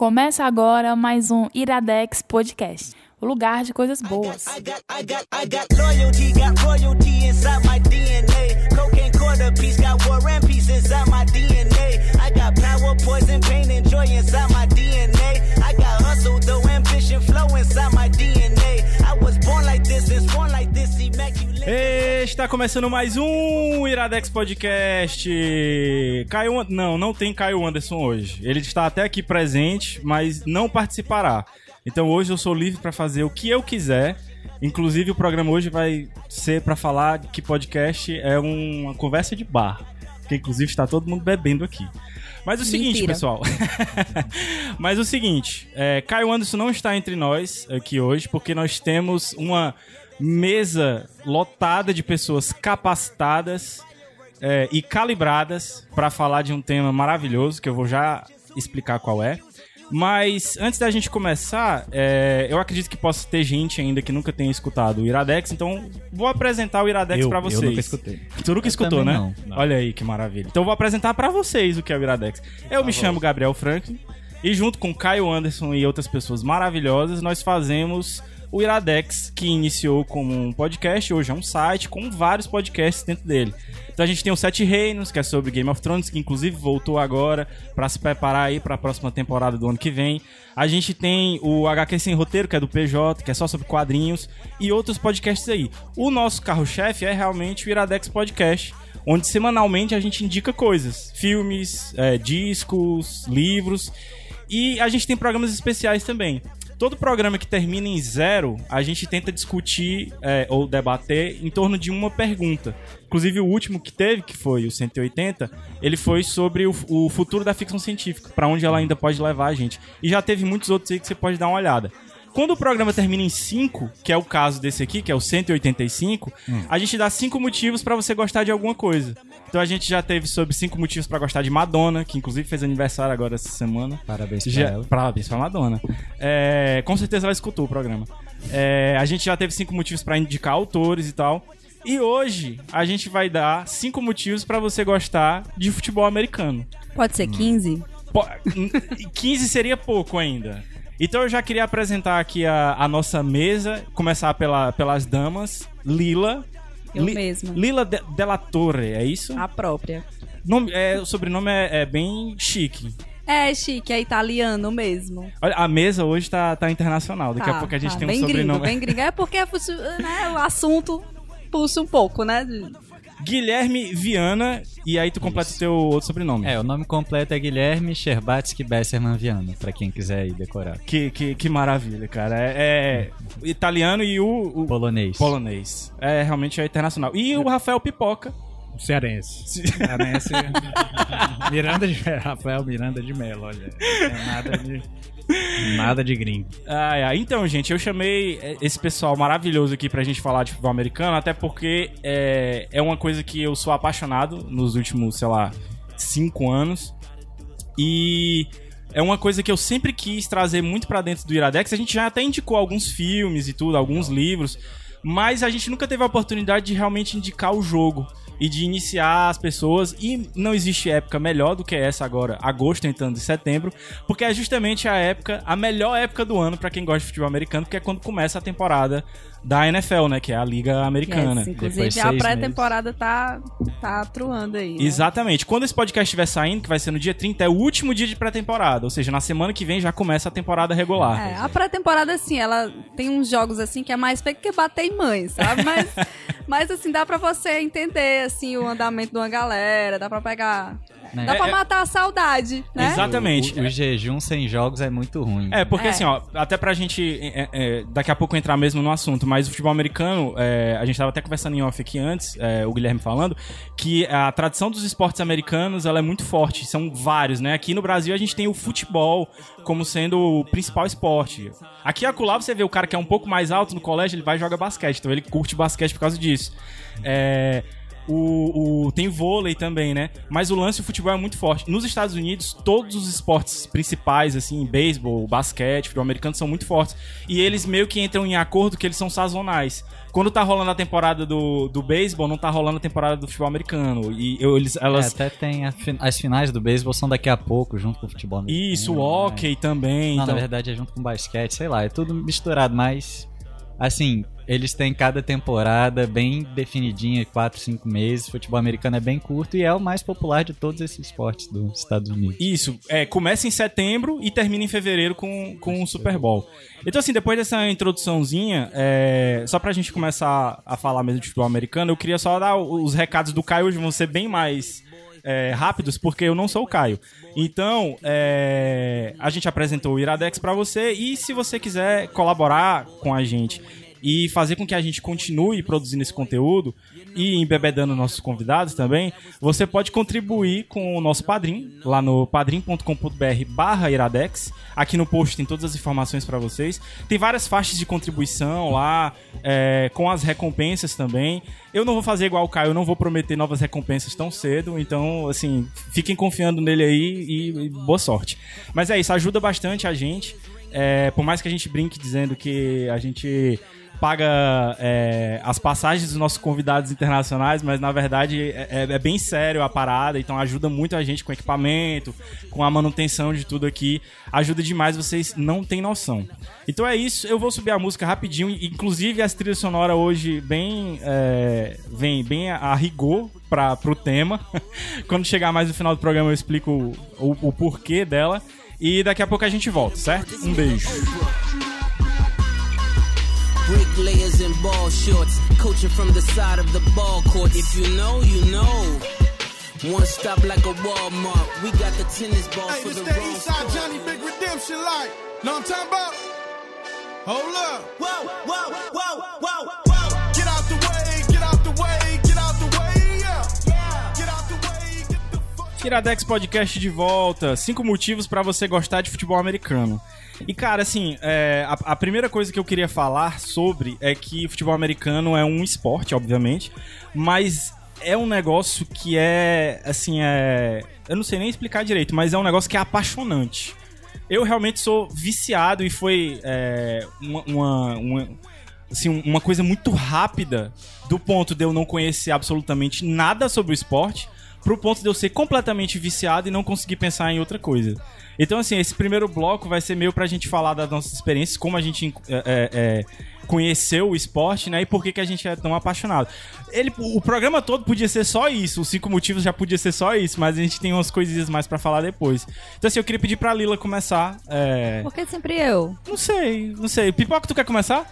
Começa agora mais um Iradex Podcast, o lugar de coisas boas. I got, hustle, though ambition, flow inside my DNA. Está começando mais um Iradex Podcast. Caio, não, não tem Caio Anderson hoje. Ele está até aqui presente, mas não participará. Então hoje eu sou livre para fazer o que eu quiser. Inclusive o programa hoje vai ser para falar que podcast é uma conversa de bar, que inclusive está todo mundo bebendo aqui. Mas o seguinte, Mentira. pessoal. Mas o seguinte, é, Caio Anderson não está entre nós aqui hoje porque nós temos uma mesa lotada de pessoas capacitadas é, e calibradas para falar de um tema maravilhoso que eu vou já explicar qual é. Mas antes da gente começar, é, eu acredito que possa ter gente ainda que nunca tenha escutado o Iradex, então vou apresentar o Iradex Eu- para eu vocês. nunca escutei. Tu nunca Eu escutou, né? não, não. Olha aí que maravilha. Então eu vou apresentar pra vocês o que é o Iradex. Eu me chamo Gabriel Franklin e junto com Caio Anderson e outras pessoas maravilhosas, nós fazemos o Iradex, que iniciou como um podcast, hoje é um site com vários podcasts dentro dele. Então a gente tem o Sete Reinos, que é sobre Game of Thrones, que inclusive voltou agora pra se preparar aí pra próxima temporada do ano que vem. A gente tem o HQ Sem Roteiro, que é do PJ, que é só sobre quadrinhos, e outros podcasts aí. O nosso carro-chefe é realmente o Iradex Podcast, onde semanalmente a gente indica coisas, filmes, é, discos, livros, e a gente tem programas especiais também. Todo programa que termina em zero, a gente tenta discutir é, ou debater em torno de uma pergunta. Inclusive, o último que teve, que foi o 180, ele foi sobre o, o futuro da ficção científica, pra onde ela ainda pode levar a gente. E já teve muitos outros aí que você pode dar uma olhada. Quando o programa termina em 5, que é o caso desse aqui, que é o 185, a gente dá cinco motivos pra você gostar de alguma coisa. Então a gente já teve sobre cinco motivos pra gostar de Madonna, que inclusive fez aniversário agora essa semana. Parabéns pra Já, ela. parabéns pra Madonna. É, com certeza ela escutou o programa. É, a gente já teve cinco motivos pra indicar autores e tal. E hoje a gente vai dar cinco motivos pra você gostar de futebol americano. Pode ser 15? Po- 15 seria pouco ainda. Então eu já queria apresentar aqui a, a nossa mesa, começar pela, pelas damas. Lila. Eu mesma. Lila de, Della Torre, é isso? A própria. Nome- é, o sobrenome é, é bem chique. É chique, é italiano mesmo. Olha, a mesa hoje tá, tá internacional. Daqui a Tá, pouco a gente tá, tem um bem sobrenome. Gringo, bem gringo. É porque né, o assunto puxa um pouco, né? Guilherme Viana, e aí tu completa o teu outro sobrenome. É, o nome completo é Guilherme Scherbatsky Besserman Viana, pra quem quiser ir decorar. Que, que, que maravilha, cara. É, é italiano e o, o Polonês. polonês. É, realmente é internacional. E o Rafael Pipoca. Cearense. Cearense. Miranda de Rafael Miranda de Mello, olha. Não tem nada de. Nada de gringo. Ai, ai. Então, gente, eu chamei é, esse pessoal maravilhoso aqui pra gente falar de futebol americano, até porque é, é uma coisa que eu sou apaixonado nos últimos, sei lá, cinco anos. E é uma coisa que eu sempre quis trazer muito pra dentro do Iradex. A gente já até indicou alguns filmes e tudo, alguns livros, mas a gente nunca teve a oportunidade de realmente indicar o jogo e de iniciar as pessoas. E não existe época melhor do que essa agora, agosto entrando em setembro, porque é justamente a época, a melhor época do ano pra quem gosta de futebol americano, porque é quando começa a temporada da NFL, né, que é a Liga Americana. Yes, Depois inclusive, a pré-temporada tá, tá truando aí. né? Exatamente. Quando esse podcast estiver saindo, que vai ser no dia 30, é o último dia de pré-temporada. Ou seja, na semana que vem já começa a temporada regular. É, a pré-temporada, assim, ela tem uns jogos, assim, que é mais feio que bater em mãe, sabe? Mas, mas assim, dá pra você entender, assim, o andamento de uma galera, dá pra pegar... Né? Dá pra É, é- matar a saudade, né? Exatamente. O, o jejum sem jogos é muito ruim. É, porque É. assim, ó, até pra gente é, é, daqui a pouco entrar mesmo no assunto, mas o futebol americano, é, a gente tava até conversando em off aqui antes, é, o Guilherme falando, que a tradição dos esportes americanos ela é muito forte, são vários, né? Aqui no Brasil a gente tem o futebol como sendo o principal esporte. Aqui acolá você vê o cara que é um pouco mais alto no colégio, ele vai e joga basquete, então ele curte basquete por causa disso. É. O, o- tem vôlei também, né? Mas o lance do futebol é muito forte. Nos Estados Unidos, todos os esportes principais, assim, beisebol, basquete, futebol americano, são muito fortes. E eles meio que entram em acordo que eles são sazonais. Quando tá rolando a temporada do, do beisebol, não tá rolando a temporada do futebol americano. E eu- eles, É, elas. até tem a as finais do beisebol são daqui a pouco, junto com o futebol americano. Isso, o né? hockey também. Não, então- na verdade é junto com basquete, sei lá, é tudo misturado, mas assim, eles têm cada temporada bem definidinha, 4, 5 meses. Futebol americano é bem curto e é o mais popular de todos esses esportes dos Estados Unidos. Isso, é, começa em setembro e termina em fevereiro com, com o Super Bowl. Então, assim, depois dessa introduçãozinha, é, só pra gente começar a falar mesmo de futebol americano, eu queria só dar os recados do Caio, hoje vão ser bem mais é, rápidos, porque eu não sou o Caio. Então, é, a gente apresentou o Iradex pra você e se você quiser colaborar com a gente e fazer com que a gente continue produzindo esse conteúdo e embebedando nossos convidados também, você pode contribuir com o nosso padrinho, lá no padrim.com.br barra iradex. Aqui no post tem todas as informações para vocês. Tem várias faixas de contribuição lá, é, com as recompensas também. Eu não vou fazer igual o Caio, eu não vou prometer novas recompensas tão cedo, então, assim, fiquem confiando nele aí e, e boa sorte. Mas é isso, ajuda bastante a gente. É, por mais que a gente brinque dizendo que a gente paga é, as passagens dos nossos convidados internacionais, mas na verdade é, é- é bem sério a parada, então ajuda muito a gente com equipamento, com a manutenção de tudo aqui. Ajuda demais, vocês não têm noção. Então é isso, eu vou subir a música rapidinho, inclusive as trilhas sonoras hoje bem é, vem bem a, rigor para pro tema. Quando chegar mais no final do programa eu explico o, o- o porquê dela. E daqui a pouco a gente volta, certo? Um beijo. Bricklayers in ball shorts, coaching from the side of the ball court. If you know, you know. One stop like a Walmart. We got the tennis ball Hey, for the that wrong Eastside. Johnny Big Redemption like. Know what I'm talking about? Hold up. Whoa, whoa, whoa, whoa, whoa. Get out the way, get out the way, get out the way, yeah. Get out the way, get the fuck. Iradex Podcast de volta. Cinco motivos pra você gostar de futebol americano. E, cara, assim, é, a, a primeira coisa que eu queria falar sobre é que futebol americano é um esporte, obviamente, mas é um negócio que é, assim, é. Eu não sei nem explicar direito, mas é um negócio que é apaixonante. Eu realmente sou viciado e foi é, uma, uma, uma- assim, uma coisa muito rápida do ponto de eu não conhecer absolutamente nada sobre o esporte pro ponto de eu ser completamente viciado e não conseguir pensar em outra coisa. Então, assim, esse primeiro bloco vai ser meio pra gente falar das nossas experiências, como a gente é, é, é, conheceu o esporte, né? E por que, que a gente é tão apaixonado. Ele, o programa todo podia ser só isso, os cinco motivos já podia ser só isso, mas a gente tem umas coisinhas mais pra falar depois. Então, assim, eu queria pedir pra Lila começar. é, Por que sempre eu? Não sei, não sei. Pipoca, tu quer começar?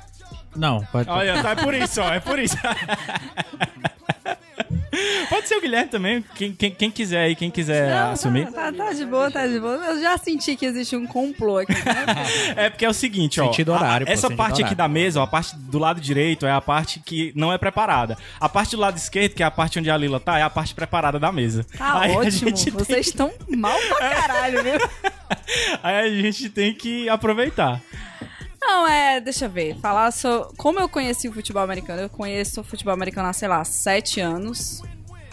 Não, pode. Olha, tá, é por isso, ó, é por isso. Pode ser o Guilherme também, quem, quem, quem quiser aí, quem quiser Não, assumir. Tá, tá, tá de boa, tá de boa. Eu já senti que existe um complô aqui. Né? É porque é o seguinte, ó. Sentido horário, a- essa parte aqui da mesa, ó, a parte do lado direito é a parte que não é preparada. A parte do lado esquerdo, que é a parte onde a Lila tá, é a parte preparada da mesa. Tá Aí ótimo. tem- Vocês estão mal pra caralho, viu? Aí a gente tem que aproveitar. Não, é, deixa eu ver. Falar sobre. Como eu conheci o futebol americano? Eu conheço o futebol americano há, sei lá, sete anos.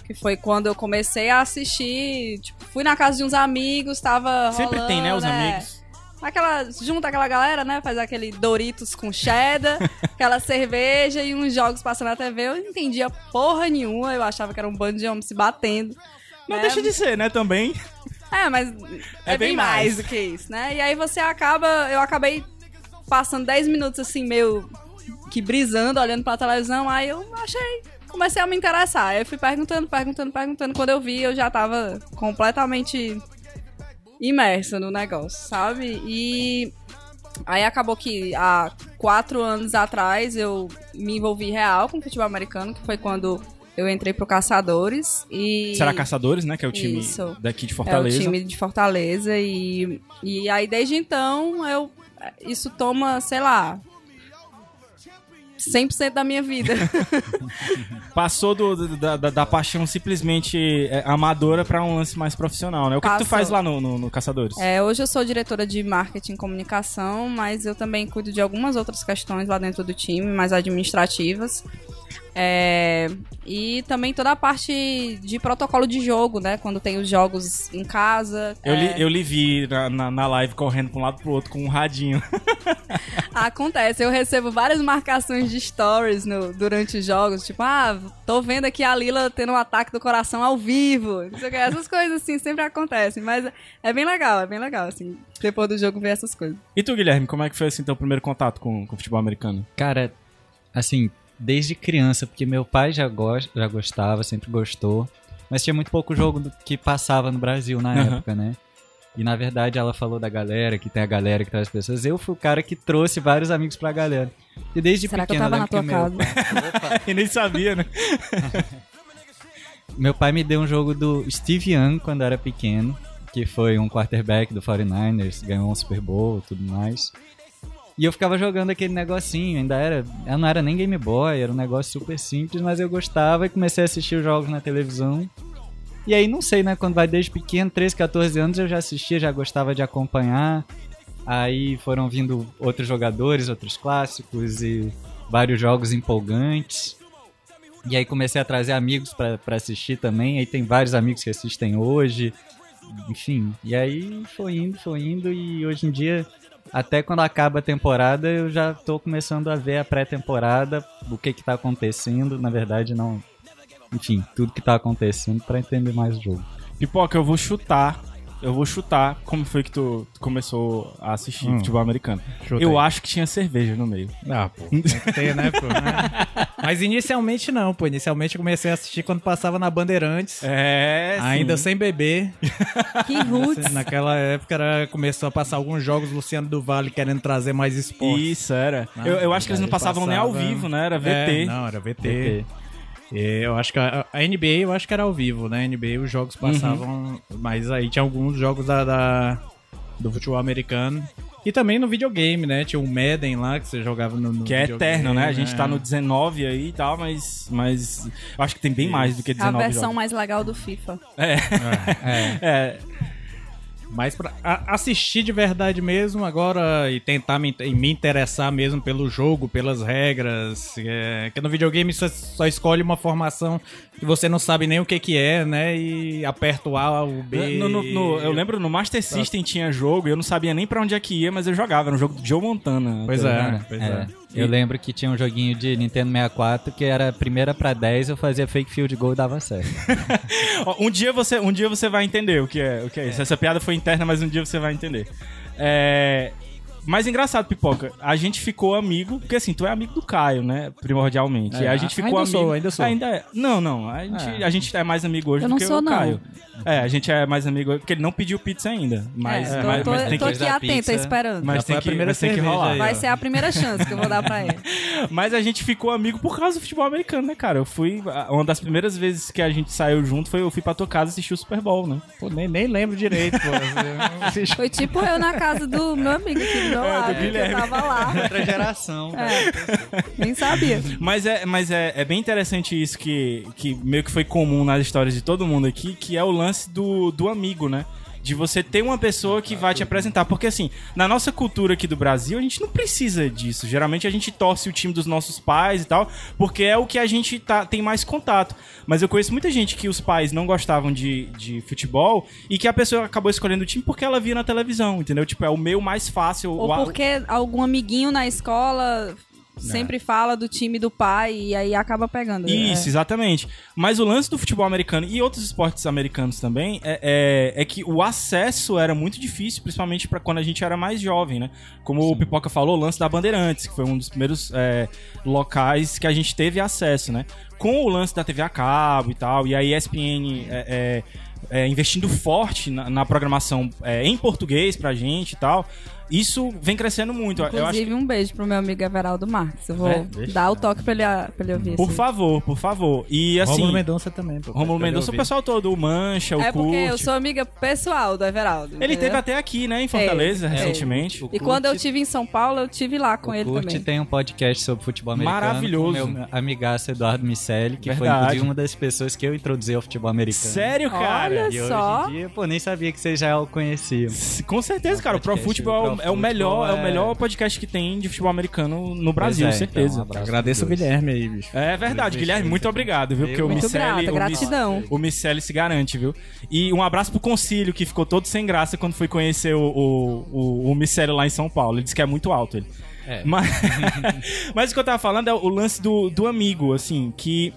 Que foi quando eu comecei a assistir. Tipo, fui na casa de uns amigos, tava. Sempre rolando, tem, né, os é. amigos. Aquela, junta aquela galera, né? Faz aquele Doritos com cheddar, aquela cerveja e uns jogos passando na TV. Eu não entendia porra nenhuma. Eu achava que era um bando de homens se batendo. Não né? deixa de ser, né, também. É, mas é, É bem bem mais. mais. do que isso, né? E aí você acaba. Eu acabei passando 10 minutos assim, meio que brisando, olhando pra televisão. Aí eu achei. Comecei a me interessar. Aí eu fui perguntando, perguntando, perguntando. Quando eu vi, eu já tava completamente imersa no negócio, sabe? E. Aí acabou que há quatro anos atrás eu me envolvi real com futebol americano, que foi quando eu entrei pro Caçadores. E... Será Caçadores, né, que é o time Isso. daqui de É Fortaleza. o time de Fortaleza e, e aí desde então eu isso toma, sei lá, 100% da minha vida. Passou do- da, da- da paixão simplesmente é, amadora pra um lance mais profissional, né? O que, que tu faz lá no, no, no Caçadores? É, hoje eu sou diretora de marketing e comunicação, mas eu também cuido de algumas outras questões lá dentro do time, mais administrativas. É, e também toda a parte de protocolo de jogo, né? Quando tem os jogos em casa. Eu, é, li, eu lhe vi na, na, na live correndo pra um lado pro outro com um radinho. Acontece, eu recebo várias marcações de stories no- durante os jogos, tipo, ah, tô vendo aqui a Lila tendo um ataque do coração ao vivo. Não sei o que, essas coisas assim sempre acontecem, mas é bem legal, é bem legal, assim, depois do jogo ver essas coisas. E tu, Guilherme, como é que foi assim teu primeiro contato com, com o futebol americano? Cara, assim, desde criança, porque meu pai já, gos- já gostava, sempre gostou. Mas tinha muito pouco jogo do- que passava no Brasil na Aham. época, né? E na verdade ela falou da galera, que tem a galera que traz pessoas. Eu fui o cara que trouxe vários amigos pra galera. E desde Será que eu pequeno tava na tua meu, casa? e nem sabia, né? meu pai me deu um jogo do Steve Young quando eu era pequeno, que foi um quarterback do 49ers, ganhou um Super Bowl e tudo mais. E eu ficava jogando aquele negocinho, ainda era. Eu não era nem Game Boy, era um negócio super simples, mas eu gostava e comecei a assistir os jogos na televisão. E aí, não sei, né? Quando vai desde pequeno, 13, 14 anos, eu já assistia, já gostava de acompanhar. Aí foram vindo outros jogadores, outros clássicos e vários jogos empolgantes. E aí comecei a trazer amigos pra assistir também. Aí tem vários amigos que assistem hoje. Enfim, e aí foi indo, foi indo. E hoje em dia, até quando acaba a temporada, eu já tô começando a ver a pré-temporada, o que que tá acontecendo. Na verdade, não. Enfim, tudo que tá acontecendo pra entender mais o jogo. Pipoca, eu vou chutar. Eu vou chutar como foi que tu, começou a assistir Hum. futebol americano. Chuta eu acho que tinha cerveja no meio. Ah, pô, tem que ter, né, pô? Mas inicialmente não, pô. Inicialmente eu comecei a assistir quando passava na Bandeirantes. É, Ainda sem beber. Que roots! Naquela época era, começou a passar alguns jogos Luciano do Vale querendo trazer mais esporte. Isso, era. Não, eu, eu acho que eles não passavam nem ao passava- vivo, né? Era VT. É, não, era VT. E eu acho que a, a NBA eu acho que era ao vivo, né? A NBA os jogos passavam, mas aí tinha alguns jogos da, da- do futebol americano. E também no videogame, né? Tinha o Madden lá que você jogava no, no Que é eterno, né? A gente né? tá no 19 aí e tal, mas, mas eu acho que tem bem mais do que A 19 versão jogos. mais legal do FIFA. É. é. Mas pra assistir de verdade mesmo agora e tentar me, me interessar mesmo pelo jogo, pelas regras. É, que no videogame você só escolhe uma formação que você não sabe nem o que que é, né? E aperta o A, o B. No- no- no- eu lembro no Master System tinha jogo, e eu não sabia nem pra onde é que ia, mas eu jogava. Era um jogo do Joe Montana. Pois tá é, ligado? pois É, é. Eu lembro que tinha um joguinho de Nintendo 64 que era primeira pra 10, eu fazia fake field goal e dava certo. Um dia você, um dia você vai entender o que é, o que é isso. Essa piada foi interna, mas um dia você vai entender. É, Mas engraçado, Pipoca, a gente ficou amigo, porque assim, tu é amigo do Caio, né? Primordialmente. É, e a gente ficou ainda amigo. sou, ainda sou. Ainda é. Não, não. A gente, É. a gente é mais amigo hoje Eu do não que sou, o não. Caio. É, a gente é mais amigo, porque ele não pediu pizza ainda. Mas, é, tô, mas, tô- mas tem tô que. aqui atenta, pizza. esperando. Mas tem que, primeira mas tem que rolar. aí, Vai ser a primeira chance que eu vou dar pra ele. Mas a gente ficou amigo por causa do futebol americano, né, cara? Eu fui. Uma das primeiras vezes que a gente saiu junto foi eu fui pra tua casa assistir o Super Bowl, né? Pô, nem, nem lembro direito, pô. Foi tipo eu na casa do meu amigo aqui do É, do lado, que eu tava lá. Outra geração. É, nem sabia. Mas é, mas é, é bem interessante isso que, que meio que foi comum nas histórias de todo mundo aqui, que é o lance do, do amigo, né? De você ter uma pessoa que vai te apresentar. Porque, assim, na nossa cultura aqui do Brasil, a gente não precisa disso. Geralmente a gente torce o time dos nossos pais e tal, porque é o que a gente tá, tem mais contato. Mas eu conheço muita gente que os pais não gostavam de, de futebol e que a pessoa acabou escolhendo o time porque ela via na televisão, entendeu? Tipo, é o meio mais fácil. Ou o porque algum amiguinho na escola sempre fala do time do pai e aí acaba pegando. Isso, É. exatamente. Mas o lance do futebol americano e outros esportes americanos também é, é, é que o acesso era muito difícil, principalmente para quando a gente era mais jovem, né? Como o Pipoca falou, o lance da Bandeirantes, que foi um dos primeiros é, locais que a gente teve acesso, né? Com o lance da TV a cabo e tal, e a ESPN é, é, é, investindo forte na, na programação é, em português pra gente e tal, isso vem crescendo muito. Eu acho Inclusive, um beijo pro meu amigo Everaldo Marques. Eu vou É, dar o toque pra ele, pra ele ouvir. Por assim. favor, por favor. E assim. Rômulo Mendonça também, pô. Romulo Mendonça, o pessoal todo, o Mancha, o É porque eu Curte. sou amiga pessoal do Everaldo. Ele entendeu? teve até aqui, né, em Fortaleza, É, é. recentemente. O E quando eu tive em São Paulo, eu tive lá com o ele Curte também. tem um podcast sobre futebol americano. Maravilhoso. Com meu amigaço Eduardo Micelli, que foi Verdade. inclusive uma das pessoas que eu introduzi ao futebol americano. Sério, cara? Olha E hoje só. em dia, pô, nem sabia que vocês já o conheciam. Com certeza, cara. O Pro Football é o é o melhor, é... o melhor podcast que tem de futebol americano no Brasil, é, certeza. então, um Agradeço o. Guilherme aí, bicho. É verdade, Guilherme, muito obrigado, viu? Porque o o gratidão. O Michele se garante, viu? E um abraço pro Concílio, que ficou todo sem graça quando foi conhecer o, o, o, o Michele lá em São Paulo. Ele disse que é muito alto ele. É. Mas, mas o que eu tava falando é o lance do, do amigo, assim, que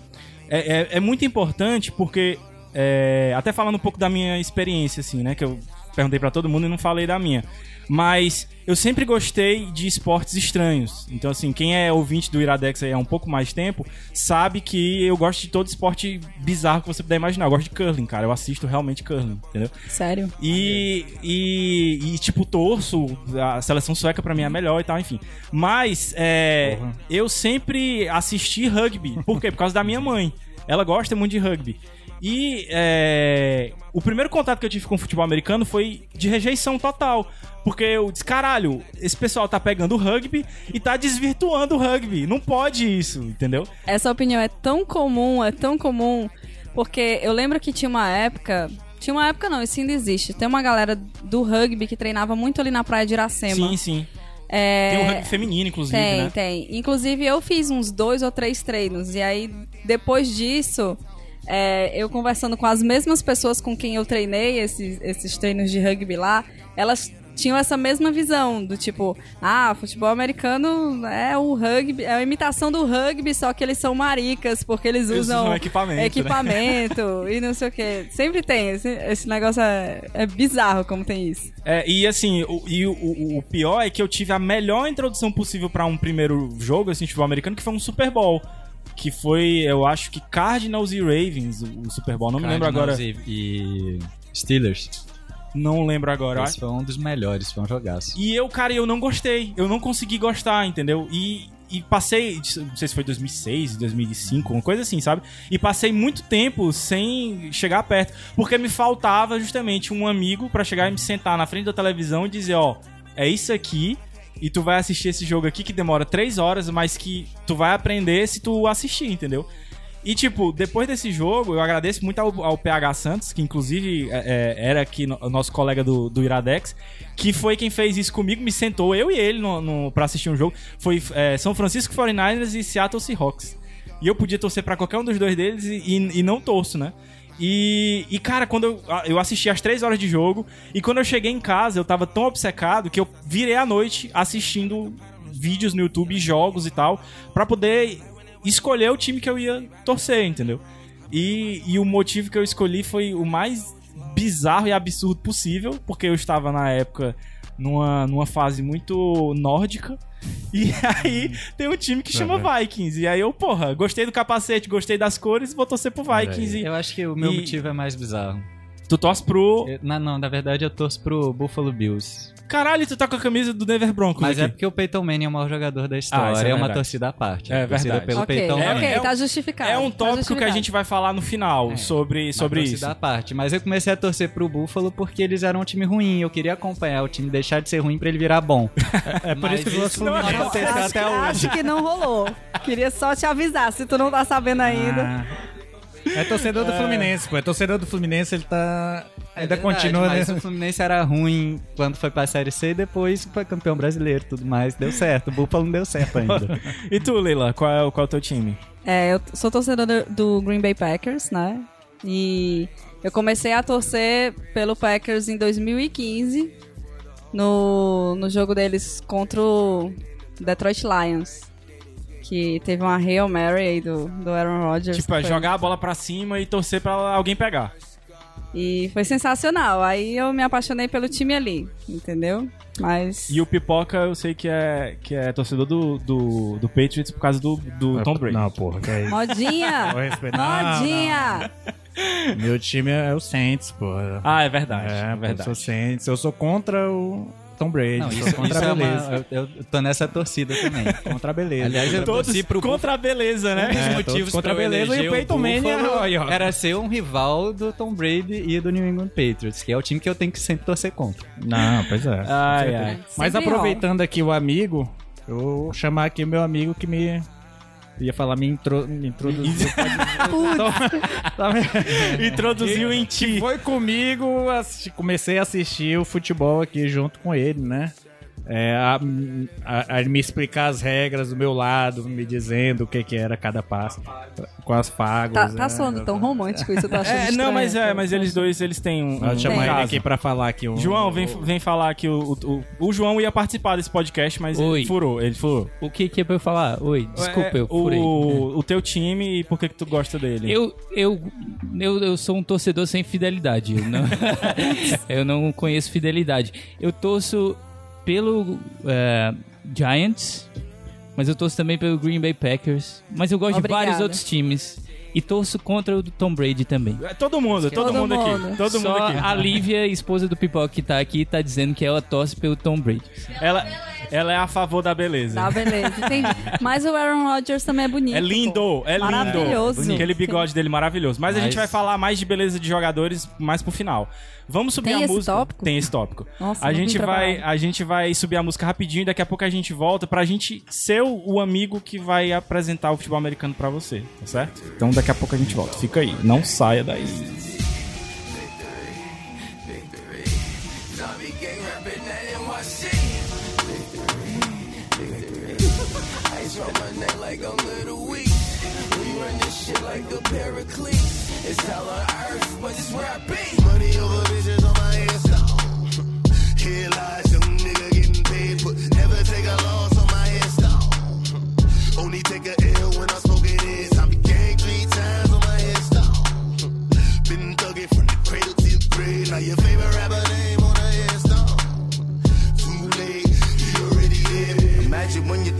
é, é, é muito importante porque, é, até falando um pouco da minha experiência, assim, né, que eu perguntei pra todo mundo e não falei da minha. Mas eu sempre gostei de esportes estranhos. Então, assim, quem é ouvinte do Iradex aí há um pouco mais tempo, sabe que eu gosto de todo esporte bizarro que você puder imaginar. Eu gosto de curling, cara. Eu assisto realmente curling, entendeu? Sério? E, e, e, tipo, torço. A seleção sueca pra mim é a melhor e tal, enfim. Mas é, eu sempre assisti rugby. Por quê? Por causa da minha mãe. Ela gosta muito de rugby. E é, o primeiro contato que eu tive com o futebol americano foi de rejeição total. Porque eu disse, caralho, esse pessoal tá pegando o rugby e tá desvirtuando o rugby. Não pode isso, entendeu? Essa opinião é tão comum, é tão comum, porque eu lembro que tinha uma época. Tinha uma época não, isso ainda existe. Tem uma galera do rugby que treinava muito ali na praia de Iracema. Sim, sim. É, Tem o rugby feminino, inclusive, Tem, né? tem. Inclusive, eu fiz uns dois ou três treinos. E aí, depois disso, é, eu conversando com as mesmas pessoas com quem eu treinei esses, esses treinos de rugby lá, elas tinham essa mesma visão do tipo, ah, futebol americano é o rugby, é a imitação do rugby, só que eles são maricas, porque eles usam usam equipamento, né? equipamento e não sei o que. Sempre tem, esse, esse negócio é, é bizarro como tem isso. É, e assim, o, e o, o- o pior é que eu tive a melhor introdução possível pra um primeiro jogo, assim, de futebol americano, que foi um Super Bowl. Que foi, eu acho que Cardinals e Ravens, o, Super Bowl. Não me lembro agora. Cardinals E, e Steelers. Não lembro agora. Esse foi um dos melhores, foi um jogaço. E eu, cara, eu não gostei. Eu não consegui gostar, entendeu? E, e passei, não sei se foi 2006, 2005, uma coisa assim, sabe? E passei muito tempo sem chegar perto, porque me faltava justamente um amigo pra chegar e me sentar na frente da televisão e dizer, ó, é isso aqui. E tu vai assistir esse jogo aqui que demora três horas, mas que tu vai aprender se tu assistir, entendeu? E, tipo, depois desse jogo, eu agradeço muito ao, ao PH Santos, que inclusive é, é, era aqui no- nosso colega do, do Iradex, que foi quem fez isso comigo, me sentou, eu e ele, no, no, pra assistir um jogo. Foi é, São Francisco 49ers e Seattle Seahawks. E eu podia torcer pra qualquer um dos dois deles e, e- e não torço, né? E, e, cara, quando eu, eu assisti as três horas de jogo, e quando eu cheguei em casa, eu tava tão obcecado que eu virei a noite assistindo vídeos no YouTube, jogos e tal, pra poder escolher o time que eu ia torcer, entendeu? E, e o motivo que eu escolhi foi o mais bizarro e absurdo possível, porque eu estava na época numa, numa fase muito nórdica. E aí tem um time que chama Vikings. E aí eu, porra, gostei do capacete, gostei das cores, vou torcer pro Vikings. E Eu acho que o meu E- motivo é mais bizarro. tu torce pro. Eu- não, não, na verdade eu torço pro Buffalo Bills. Caralho, tu tá com a camisa do Denver Broncos. Mas aqui. é porque o Peyton Manning é o maior jogador da história. isso é é, uma torcida à parte. É torcida verdade. pelo ok, Peyton É- ok, é- tá justificado. É um tá tópico que a gente vai falar no final sobre, Uma sobre torcida isso. à parte. Mas eu comecei a torcer pro Buffalo porque eles eram um time ruim. Eu queria acompanhar o time deixar de ser ruim pra ele virar bom. É por isso que o isso não aconteceu acho, até que- hoje. acho que não rolou. Queria só te avisar, se tu não tá sabendo ainda. Ah. É torcedor do Fluminense, pô. É torcedor do Fluminense, ele tá. É Ainda verdade, continua, né? mas o Fluminense era ruim quando foi pra Série C e depois foi campeão brasileiro e tudo mais. Deu certo. O Buffalo não deu certo ainda. E tu, Leila, qual é, o- qual é o teu time? É, eu sou torcedor do- do Green Bay Packers, né? E eu comecei a torcer pelo Packers em 2015, no, no jogo deles contra o Detroit Lions. Que teve uma Hail Mary aí do, do Aaron Rodgers. Tipo, é foi- jogar a bola pra cima e torcer pra alguém pegar. E foi sensacional. Aí eu me apaixonei pelo time ali, entendeu? Mas. E o Pipoca, eu sei que é, que é torcedor do, do, do Patriots por causa do, do Tom Brady. Não, porra, que é isso. Modinha! Modinha! Meu time é o Saints, porra. Ah, é verdade. é, É, verdade. Eu sou Saints. Eu sou contra o Tom Brady. Não, sou isso, contra isso a é beleza. uma. Eu, eu tô nessa torcida também. Contra a beleza. Aliás, eu Todos torci pro contra a beleza, né? É, motivos contra a beleza e o Peyton Manning Buffalo era- era ser um rival do Tom Brady e do New England Patriots, que é o time que eu tenho que sempre torcer contra. Não, pois é. Ai, ai. Mas aproveitando aqui o amigo, eu vou chamar aqui o meu amigo que me. Ia falar, me, intro, me introduziu. Tá me- Introduziu em ti. Foi comigo, assisti- comecei a assistir o futebol aqui junto com ele, né? É, a, a- a me explicar as regras do meu lado, me dizendo o que, que era cada passo, com as pagos. Tá, tá né? soando tão romântico isso, eu tô achando É, não, estranho. mas é, mas eles dois, eles têm um, Vou um chamar ele aqui pra falar aqui. Um, João, vem, vem falar que o, o, o João ia participar desse podcast, mas Oi. ele furou, ele furou. O que que é pra eu falar? Oi, desculpa, É, eu furei. o, o teu time e por que que tu gosta dele? Eu, eu, eu, eu sou um torcedor sem fidelidade. Eu não, eu não conheço fidelidade. Eu torço pelo é, Giants, mas eu torço também pelo Green Bay Packers. Mas eu gosto Obrigada. de vários outros times. E torço contra o do Tom Brady também. É, Todo mundo, todo, Todo mundo, aqui. mundo. Todo mundo Só aqui. a Lívia, esposa do Pipoca que tá aqui, tá dizendo que ela torce pelo Tom Brady. Ela, ela é a favor da beleza. Tá, beleza, entendi. Mas o Aaron Rodgers também é bonito. É lindo, pô. é lindo. Maravilhoso. Aquele bigode dele maravilhoso. Mas, a gente Mas- vai falar mais de beleza de jogadores mais pro final. Vamos subir Tem a esse música. tópico? Tem esse tópico. Nossa, a gente vai, a gente vai subir a música rapidinho e daqui a pouco a gente volta pra gente ser o, o amigo que vai apresentar o futebol americano pra você, tá certo? Então daqui a pouco a gente volta. Fica aí, não saia daí. like I'm little weak. We run this shit like a paraclete. It's hell on earth, but it's where I be. Money over bitches.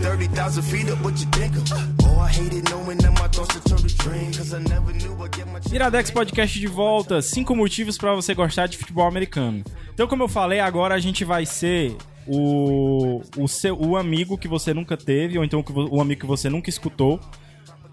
30,000 feet up, what you think of? Oh, I knowing that my thoughts to cause I never knew I'd get my Iradex Podcast de volta. Cinco motivos pra você gostar de futebol americano. Então, como eu falei, agora a gente vai ser o, o, seu, o amigo que você nunca teve, ou então o amigo que você nunca escutou,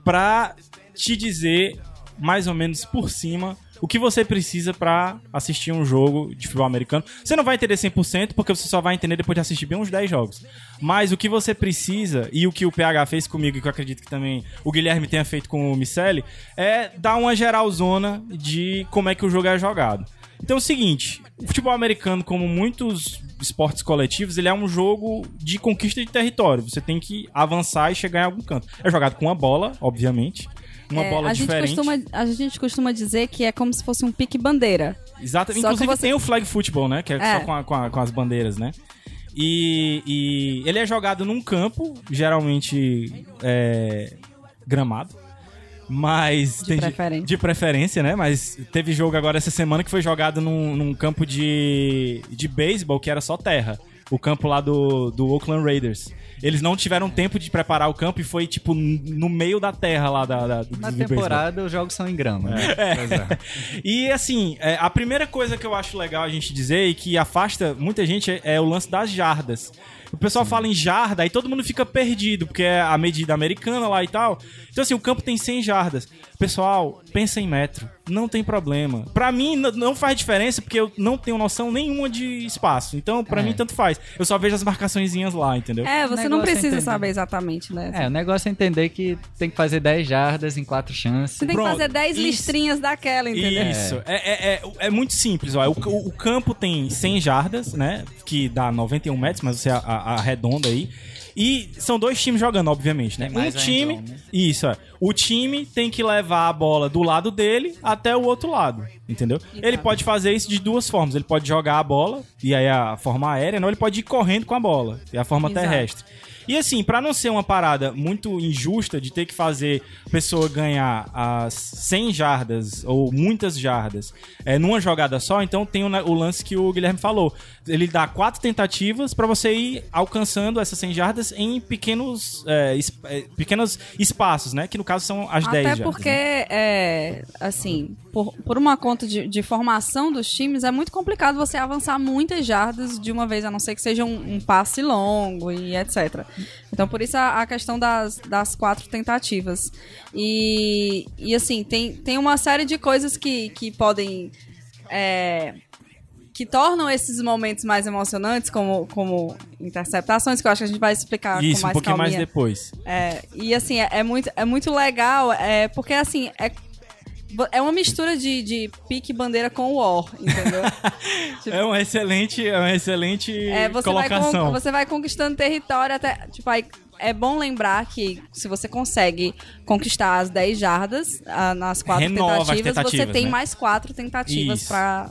pra te dizer, mais ou menos por cima, o que você precisa pra assistir um jogo de futebol americano. Você não vai entender 100%, porque você só vai entender depois de assistir bem uns 10 jogos. Mas o que você precisa, e o que o PH fez comigo, e que eu acredito que também o Guilherme tenha feito com o Miceli, é dar uma geralzona de como é que o jogo é jogado. Então é o seguinte, o futebol americano, como muitos esportes coletivos, ele é um jogo de conquista de território. Você tem que avançar e chegar em algum canto. É jogado com uma bola, obviamente. Uma É, bola a gente diferente. Costuma, a gente costuma dizer que é como se fosse um pique-bandeira. Exatamente. Só Inclusive você- tem o flag football, né? Que é, É. só com, a- com a- com as bandeiras, né? E, e ele é jogado num campo, geralmente é, gramado. Mas De preferência. de preferência, né? Mas teve jogo agora essa semana que foi jogado num, num campo de, de beisebol que era só terra. O campo lá do, do Oakland Raiders. Eles não tiveram tempo de preparar o campo e foi, tipo, no meio da terra lá da, da, do Na temporada, os jogos são em grama. né? E assim, é, a primeira coisa que eu acho legal a gente dizer e que afasta muita gente é, é o lance das jardas. O pessoal fala em jarda, aí todo mundo fica perdido, porque é a medida americana lá e tal. Então, assim, o campo tem 100 jardas. Pessoal, pensa em metro. Não tem problema. Pra mim, não faz diferença, porque eu não tenho noção nenhuma de espaço. Então, pra É. mim, tanto faz. Eu só vejo as marcaçõezinhas lá, entendeu? É, você não é precisa entender. saber exatamente, né? É, o negócio é entender que tem que fazer 10 jardas em 4 chances. Você tem Pronto, que fazer 10 isso. listrinhas daquela, entendeu? Isso. É, é, é, é muito simples. Ó. O, o- o campo tem 100 jardas, né? Que dá 91 metros, mas você arredonda aí. E são dois times jogando, obviamente, né? Um time. né? Isso, é. O time tem que levar a bola do lado dele até o outro lado. Entendeu? Ele pode fazer isso de duas formas. Ele pode jogar a bola, e aí a forma aérea, não, ele pode ir correndo com a bola, e a forma Exato. terrestre. E assim, pra não ser uma parada muito injusta de ter que fazer a pessoa ganhar as 100 jardas ou muitas jardas é, numa jogada só, então tem o, o lance que o Guilherme falou. Ele dá quatro tentativas pra você ir alcançando essas 100 jardas em pequenos, é, es- é, pequenos espaços, né? Que no caso são as 10 Até jardas. porque, né? é, assim, por, por uma conta de, de formação dos times, é muito complicado você avançar muitas jardas de uma vez, a não ser que seja um, um passe longo e etc. Então, por isso a, a questão das, das quatro tentativas. E, e assim, tem, tem uma série de coisas que, que podem. é, que tornam esses momentos mais emocionantes, como, como interceptações, que eu acho que a gente vai explicar Isso, com um mais pouquinho mais calminha. depois. É, e assim, é, é muito, é muito legal, é, porque assim, é, É uma mistura de, de pique bandeira com war, entendeu? É uma excelente, é uma excelente É, você vai, colocação. con- você vai conquistando território até. Tipo, aí é bom lembrar que se você consegue conquistar as 10 jardas ah, nas quatro Renova as tentativas, você tentativas, tem né? mais quatro tentativas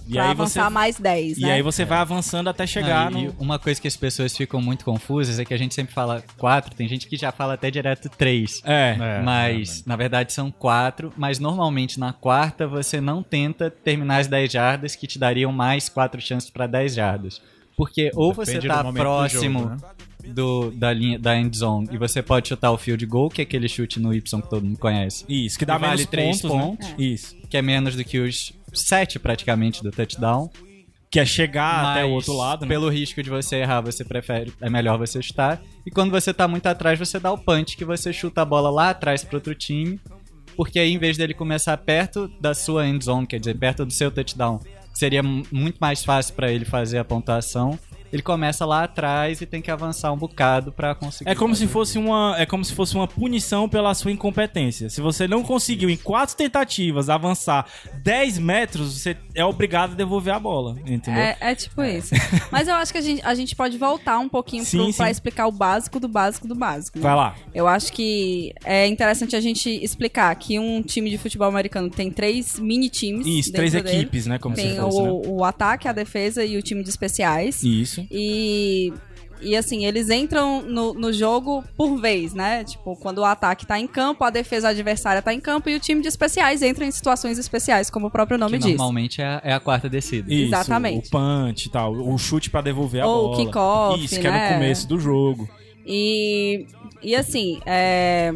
E aí avançar você- mais 10, E né? aí você vai avançando até chegar Não, e- no... e uma coisa que as pessoas ficam muito confusas é que a gente sempre fala quatro, tem gente que já fala até direto três. É. É, mas, na verdade, são quatro. Mas normalmente na quarta você não tenta terminar as 10 jardas, que te dariam mais quatro chances para 10 jardas. Porque ou você Depende tá momento do próximo jogo, né? Do- da linha da end zone e você pode chutar o field goal, que é aquele chute no Y que todo mundo conhece. Isso, que dá Que vale três pontos, pontos. né? Isso. Que é menos do que os sete praticamente do touchdown. Que é chegar Mas, até o outro lado, né? Pelo risco de você errar, você prefere. É melhor você chutar. E quando você tá muito atrás, você dá o punch, que você chuta a bola lá atrás pro outro time. Porque aí, em vez dele começar perto da sua end zone, quer dizer, perto do seu touchdown, seria mu- muito mais fácil pra ele fazer a pontuação. Ele começa lá atrás e tem que avançar um bocado pra conseguir. É como se fosse uma, é como se fosse uma punição pela sua incompetência. Se você não conseguiu em quatro tentativas avançar 10 metros, você é obrigado a devolver a bola, entendeu? É, é tipo isso. Mas eu acho que a gente, a gente pode voltar um pouquinho Sim, pro, pra explicar o básico do básico do básico. né? Vai lá. Eu acho que é interessante a gente explicar que um time de futebol americano tem três mini times. Isso, três dele. equipes, né? Como Tem se fosse, o, né? o ataque, a defesa e o time de especiais. Isso. E, e assim, eles entram no, no jogo por vez, né? Tipo, quando o ataque tá em campo, a defesa adversária tá em campo e o time de especiais entra em situações especiais, como o próprio nome Que diz. normalmente é, a- é a quarta descida. Isso, Exatamente. O punch e tal, o chute pra devolver a Ou o bola. kickoff, Isso, que é né? no começo do jogo. E, e assim, é...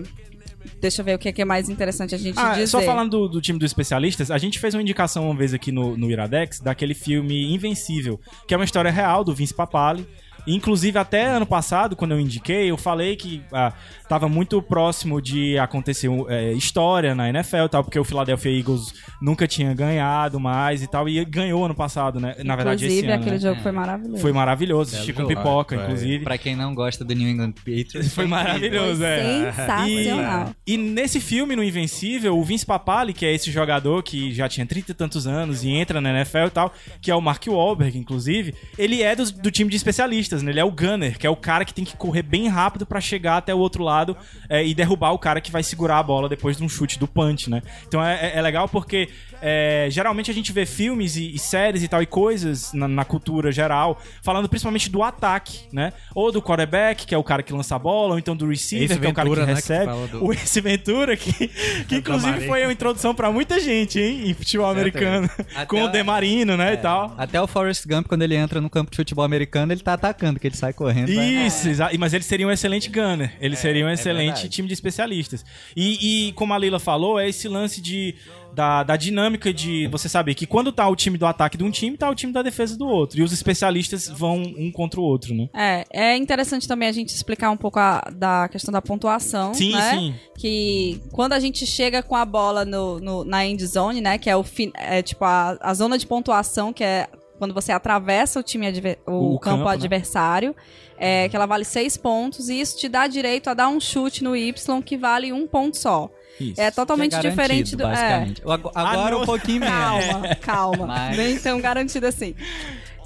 deixa eu ver o que é, que é mais interessante a gente Ah, dizer. só falando do, do time dos especialistas, a gente fez uma indicação uma vez aqui no, no Iradex daquele filme Invencível, que é uma história real do Vince Papali. Inclusive, até ano passado, quando eu indiquei, eu falei que ah, tava muito próximo de acontecer é, história na NFL e tal, porque o Philadelphia Eagles nunca tinha ganhado mais e tal, e ganhou ano passado, né? Na verdade, esse Inclusive, ano. aquele né? jogo foi maravilhoso. Foi maravilhoso, assisti com pipoca, Foi. inclusive. Pra quem não gosta do New England Patriots, Foi maravilhoso, Foi é. sensacional. E, e nesse filme, no Invencível, o Vince Papali, que é esse jogador que já tinha 30 e tantos anos e entra na NFL e tal, que é o Mark Wahlberg, inclusive, ele é do, do time de especialistas, né? Ele é o gunner, que é o cara que tem que correr bem rápido pra chegar até o outro lado é, e derrubar o cara que vai segurar a bola depois de um chute do punch, né? Então é, é- é legal porque é, geralmente a gente vê filmes e, e séries e tal e coisas na, na cultura geral falando principalmente do ataque, né? Ou do quarterback, que é o cara que lança a bola, ou então do receiver, Ace que é o cara que Ventura, né, que recebe. fala do- O Ace Ventura, que, que inclusive foi uma introdução pra muita gente, hein? Em futebol americano. Até Com o a- Demarino, né? E tal. Até o Forrest Gump, quando ele entra no campo de futebol americano, ele tá atacando, que ele sai correndo. vai- Isso, exa- mas eles seriam um excelente gunner. Eles seriam um excelente verdade. time de especialistas. E, e como a Leila falou, é esse lance de. Da, da dinâmica de você saber que quando tá o time do ataque de um time, tá o time da defesa do outro. E os especialistas vão um contra o outro, né? É, é interessante também a gente explicar um pouco a- da questão da pontuação, Sim, né? sim. Que quando a gente chega com a bola no, no- na end zone, né? Que é o fin, é tipo a, a zona de pontuação, que é quando você atravessa o time o, O campo, campo, né? adversário, é, que ela vale seis pontos e isso te dá direito a dar um chute no Y que vale um ponto só. Isso. É totalmente é diferente do. É, Basicamente. Ag- Agora não. um pouquinho menos. Calma, calma. Mas- Nem tão garantido assim.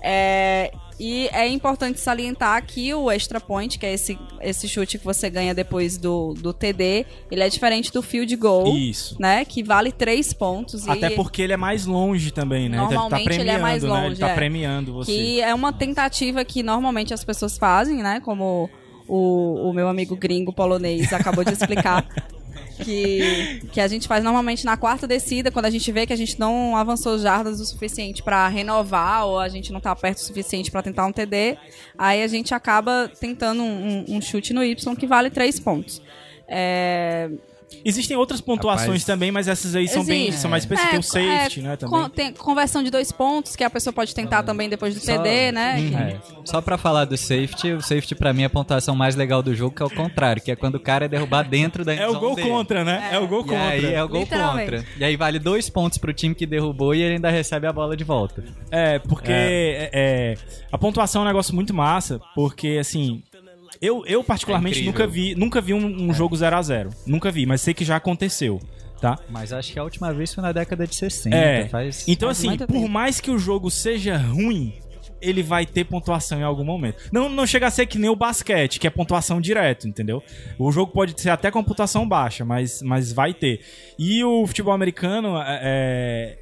É, e é importante salientar que o extra point, que é esse, esse chute que você ganha depois do, do TD, ele é diferente do field goal, Isso. né? Que vale três pontos. Até e porque ele é mais longe também, né? Então Normalmente ele ele tá é mais premiando, né? Ele longe, tá é. premiando você. Que é uma tentativa que normalmente as pessoas fazem, né? Como o, o meu amigo gringo polonês acabou de explicar. Que, que a gente faz normalmente na quarta descida, quando a gente vê que a gente não avançou jardas o suficiente pra renovar, ou a gente não tá perto o suficiente pra tentar um TD, aí a gente acaba tentando um, um- um chute no Y que vale três pontos. É, Existem outras pontuações Rapaz. também, mas essas aí são bem são mais específicas. É, tem o safety, é, né? Também. con- tem conversão de dois pontos, que a pessoa pode tentar também depois do Só- TD, né? Que- É. Só pra falar do safety, o safety pra mim é a pontuação mais legal do jogo, que é o contrário, que é quando o cara é derrubado dentro da É o gol dele. contra, né? É, o gol E contra. aí é o gol contra. E aí vale dois pontos pro time que derrubou e ele ainda recebe a bola de volta. É, porque é, é, a pontuação é um negócio muito massa, porque assim. Eu, eu particularmente É nunca vi, nunca vi um, um jogo 0 a 0 Nunca vi, mas sei que já aconteceu. tá? Mas acho que a última vez foi na década de 60. É. Faz... Então, Faz assim, por mais que o jogo seja ruim, ele vai ter pontuação em algum momento. Não, não chega a ser que nem o basquete, que é pontuação direto, entendeu? O jogo pode ser até com pontuação baixa, mas, mas vai ter. E o futebol americano, é, é,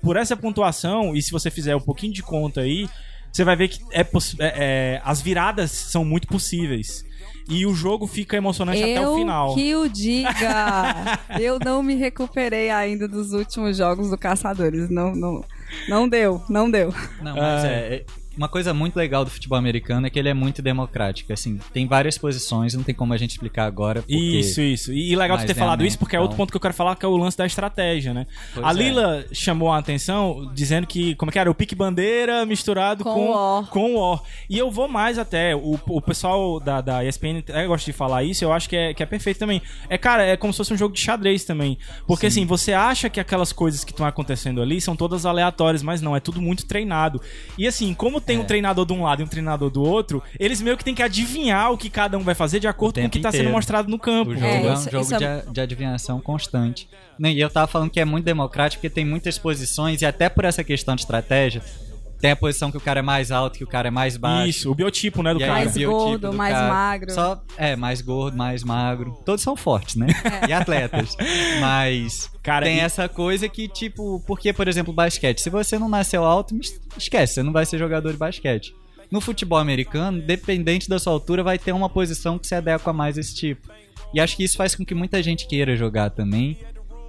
por essa pontuação, e se você fizer um pouquinho de conta aí, você vai ver que é, é, é, as viradas são muito possíveis. E o jogo fica emocionante até o Eu final. que o diga. eu não me recuperei ainda dos últimos jogos do Caçadores. Não, não, não deu, não deu. Não, mas Ah. é, é- Uma coisa muito legal do futebol americano é que ele é muito democrático. Assim, tem várias posições, não tem como a gente explicar agora. Porque... Isso, isso. E, e legal tu Mas ter falado realmente, isso, porque é outro então- ponto que eu quero falar, que é o lance da estratégia, né? Pois a é. Lila chamou a atenção dizendo que, como é que era? O pique bandeira misturado Com com, o War. com o War. E eu vou mais até, o, o pessoal da, da ESPN até gosta de falar isso, eu acho que é, que é perfeito também. É, cara, é como se fosse um jogo de xadrez também. Porque assim, você acha que aquelas coisas que estão acontecendo ali são todas aleatórias, mas não, é tudo muito treinado. E assim, como tem um treinador de um lado e um treinador do outro, eles meio que têm que adivinhar o que cada um vai fazer de acordo com o que tá sendo mostrado no campo. O jogo É, é, um isso- jogo isso é- de, a- de adivinhação constante. E eu tava falando que é muito democrático porque tem muitas posições e até por essa questão de estratégia, tem a posição que o cara é mais alto, que o cara é mais baixo. Isso, o biotipo, né, do E cara. Mais gordo, do mais cara. magro. Só, é, mais gordo, mais magro. Todos são fortes, né? E atletas. Mas Cara, tem e- essa coisa que, tipo, porque, por exemplo, basquete. Se você não nasceu alto, esquece, você não vai ser jogador de basquete. No futebol americano, dependente da sua altura, vai ter uma posição que se adequa mais a esse tipo. E acho que isso faz com que muita gente queira jogar também.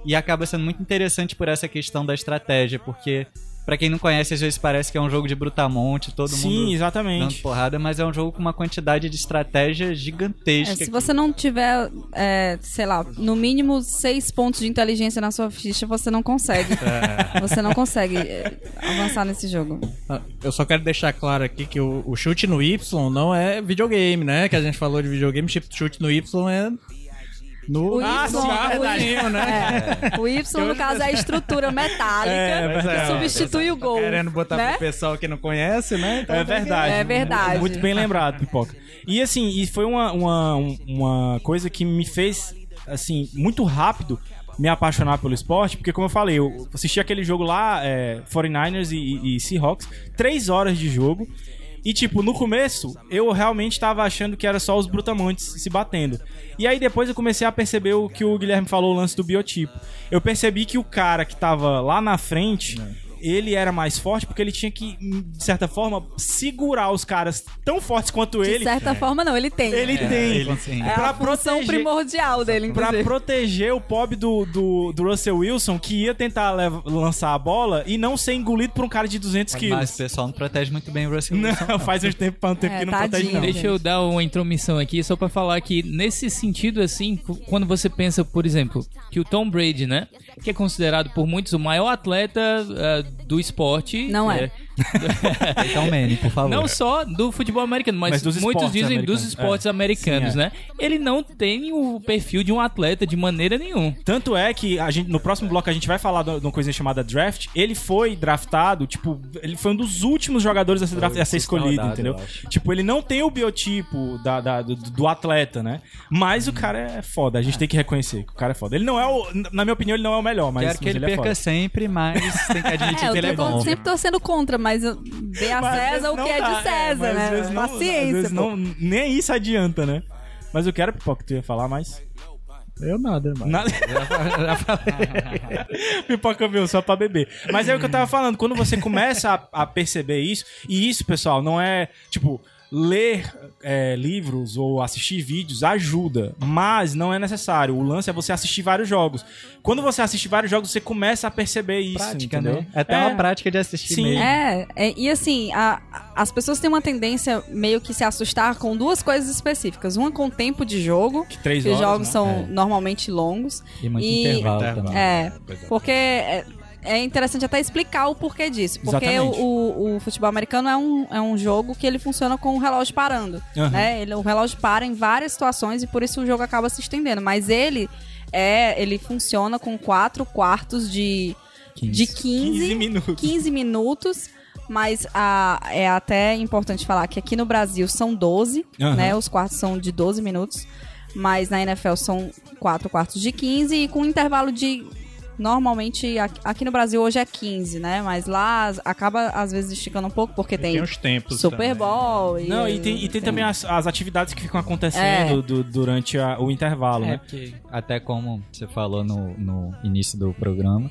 E acaba sendo muito interessante por essa questão da estratégia, porque, pra quem não conhece, às vezes parece que é um jogo de brutamonte, todo Sim, mundo dando exatamente. porrada, mas é um jogo com uma quantidade de estratégia É, gigantesca. se que- você não tiver, é, sei lá, no mínimo seis pontos de inteligência na sua ficha, você não consegue. Você não consegue é, avançar nesse jogo. Ah, Eu só quero deixar claro aqui que o, o chute no Y não é videogame, né? Que a gente falou de videogame, chute chute no Y é no O Ah, Y, no carrinho, né? É, o Y, no caso, é a estrutura metálica É, que é, substitui o tô gol. Querendo botar né? pro pessoal que não conhece, né? Então É verdade. É verdade. Muito bem lembrado, Pipoca. E assim, e foi uma, uma, uma coisa que me fez, assim, muito rápido me apaixonar pelo esporte, porque como eu falei, eu assisti aquele jogo lá, é, 49ers e, e- e Seahawks, três horas de jogo, e tipo, no começo, eu realmente tava achando que era só os brutamontes se batendo. E aí depois eu comecei a perceber o que o Guilherme falou, o lance do biotipo. Eu percebi que o cara que tava lá na frente, ele era mais forte porque ele tinha que, de certa forma, segurar os caras tão fortes quanto De ele. certa forma, não, ele tem. Ele é, tem. ele tem. é pra a função proteger- primordial dele, Pra inclusive. proteger o pobre do, do, do Russell Wilson, que ia tentar leva- lançar a bola e não ser engolido por um cara de 200 Mas quilos. o pessoal não protege muito bem o Russell Wilson. Não, faz um tempo, um tempo É, que não tadinho. protege, não. Deixa eu dar uma intromissão aqui só pra falar que nesse sentido assim, quando você pensa, por exemplo, que o Tom Brady, né, que é considerado por muitos o maior atleta ah, do esporte, Não é. Então, Manny, por favor. Não só do futebol americano, mas, Mas dos muitos dizem dos americanos. esportes É. americanos, Sim, é. né? Ele não tem o perfil de um atleta de maneira nenhuma. Tanto é que a gente, no próximo bloco a gente vai falar de uma coisa chamada draft. Ele foi draftado, tipo, ele foi um dos últimos jogadores a ser, draft, a ser escolhido, entendeu? Tipo, ele não tem o biotipo da, da- do, do atleta, né? Mas o cara é foda, a gente tem que reconhecer que o cara é foda. Ele não é o, na minha opinião, ele não é o melhor, mas, Quero que mas ele é perca foda. sempre, mas tem que admitir É, que ele eu é tô bom. sempre torcendo contra, mas eu- dê a Mas às César o não que é dá, de César, mas às vezes né? não- às Paciência, vezes pô. não, nem isso adianta, né? Mas eu quero, Pipoca, tu ia falar mais? Eu nada, mano. Nada. Pipoca viu, só pra beber. Mas é o que eu tava falando, quando você começa a, a perceber isso, e isso, pessoal, não é, tipo, ler é, livros ou assistir vídeos ajuda, mas não é necessário. O lance é você assistir vários jogos. Quando você assiste vários jogos, você começa a perceber isso, Prática, entendeu? né? É até É. uma prática de assistir Sim. mesmo. É, é, e assim, a- as pessoas têm uma tendência meio que se assustar com duas coisas específicas. Uma com o tempo de jogo, Que três que os horas, jogos né? são É. normalmente longos. E muito E- intervalo, Intervalo. também. É, porque é, interessante até explicar o porquê disso. Porque o, Exatamente. o- o futebol americano é um, é um jogo que ele funciona com o relógio parando. Aham. Né? Ele, o relógio para em várias situações e por isso o jogo acaba se estendendo. Mas ele é ele funciona com quatro quartos de, de 15, 15 minutos. 15 minutos. Mas a- é até importante falar que aqui no Brasil são 12, Aham. né? Os quartos são de 12 minutos. Mas na NFL são 4 quartos de 15 e com um intervalo de. Normalmente, aqui- no Brasil hoje é 15, né? Mas lá acaba às vezes esticando um pouco, porque tem, Tem os tempos Super também. Bowl. E, Não, e tem, e tem também as, as atividades que ficam acontecendo É. du- durante a- o intervalo, É, né? porque até como você falou no, no início do programa,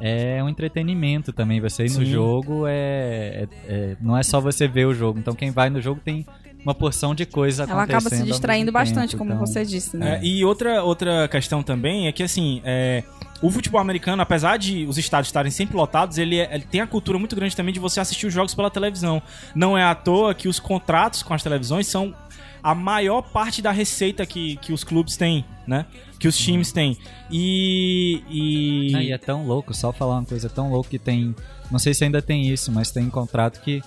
é um entretenimento também. Você ir no Sim. jogo é, é- é- não é só você ver o jogo. Então quem vai no jogo tem uma porção de coisa Ela acontecendo. acaba se distraindo bastante, tempo, como então- você disse, né? É, e outra, outra questão também é que, assim, é, o futebol americano, apesar de os estádios estarem sempre lotados, ele, é- ele tem a cultura muito grande também de você assistir os jogos pela televisão. Não é à toa que os contratos com as televisões são a maior parte da receita que, que os clubes têm, né? Que os times têm. E. e... Não, e é tão louco, só falar uma coisa tão louco que tem. Não sei se ainda tem isso, mas tem contrato que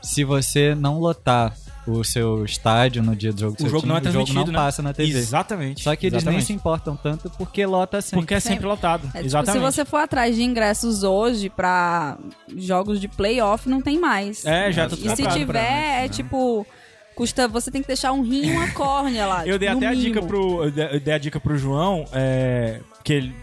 se você não lotar o seu estádio no dia do jogo do o seu jogo time, não é o jogo transmitido, não né? passa na TV. Exatamente. Só que eles nem exatamente. se importam tanto porque lota sempre. Porque é sempre lotado. É, tipo, exatamente. se você for atrás de ingressos hoje pra jogos de playoff, não tem mais. É, já tá E se tiver, é tipo. Custa, você tem que deixar um rim e uma córnea lá. Eu dei tipo, até a dica pro. Eu dei eu dei a dica pro João, é, que ele.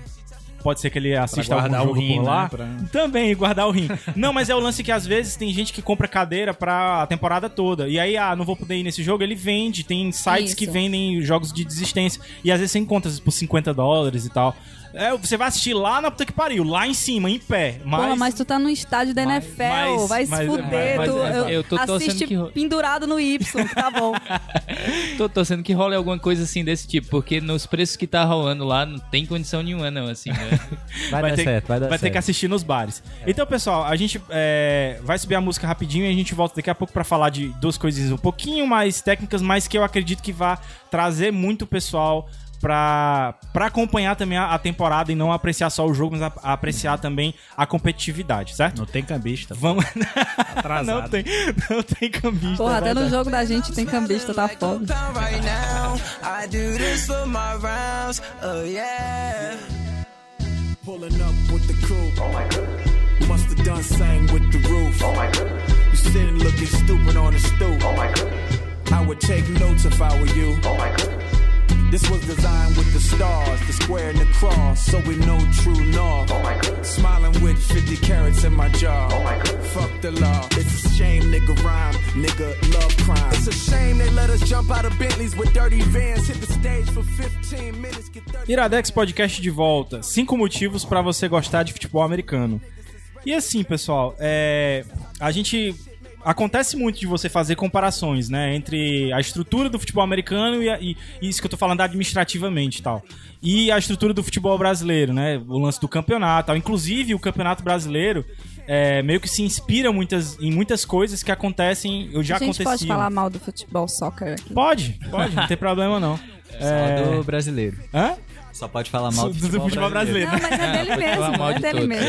Pode ser que ele assista algum guardar o jogo rim, por lá. né, pra- Também, guardar o rim. não, mas é o lance que às vezes tem gente que compra cadeira pra a temporada toda. E aí, ah, não vou poder ir nesse jogo, ele vende. Tem sites Isso. que vendem jogos de desistência. E às vezes você encontra por 50 dólares e tal. É, você vai assistir lá na puta que pariu, lá em cima, em pé. Mas, Porra, mas tu tá no estádio da mas- NFL, mas- vai se mas- fuder. mas- tu, mas- eu, eu tô assiste que- pendurado no Y, tá bom. Tô torcendo que role alguma coisa assim desse tipo, porque nos preços que tá rolando lá não tem condição nenhuma, não, assim, né? Vai, dar ter, certo, vai dar ter certo. que assistir nos bares. Então, pessoal, a gente é, vai subir a música rapidinho e a gente volta daqui a pouco pra falar de duas coisinhas um pouquinho mais técnicas, mas que eu acredito que vai trazer muito pessoal pra, pra acompanhar também a, a temporada e não apreciar só o jogo, mas a, a apreciar também a competitividade, certo? Não tem cambista. Vamos. Atrasado. não tem, não tem cambista. Porra, até no jogo da gente tem cambista, tá foda. right now. I do this for my rounds. Oh yeah. Pulling up with the crew. Oh my goodness. Must have done same with the roof. Oh my goodness. You sitting looking stupid on the stoop. Oh my goodness. I would take notes if I were you. Oh my goodness. This was designed with the stars, the square and the cross, so we know true north. Oh my goodness. Smiling with 50 carats in my jaw. Oh my goodness. Fuck the law. It's a shame, nigga rhyme, nigga love crime. It's a shame they let us jump out of Bentleys with dirty vans, hit the stage for 15 minutes, get 30 Iradex Podcast de volta. Cinco motivos pra você gostar de futebol americano. E assim, pessoal, é, a gente acontece muito de você fazer comparações, né, entre a estrutura do futebol americano e, a- e- e isso que eu tô falando administrativamente, e tal. E a estrutura do futebol brasileiro, né, o lance do campeonato, tal. inclusive o campeonato brasileiro é, meio que se inspira muitas, em muitas coisas que acontecem, eu já a gente aconteciam. pode falar mal do futebol soccer aqui. Pode, pode, não tem problema não. Só do brasileiro. Hã? Só pode falar mal do Do futebol, futebol brasileiro. Não, mas é dele mesmo, mal é de dele todos, mesmo.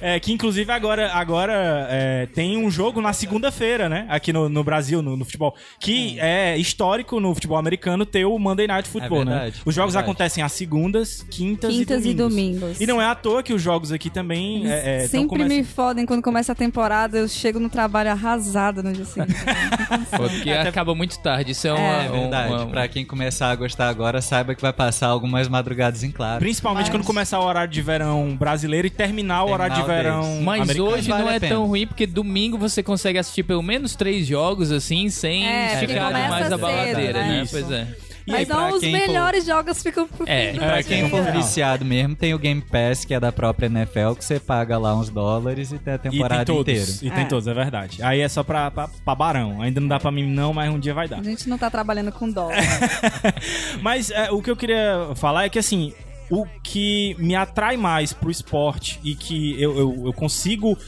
É, que inclusive agora, agora é, tem um jogo na segunda-feira, né? Aqui no, no Brasil, no, no futebol. Que é histórico no futebol americano ter o Monday Night Football, né? verdade, Os jogos verdade. acontecem às segundas, quintas, Quintas e, e domingos. domingos. E não é à toa que os jogos aqui também é, é, Sempre começando- me fodem quando começa a temporada, eu chego no trabalho arrasada no dia seguinte. Porque acaba muito tarde, isso é uma... É verdade. uma- Pra quem começar a gostar agora, saiba que vai passar algumas madrugadas em claro. Principalmente quando começar o horário de verão brasileiro e terminar o horário de verão deles. Mas americano. hoje Vale não é tão ruim, porque domingo você consegue assistir pelo menos três jogos, assim, sem É, ficar demais a baladeira, né? né? Isso. Pois é. E Mas não, os quem for- melhores jogos ficam pro É, fim. Pra É, quem for for- viciado mesmo, tem o Game Pass, que é da própria NFL, que você paga lá uns dólares e tem a E tem temporada todos, inteira. e tem É. todos, é verdade. Aí é só pra, pra, pra barão. Ainda não dá pra mim não, mas um dia vai dar. A gente não tá trabalhando com dólar. Mas é, o que eu queria falar é que assim, o que me atrai mais pro esporte e que eu, eu, eu consigo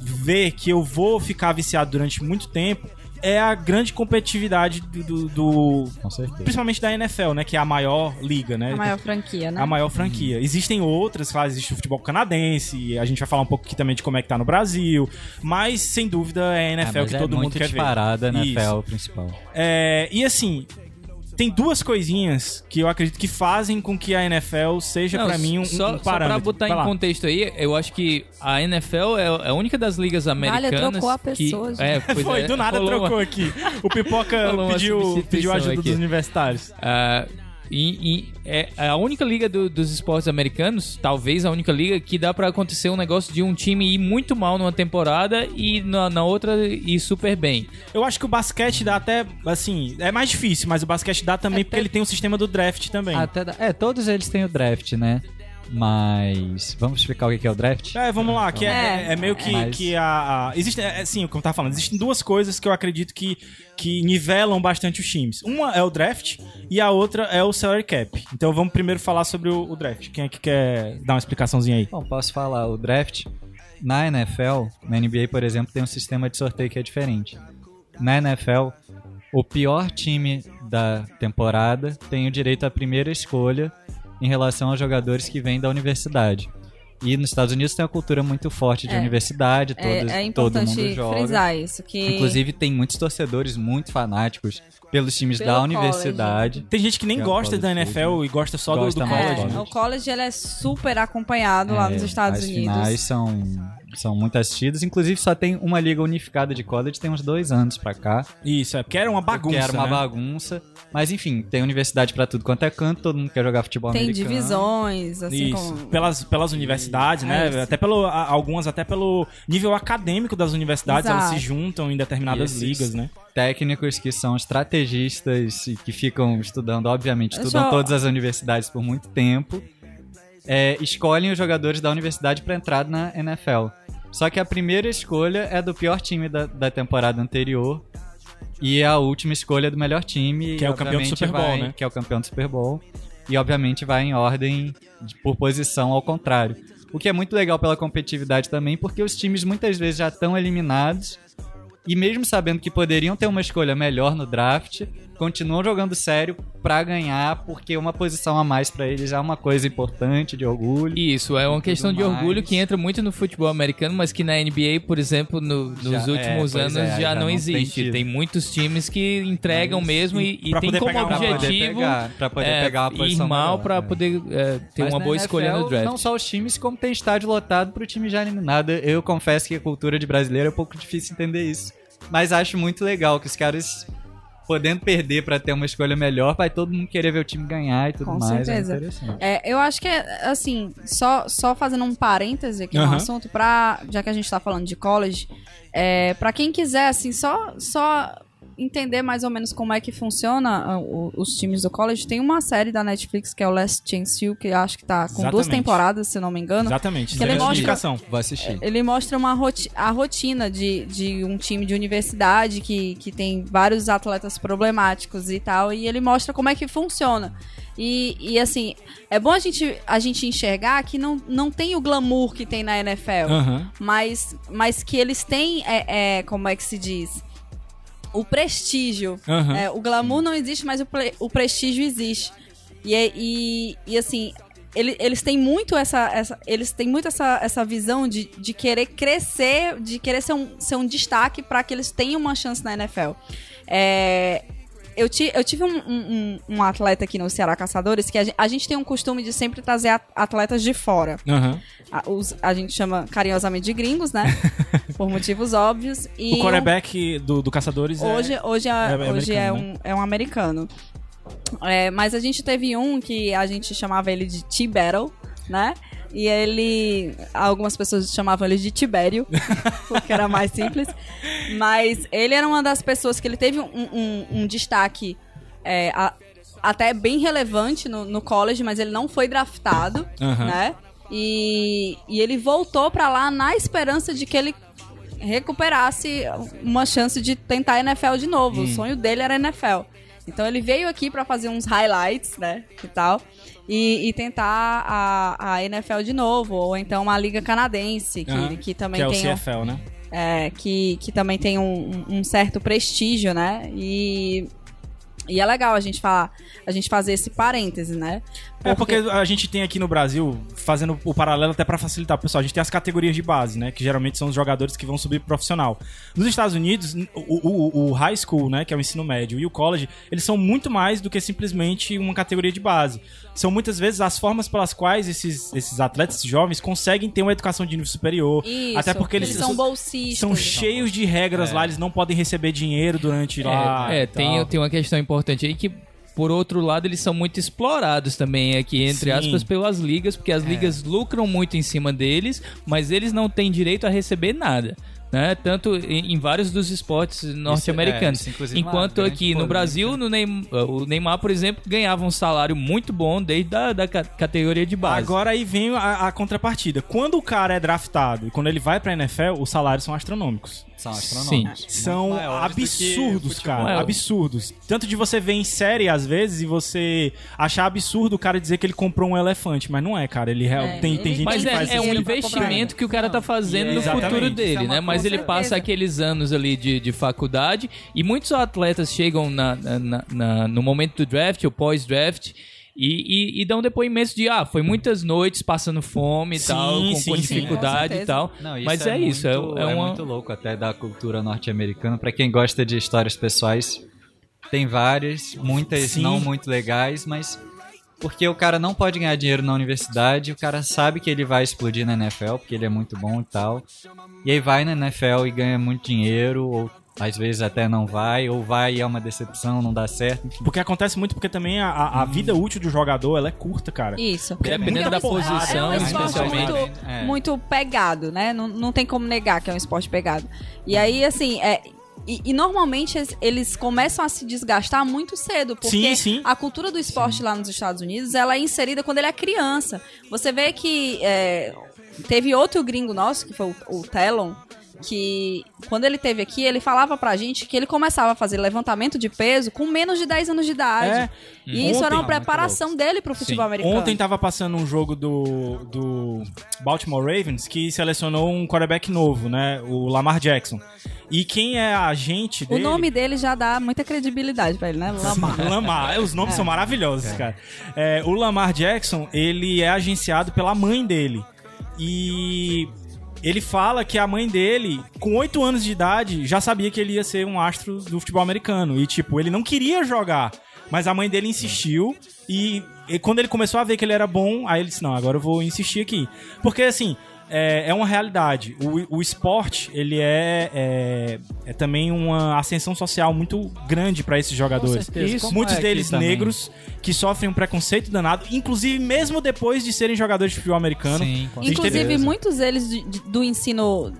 ver que eu vou ficar viciado durante muito tempo é a grande competitividade do, do- do- Com certeza. principalmente da NFL, né, que é a maior liga, né? A maior franquia, né? A maior franquia. Existem outras, claro, existe o futebol canadense, a gente vai falar um pouco aqui também de como é que tá no Brasil, mas sem dúvida é a Ah, NFL mas que é todo mundo muito quer ver. disparada a Isso. NFL principal. É, e assim, tem duas coisinhas que eu acredito que fazem com que a NFL seja pra mim um, só, um só parâmetro. pra botar Vai em lá. contexto aí, eu acho que a NFL é a única das ligas americanas trocou a que... pessoa, gente. É, pois Foi, é, do nada uma- trocou aqui. O Pipoca pediu, pediu ajuda aqui. dos universitários. Ah, E, e é a única liga do- dos esportes americanos, talvez a única liga, que dá pra acontecer um negócio de um time ir muito mal numa temporada e na, na outra ir super bem. Eu acho que o basquete dá até, assim, é mais difícil, mas o basquete dá também porque ele tem um sistema do draft também. Até dá- é, todos eles têm o draft, né? Mas. Vamos explicar o que é o draft? É, vamos lá, que é, É. é meio que, Mas- que a. a existe, é, sim, como eu tava falando, existem duas coisas que eu acredito que, que nivelam bastante os times. Uma é o draft e a outra é o salary cap. Então vamos primeiro falar sobre o, o draft. Quem é que quer dar uma explicaçãozinha aí? Bom, posso falar, o draft na NFL, na NBA, por exemplo, tem um sistema de sorteio que é diferente. Na NFL, o pior time da temporada tem o direito à primeira escolha em relação aos jogadores que vêm da universidade. E nos Estados Unidos tem uma cultura muito forte de É. universidade, todo, É, é todo mundo joga. frisar isso. Que Inclusive, tem muitos torcedores muito fanáticos pelos times Pelo da college. universidade. Tem gente que nem é gosta da college NFL e gosta só do, Gosta do college. do né? é, o college ele é super acompanhado lá É, nos Estados as Unidos. finais são, são muito assistidas. Inclusive, só tem uma liga unificada de college, tem uns dois anos pra cá. Isso, é porque era uma bagunça. que era uma né? bagunça. Mas enfim, tem universidade pra tudo quanto é canto, todo mundo quer jogar futebol Tem americano. divisões, assim Isso, como. pelas, pelas universidades, né? isso. Até pelo, algumas até pelo nível acadêmico das universidades, elas se Exato. juntam em determinadas ligas, né? Técnicos que são estrategistas e que ficam estudando, obviamente, estudam eu- todas as universidades por muito tempo, é, escolhem os jogadores da universidade pra entrar na NFL. Só que a primeira escolha é do pior time da, da temporada anterior e a última escolha é do melhor time. Que é o campeão do Super Bowl, vai- né? Que é o campeão do Super Bowl. E obviamente vai em ordem de- por posição ao contrário. O que é muito legal pela competitividade também, porque os times muitas vezes já estão eliminados e mesmo sabendo que poderiam ter uma escolha melhor no draft, continuam jogando sério pra ganhar, porque uma posição a mais pra eles é uma coisa importante, de orgulho. Isso, é uma questão de mais. orgulho que entra muito no futebol americano, mas que na NBA, por exemplo, no- nos Já- é, últimos pois anos é, já, já não não tem existe. tido. Tem, muitos times que entregam Mas, mesmo e, e tem como objetivo pegar, pra poder é, pegar uma ir posição mal melhor, pra é. poder é, ter Mas uma boa escolha NFL, no draft. Não só os times, como tem estádio lotado pro time já eliminado. Eu confesso que a cultura de brasileiro é um pouco difícil entender isso. Mas acho muito legal que os caras, podendo perder pra ter uma escolha melhor, vai todo mundo querer ver o time ganhar e tudo Com mais. certeza. É. É, eu acho que é, assim, só, só fazendo um parêntese aqui no Aham. assunto, pra, já que a gente tá falando de college, é, pra quem quiser, assim, só, só entender mais ou menos como é que funciona ah, os times do college, tem uma série da Netflix que é o Last Chance You, que acho que tá com duas Exatamente. temporadas, se não me engano. Exatamente. Que ele é mostra- indicação. Vou assistir. Ele mostra uma roti a rotina de, de um time de universidade que, que tem vários atletas problemáticos e tal, e ele mostra como é que funciona. E, e assim, é bom a gente, a gente enxergar que não, não tem o glamour que tem na NFL, Aham. mas, mas que eles têm, é, é, como é que se diz? O prestígio. Aham. É, o glamour não existe, mas o, ple- o prestígio existe. E, é- e, e assim, ele- eles têm muito essa, essa- eles têm muito essa, essa visão de, de querer crescer, de querer ser um, ser um destaque para que eles tenham uma chance na NFL. É, eu, ti, eu tive um, um- um atleta aqui no Ceará Caçadores que a gente, a gente tem um costume de sempre trazer at- atletas de fora. Aham. A, os- a gente chama carinhosamente de gringos, né? Por motivos óbvios. E O quarterback do, do Caçadores é- Hoje, hoje, é, é hoje é, um, é um americano. É, mas a gente teve um que a gente chamava ele de T-Battle, né? E ele. Algumas pessoas chamavam ele de Tibério, porque era mais simples. Mas ele era uma das pessoas que ele teve um, um- um destaque é, a- até bem relevante no, no college, mas ele não foi draftado, Aham. né? E, e ele voltou pra lá na esperança de que ele recuperasse uma chance de tentar a NFL de novo. Hum. O sonho dele era a NFL. Então ele veio aqui pra fazer uns highlights, né, e tal, e, e tentar a, a NFL de novo, ou então uma liga canadense, que, Aham. que também que é o tem um- CFL, né? é, que, que também tem um, um- um certo prestígio, né? E, e é legal a gente falar, a gente fazer esse parêntese, né? É porque a gente tem aqui no Brasil, fazendo o paralelo até pra facilitar o pessoal, a gente tem as categorias de base, né? Que geralmente são os jogadores que vão subir pro profissional. Nos Estados Unidos, o, o- o high school, né? Que é o ensino médio, e o college, eles são muito mais do que simplesmente uma categoria de base. São muitas vezes as formas pelas quais esses, esses atletas esses jovens conseguem ter uma educação de nível superior. Isso, até porque eles, são bolsistas. são cheios de regras lá, eles não podem receber dinheiro durante lá. É, é, tem, tal. tem uma questão importante aí que por outro lado, eles são muito explorados também aqui, entre Sim. aspas, pelas ligas, porque É. as ligas lucram muito em cima deles, mas eles não têm direito a receber nada. Né? Tanto em, em vários dos esportes norte-americanos. isso, inclusive, uma Enquanto aqui no. Brasil, no Neym- o Neymar, por exemplo, ganhava um salário muito bom desde a da ca- categoria de base. Agora aí vem a, a contrapartida. Quando o cara é draftado e quando ele vai pra NFL, os salários são astronômicos. São Sim. astronômicos. São maiores do que absurdos, cara. É, Absurdos. Tanto de você ver em série, às vezes, e você achar absurdo o cara dizer que ele comprou um elefante. Mas não é, cara. Ele real- É, tem, tem ele gente Mas que é, faz é um investimento que o cara tá fazendo no Exatamente. futuro dele, é né? Mas ele certeza. passa aqueles anos ali de, de faculdade e muitos atletas chegam na, na- na- na- no momento do draft ou pós-draft e, e- e dão depoimento de, ah, foi muitas noites passando fome e Sim, tal, com, sim, com sim. dificuldade Com e tal. Não, isso Mas é, é, isso, é, muito, é uma... muito louco até da cultura norte-americana. Pra quem gosta de histórias pessoais, tem várias, muitas Sim. não muito legais, mas porque o cara não pode ganhar dinheiro na universidade, o cara sabe que ele vai explodir na NFL, porque ele é muito bom e tal. E aí vai na NFL e ganha muito dinheiro, ou às vezes até não vai, ou vai e é uma decepção, não dá certo. Enfim. Porque acontece muito porque também a, a- a vida útil do jogador ela é curta, cara. Isso. Dependendo muita da porrada. posição, É um esporte especialmente. muito, É. muito pegado, né? Não, não tem como negar que é um esporte pegado. E aí, assim, é. E, e normalmente es- eles começam a se desgastar muito cedo, porque Sim, sim. a cultura do esporte lá nos Estados Unidos ela é inserida quando ele é criança. Você vê que é, teve outro gringo nosso, que foi o, o Telon, que quando ele teve aqui, ele falava pra gente que ele começava a fazer levantamento de peso com menos de 10 anos de idade. É. E isso era uma Ontem- preparação dele pro futebol americano. Ontem tava passando um jogo do, do Baltimore Ravens que selecionou um quarterback novo, né? O Lamar Jackson. E quem é a agente O dele... nome dele já dá muita credibilidade pra ele, né? Lamar. Lamar. É, Os nomes são maravilhosos, cara. É, o Lamar Jackson, ele é agenciado pela mãe dele. E ele fala que a mãe dele, com 8 anos de idade, já sabia que ele ia ser um astro do futebol americano. E, tipo, ele não queria jogar. Mas a mãe dele insistiu. E, e quando ele começou a ver que ele era bom, aí ele disse: Não, agora eu vou insistir aqui. Porque, assim. É, é uma realidade. O, o esporte, ele é, é, é também uma ascensão social muito grande para esses jogadores. certeza, como Muitos é deles também. negros que sofrem um preconceito danado, inclusive mesmo depois de serem jogadores de futebol americano. Sim, Inclusive, certeza. muitos deles de- de- do ensino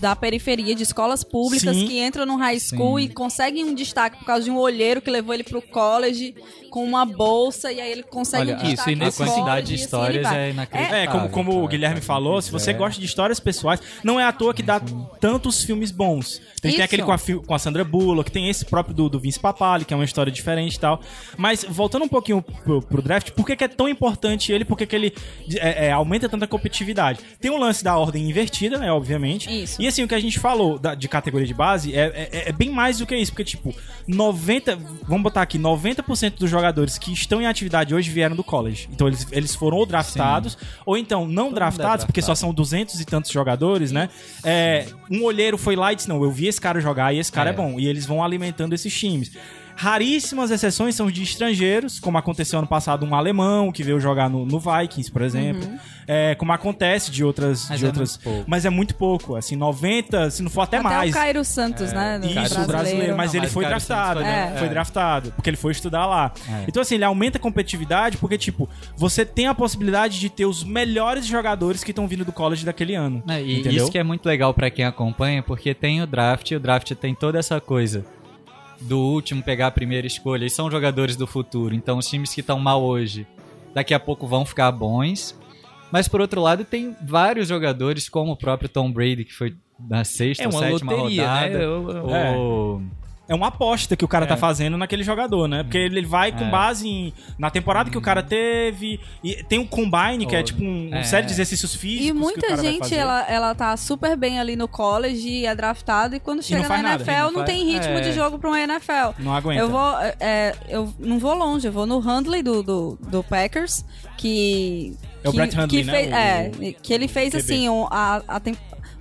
da periferia, de escolas públicas, Sim. que entram no high school Sim. e conseguem um destaque por causa de um olheiro que levou ele pro college com uma bolsa, e aí ele consegue Olha, um destaque isso, e no nesse- a quantidade de assim histórias vai. é inacreditável. É, como, como o. Guilherme falou, se você É. gosta de histórias pessoais, não é à toa que dá tantos filmes bons. Tem, tem aquele com a, com a Sandra Bullock, tem esse próprio do, do Vince Papali, que é uma história diferente e tal. Mas, voltando um pouquinho pro, pro draft, por que, que é tão importante ele? Por que, que ele é, é, aumenta tanta competitividade? Tem um lance da ordem invertida, né, obviamente. Isso. E assim, o que a gente falou da- de categoria de base é, é- é bem mais do que isso, porque, tipo, 90, vamos botar aqui, 90% dos jogadores que estão em atividade hoje vieram do college. Então eles, eles foram ou draftados, ou então não mundo é draftados, porque só são 200 e tantos jogadores, né? É, um olheiro foi lá e disse: Não, eu vi esse cara jogar e esse cara é, É. bom. E eles vão alimentando esses times. Raríssimas exceções são de estrangeiros, como aconteceu ano passado um alemão que veio jogar no, no Vikings, por exemplo. É, como acontece de outras. Mas de é outras muito pouco. mas é muito pouco. Assim, 90, se não for até, Até mais. o Cairo Santos, né? do Isso, o brasileiro, mas Não, ele mas foi draftado, foi né? Foi é. draftado, porque ele foi estudar lá. É. Então, assim, ele aumenta a competitividade porque, tipo, você tem a possibilidade de ter os melhores jogadores que estão vindo do college daquele ano. É, e entendeu? isso que é muito legal pra quem acompanha, porque tem o draft, e o draft tem toda essa coisa do último pegar a primeira escolha, e são jogadores do futuro. Então, os times que estão mal hoje, daqui a pouco vão ficar bons. Mas por outro lado, tem vários jogadores, como o próprio Tom Brady, que foi na sexta É ou sétima loteria, rodada. né? Eu- eu-. O- É uma aposta que o cara É. tá fazendo naquele jogador, né? Porque ele vai com É. base em, na temporada que o cara teve. E tem um combine, que é tipo um, uma É. série de exercícios físicos. E que o muita gente, fazer. ela, ela tá super bem ali no college é draftada, e quando chega na nada, NFL não, não faz- tem ritmo é. de jogo pra uma NFL. Não aguenta. Eu vou. é, eu não vou longe, eu vou no Handley do, do, do Packers, que. É o que, Brett Hundley, que né? fez- O- É, que ele fez QB. assim, um- a, a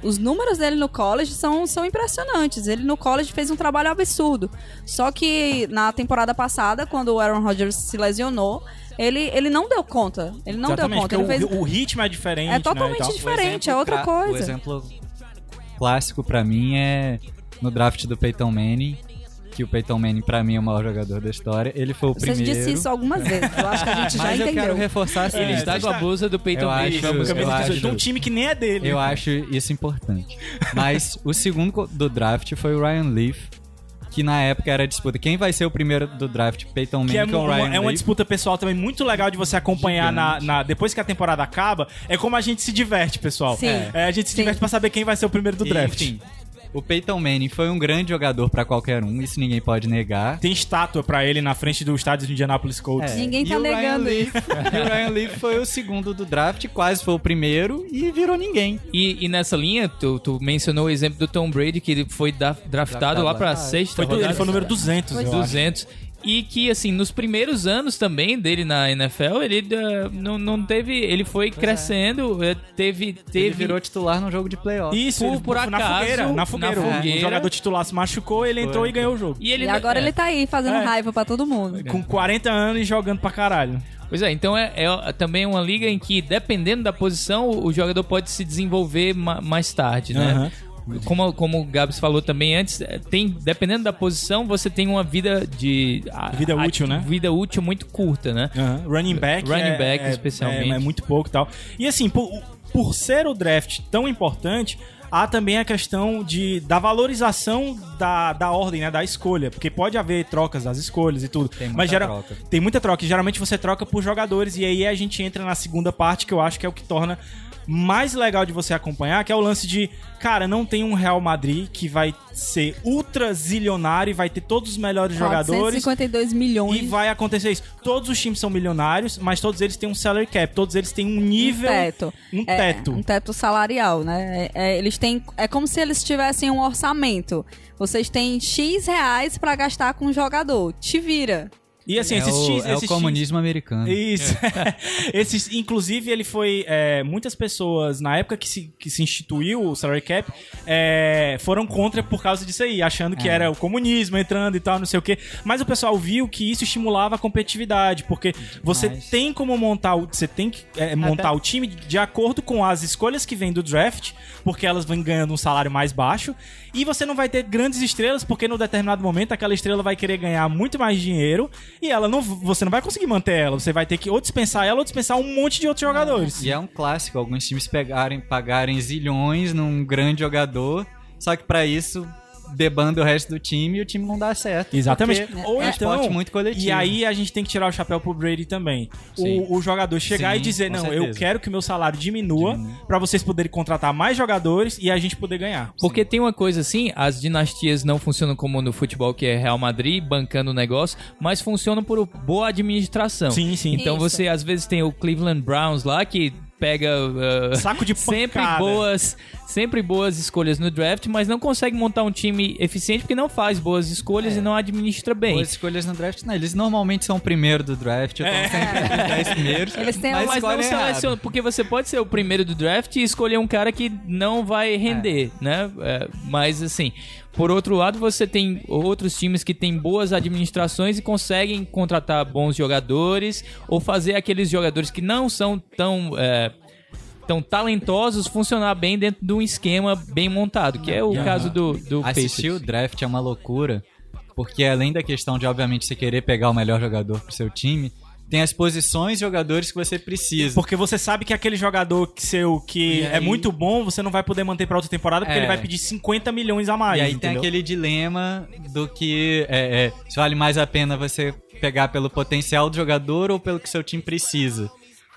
os números dele no college são, são impressionantes. Ele no college fez um trabalho absurdo. Só que na temporada passada, quando o Aaron Rodgers se lesionou, ele, ele não deu conta. Ele não deu Exatamente, conta. Porque fez, o, o ritmo é diferente. É né, totalmente tal. diferente. o é outra coisa. O exemplo clássico pra mim é no draft do Peyton Manning, que o Peyton Manning, pra mim, é o maior jogador da história. Ele foi o Você primeiro. disse isso algumas vezes. Eu acho que a gente já Mas eu entendeu. quero reforçar assim. Ele está com a blusa do Peyton Eu Manning. eu de um time que nem é dele. Eu acho isso importante. Mas o segundo do draft foi o Ryan Leaf, que na época era a disputa. Quem vai ser o primeiro do draft? Peyton Manning Que é, ou uma, Ryan é uma disputa pessoal também muito legal de você acompanhar na, na- depois que a temporada acaba. É como a gente se diverte, pessoal. Sim. É, a gente se Sim. diverte pra saber quem vai ser o primeiro do draft. Enfim, o Peyton Manning foi um grande jogador pra qualquer um, isso ninguém pode negar. Tem estátua pra ele na frente do estádio de Indianapolis Colts. É, Ninguém tá e negando Leaf- E o Ryan Leaf foi o segundo do draft, quase foi o primeiro e virou ninguém. E, e nessa linha, tu, tu mencionou o exemplo do Tom Brady, que ele foi da- draftado, Draftado lá pra atrás. sexta Foi do- ele rodada. foi o número 200, eu acho. 200. E que, assim, nos primeiros anos também dele na NFL, ele eh, não, não teve. Ele foi crescendo, eh, teve. teve Ele virou titular num jogo de playoff. Isso, Por- por na acaso, fogueira. Na fogueira. na O- O fogueira. jogador titular se machucou, ele entrou e ganhou o jogo. E, ele, E agora é, ele tá aí fazendo É. raiva pra todo mundo. Com 40 anos e jogando pra caralho. Pois é, então é, é também uma liga em que, dependendo da posição, o, o jogador pode se desenvolver ma- mais tarde, né? Como, como o Gabs falou também antes, eh, tem, dependendo da posição, você tem uma vida de. a- Vida a- útil, né? Vida útil muito curta, né? Running back. Running é- back, é- especialmente. É, é muito pouco e tal. E assim, por, por ser o draft tão importante, há também a questão de, da valorização da, da ordem, né? Da escolha. Porque pode haver trocas das escolhas e tudo. Tem muita mas gera- troca. Tem muita troca. E geralmente você troca por jogadores. E aí a gente entra na segunda parte, que eu acho que é o que torna mais legal de você acompanhar, que é o lance de, cara, não tem um Real Madrid que vai ser ultra zilionário e vai ter todos os melhores jogadores. 452 milhões. E vai acontecer isso. Todos os times são milionários, mas todos eles têm um salary cap, todos eles têm um nível. Um teto. Um É, teto. um teto salarial, né? É, é, eles têm. É como se eles tivessem um orçamento. Vocês têm X reais pra gastar com um jogador. Te vira. E assim, é esses o, é o esses comunismo americano. Isso. Esses, inclusive, ele foi. é, muitas pessoas, na época que se, que se instituiu o salary cap, é, foram contra por causa disso aí, achando que É. era o comunismo entrando e tal, não sei o quê. Mas o pessoal viu que isso estimulava a competitividade, porque você tem como montar o. Você tem que é, montar o time de acordo com as escolhas que vêm do draft, porque elas vão ganhando um salário mais baixo. E você não vai ter grandes estrelas, porque no determinado momento aquela estrela vai querer ganhar muito mais dinheiro e ela não, você não vai conseguir manter ela. Você vai ter que ou dispensar ela ou dispensar um monte de outros jogadores. E é um clássico, alguns times pegarem, pagarem zilhões num grande jogador, só que pra isso debanda o resto do time e o time não dá certo. Exatamente. Ou é um então, esporte muito coletivo. E aí a gente tem que tirar o chapéu pro Brady também. Sim. O, o jogador chegar Sim, e dizer: Não, eu certeza. quero que o meu salário diminua pra vocês poderem contratar mais jogadores e a gente poder ganhar. Porque tem uma coisa assim, as dinastias não funcionam como no futebol, que é Real Madrid bancando o negócio, mas funcionam por boa administração. Sim, sim. Então Isso. você às vezes tem o Cleveland Browns lá que pega uh, Saco de sempre pancada. boas, sempre boas escolhas no draft, mas não consegue montar um time eficiente porque não faz boas escolhas e não administra bem. Boas escolhas no draft, não, eles normalmente são o primeiro do draft, eu tô sempre 10 primeiros. Eles têm mas Mas não seleciona, porque você pode ser o primeiro do draft e escolher um cara que não vai render, né? É, mas assim, por outro lado, você tem outros times que têm boas administrações e conseguem contratar bons jogadores ou fazer aqueles jogadores que não são tão é, tão talentosos funcionar bem dentro de um esquema bem montado, que é o caso do, do Assistir o draft é uma loucura, porque além da questão de, obviamente, você querer pegar o melhor jogador pro seu time, tem as posições jogadores que você precisa. Porque você sabe que aquele jogador que seu que é aí- muito bom, você não vai poder manter pra outra temporada porque É. ele vai pedir 50 milhões a mais. E aí tem entendeu? aquele dilema do que é, é, se vale mais a pena você pegar pelo potencial do jogador ou pelo que seu time precisa.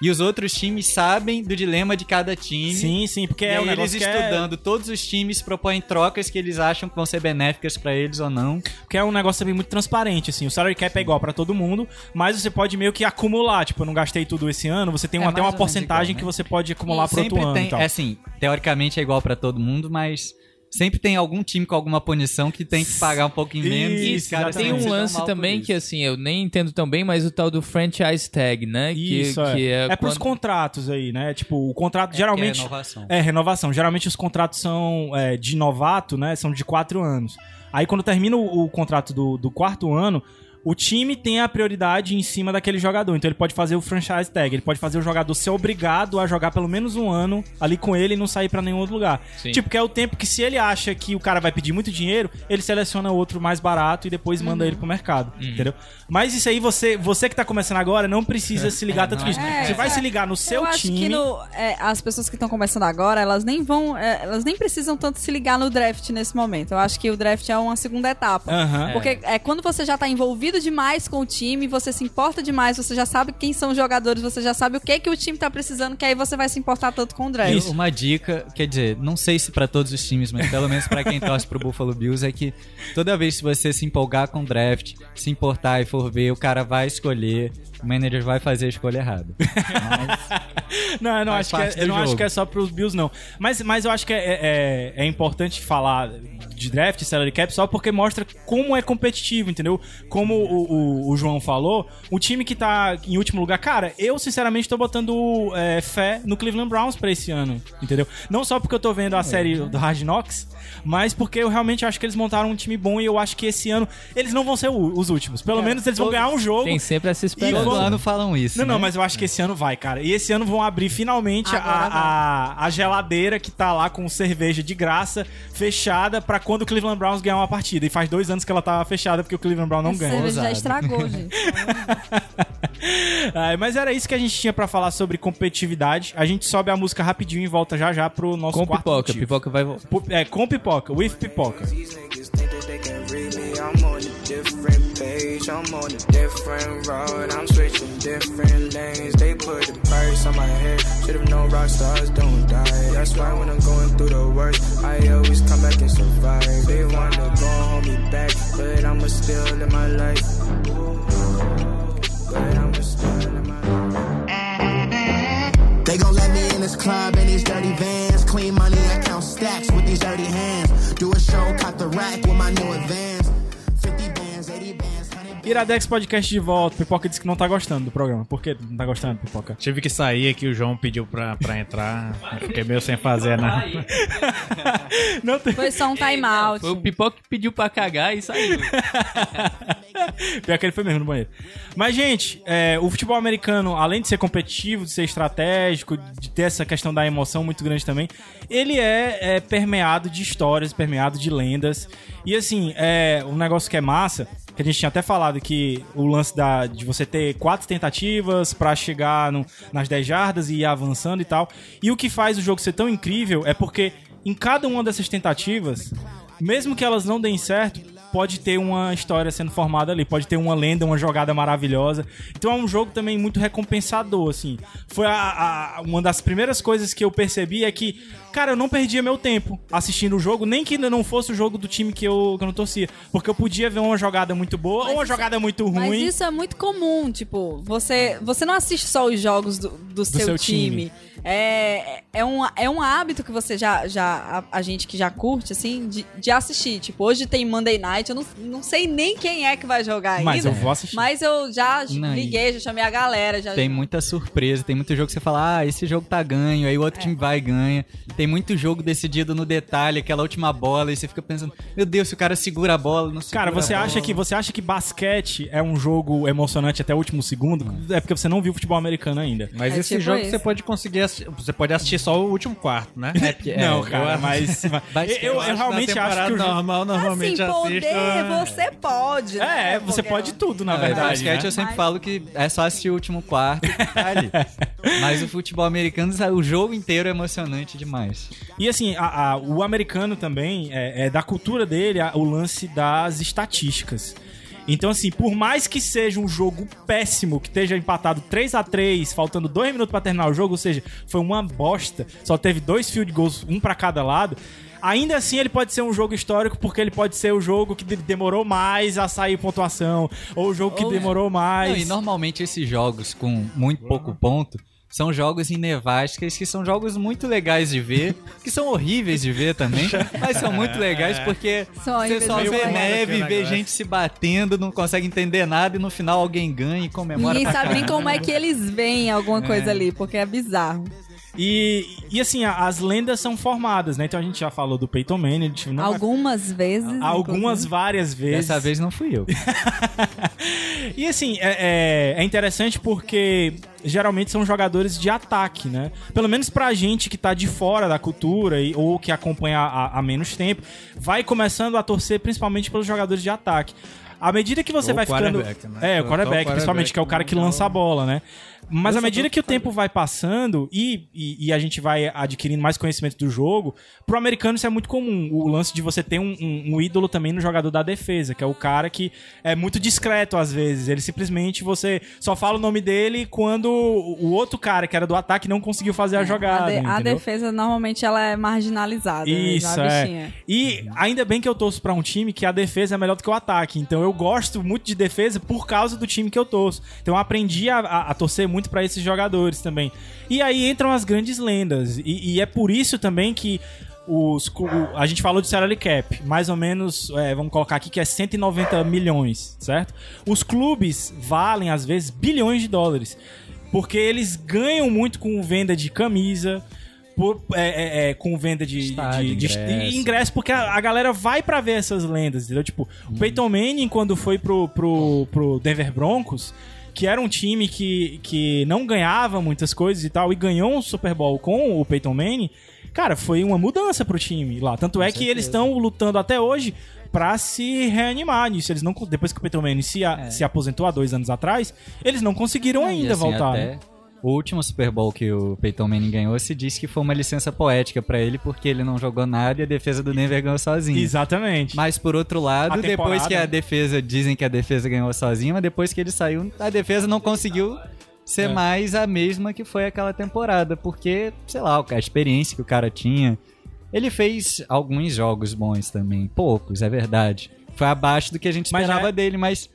E os outros times sabem do dilema de cada time. Sim, sim, porque E é um eles que é- estudando, todos os times propõem trocas que eles acham que vão ser benéficas pra eles ou não. Porque é um negócio também muito transparente, assim. O salary cap é igual pra todo mundo, mas você pode meio que acumular. Tipo, eu não gastei tudo esse ano, você tem É até uma porcentagem igual, que né? você pode acumular pro outro ano tem, e tal. é assim, teoricamente é igual pra todo mundo, mas sempre tem algum time com alguma punição que tem que pagar um pouquinho menos. e os Isso, caras Tem sempre um lance também que, assim, eu nem entendo tão bem, mas o tal do franchise tag, né? Que, Isso, é. que é. é, pros quando- contratos aí, né? Tipo, o contrato É, geralmente. que é inovação. É, renovação. Geralmente os contratos são é, de novato, né? São de quatro anos. Aí quando termina o, o contrato do, do quarto ano, o time tem a prioridade em cima daquele jogador. Então ele pode fazer o franchise tag, ele pode fazer o jogador ser obrigado a jogar pelo menos um ano ali com ele e não sair pra nenhum outro lugar. Sim. Tipo, que é o tempo que se ele acha que o cara vai pedir muito dinheiro, ele seleciona outro mais barato e depois manda ele pro mercado, Uhum. entendeu? Mas isso aí você, você que tá começando agora não precisa se ligar tanto nisso. é. Você vai se ligar no seu eu acho time. que no- é, as pessoas que estão começando agora, elas nem vão, é, elas nem precisam tanto se ligar no draft nesse momento. Eu acho que o draft é uma segunda etapa. Aham. Porque é quando você já tá envolvido demais com o time, você se importa demais, você já sabe quem são os jogadores, você já sabe o que que o time tá precisando, que aí você vai se importar tanto com o draft. Isso. Uma dica, quer dizer, não sei se pra todos os times, mas pelo menos pra quem torce pro Buffalo Bills é que toda vez que você se empolgar com o draft, se importar e for ver, o cara vai escolher, o manager vai fazer a escolha errada. Mas Não, eu não, acho que, é, eu não acho que é só pros Bills, não. Mas, mas eu acho que é, é, é importante falar de draft, salary cap, só porque mostra como é competitivo, entendeu? Como o, o- o João falou, o time que tá em último lugar, cara, eu sinceramente tô botando é, fé no Cleveland Browns pra esse ano, entendeu? Não só porque eu tô vendo a série do Hard Knocks, mas porque eu realmente acho que eles montaram um time bom e eu acho que esse ano eles não vão ser os últimos. Pelo menos eles vão ganhar um jogo. Tem sempre essa E esperança. Todo ano falam isso. Não, não, né? mas eu acho que esse ano vai, cara. E esse ano vão abrir finalmente a, a, a geladeira que tá lá com cerveja de graça, fechada, pra quando o Cleveland Browns ganhar uma partida. E faz dois anos que ela tava fechada porque o Cleveland Brown não Essa ganha. cerveja já estragou, gente. Mas era isso que a gente tinha pra falar sobre competitividade. A gente sobe a música rapidinho e volta já já pro nosso Com quarto pipoca. motivo. Pipoca vai voltar. É, com pipoca, with pipoca. These niggas think that they can read me. I'm on a different page. I'm on a different road. I'm switching different lanes. They put the price on my head. Should've known rock stars don't die. That's why when I'm going through the worst, I always come back and survive. They wanna go hold me back, but I'ma still live my life. But I'ma still live my life. They gon' let me in this club in these dirty vans. Clean money, I count stacks with these dirty hands. Do a show, cop the rack with my new advance. Iradex Podcast de volta. Pipoca disse que não tá gostando do programa. Por que não tá gostando, Pipoca? Tive que sair aqui, o João pediu pra, pra entrar. Eu fiquei meio sem fazer, né? Não tem... Foi só um time out. Foi o Pipoca que pediu pra cagar e saiu. Pior que ele foi mesmo no banheiro. Mas, gente, é, o futebol americano, além de ser competitivo, de ser estratégico, de ter essa questão da emoção muito grande também, ele é, é permeado de histórias, permeado de lendas. E, assim, é um negócio que é massa, que a gente tinha até falado que o lance da, de você ter quatro tentativas pra chegar no- nas 10 jardas e ir avançando e tal. E o que faz o jogo ser tão incrível é porque em cada uma dessas tentativas, mesmo que elas não deem certo, pode ter uma história sendo formada ali, pode ter uma lenda, uma jogada maravilhosa. Então é um jogo também muito recompensador, assim. Foi a, a- uma das primeiras coisas que eu percebi é que, cara, eu não perdia meu tempo assistindo o jogo, nem que não fosse o jogo do time que eu, que eu não torcia. Porque eu podia ver uma jogada muito boa ou uma jogada muito Mas ruim. isso é muito comum, tipo, você, você não assiste só os jogos do, do, seu, seu time. time. É, é, um, é um hábito que você já, já a, a gente que já curte, assim, de, de assistir. Tipo, hoje tem Monday Night, eu não, não sei nem quem é que vai jogar ainda. Mas eu vou assistir. Mas eu já Não, liguei, já chamei a galera. Já... Tem muita surpresa, tem muito jogo que você fala, ah, esse jogo tá ganho, aí o outro time vai e ganha. Tem muito jogo decidido no detalhe, aquela última bola, e você fica pensando, meu Deus, se o cara segura a bola, não segura Cara, você a bola. acha que você acha que basquete é um jogo emocionante até o último segundo? É porque você não viu futebol americano ainda. Mas É esse tipo jogo isso. você pode conseguir Você pode assistir só o último quarto, né? É, porque- não, é, cara, eu- mas, mas- eu, eu, que realmente acho que o jogo normal Assim, normalmente poder, assisto. você pode, né? É, você pode tudo, na Não, verdade. basquete né? eu sempre Mas- falo que é só assistir o último quarto tá ali. Mas o futebol americano, o jogo inteiro é emocionante demais. E assim, a- a- o americano também, é, é da cultura dele, a- o lance das estatísticas. Então, assim, por mais que seja um jogo péssimo, que esteja empatado 3 a 3 faltando dois minutos pra terminar o jogo, ou seja, foi uma bosta, só teve dois field goals, um pra cada lado. Ainda assim, ele pode ser um jogo histórico, porque ele pode ser o jogo que de- demorou mais a sair pontuação, ou o jogo que Ou- demorou mais. Não, e normalmente esses jogos com muito pouco ponto são jogos em nevascas que são jogos muito legais de ver, que são horríveis de ver também, mas são muito legais porque São você só vê neve, vê negócio. gente se batendo, não consegue entender nada e no final alguém ganha e comemora Ninguém sabe nem como é que eles veem alguma coisa ali, porque é bizarro. E, e assim, a- as lendas são formadas, né? Então a gente já falou do Peyton Manning, a gente não vai- Algumas vezes. algumas inclusive. várias vezes. Dessa vez não fui eu. E assim, é, é- é interessante porque geralmente são jogadores de ataque, né? Pelo menos pra gente que tá de fora da cultura e, ou que acompanha há, menos tempo, vai começando a torcer principalmente pelos jogadores de ataque. À medida que você Ou vai ficando. né? É, o Ou quarterback, quarterback, principalmente, que é o cara que lança a bola, né? Mas à medida que o tempo vai passando e, e, e a gente vai adquirindo mais conhecimento do jogo, pro americano isso é muito comum. O lance de você ter um, um- um ídolo também no jogador da defesa, que é o cara que é muito discreto às vezes. Ele simplesmente você só fala o nome dele quando o outro cara que era do ataque não conseguiu fazer a jogada. a, de- a defesa normalmente ela é marginalizada. né? Isso, é. E ainda bem que eu torço pra um time que a defesa é melhor do que o ataque. Então eu gosto muito de defesa por causa do time que eu torço. Então eu aprendi a, a- a torcer muito pra esses jogadores também. E aí entram as grandes lendas. E, e é por isso também que os, o- a gente falou de salary cap, mais ou menos, é, vamos colocar aqui que é 190 milhões, certo? Os clubes valem às vezes bilhões de dólares. Porque eles ganham muito com venda de camisa, por- é, é, é, com venda de, Estádio, de- de- ingresso. de ingresso, porque a, a galera vai pra ver essas lendas, entendeu? Tipo, o Peyton Manning, quando foi pro, pro, pro Denver Broncos, que era um time que, que não ganhava muitas coisas e tal, e ganhou um Super Bowl com o Peyton Manning, cara, foi uma mudança pro time lá. Tanto é que eles estão lutando até hoje pra se reanimar nisso. Eles não, depois que o Peyton Manning se, a- se aposentou há dois anos atrás, eles não conseguiram ainda assim, voltar. até né? O último Super Bowl que o Peyton Manning ganhou se disse que foi uma licença poética pra ele porque ele não jogou nada e a defesa do Denver ganhou sozinho. Exatamente. Mas por outro lado, A depois temporada- que a defesa dizem que a defesa ganhou sozinha, mas depois que ele saiu, a defesa não conseguiu ser É. mais a mesma que foi aquela temporada, porque, sei lá, a experiência que o cara tinha. Ele fez alguns jogos bons também, poucos, é verdade. Foi abaixo do que a gente esperava é- dele, mas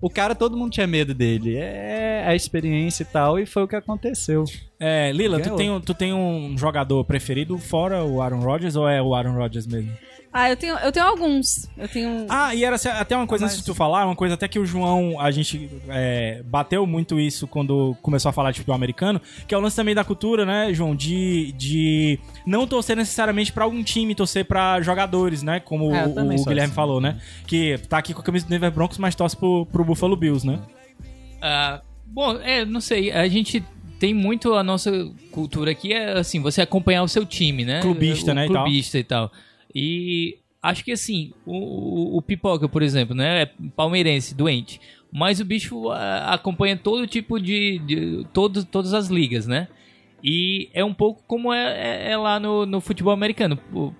o cara todo mundo tinha medo dele. É a experiência e tal, e foi o que aconteceu. É, Lila, tu tem, um- tu tem um jogador preferido fora o Aaron Rodgers ou é o Aaron Rodgers mesmo? Ah, eu tenho, eu tenho alguns. Eu tenho. Ah, e era até uma coisa antes de tu falar, uma coisa até que o João, a gente é, bateu muito isso quando começou a falar de futebol americano, que é o lance também da cultura, né, João, de, de não torcer necessariamente pra algum time, torcer pra jogadores, né, como É, o, o Guilherme assim. falou, né, que tá aqui com a camisa do Denver Broncos, mas torce pro, pro Buffalo Bills, né? Ah, bom, é, não sei, a gente tem muito a nossa cultura aqui, é assim, você acompanhar o seu time, né? Clubista, o né, e tal. Clubista e tal. E acho que assim, o, o- o Pipoca, por exemplo, né? É palmeirense, doente. Mas o bicho ah, acompanha todo tipo de. de todo, todas as ligas, né? E é um pouco como é, é- é lá no, no futebol americano.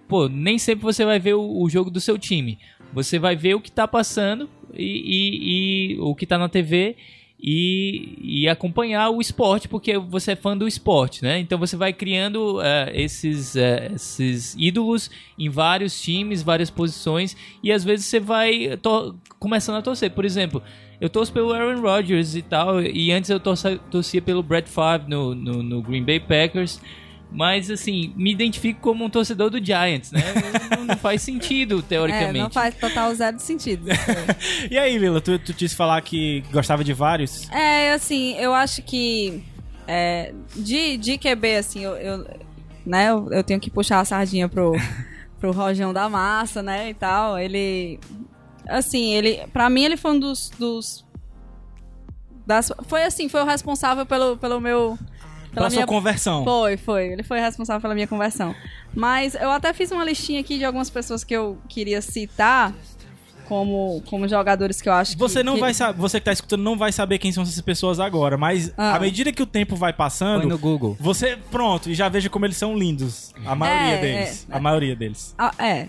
Pô, nem sempre você vai ver o, o jogo do seu time. Você vai ver o que tá passando e, e- e o que tá na TV e, e acompanhar o esporte, porque você é fã do esporte, né? Então você vai criando eh, esses, eh, esses ídolos em vários times, várias posições, e às vezes você vai começando a torcer. Por exemplo, eu torço pelo Aaron Rodgers e tal, e antes eu torcia, torcia pelo Brett Favre no, no, no Green Bay Packers. Mas, assim, me identifico como um torcedor do Giants, né? Não, não faz sentido, é, teoricamente. não faz total zero sentido. E aí, Lila, tu, tu disse falar que gostava de vários? É, assim, eu acho que é, de, de QB, assim, eu, eu, né, eu, eu tenho que puxar a sardinha pro, pro Rojão da Massa, né, e tal. Ele, assim, ele, pra mim ele foi um dos, dos das, foi assim, foi o responsável pelo, pelo meu... Pela sua conversão. Foi, foi. Ele foi responsável pela minha conversão. Mas eu até fiz uma listinha aqui de algumas pessoas que eu queria citar como, como jogadores que eu acho que... Você não que- vai saber, você que tá escutando não vai saber quem são essas pessoas agora, mas Ah. à medida que o tempo vai passando, Põe no Google. você pronto e já veja como eles são lindos, a maioria É, deles, é. a maioria deles. Ah, é.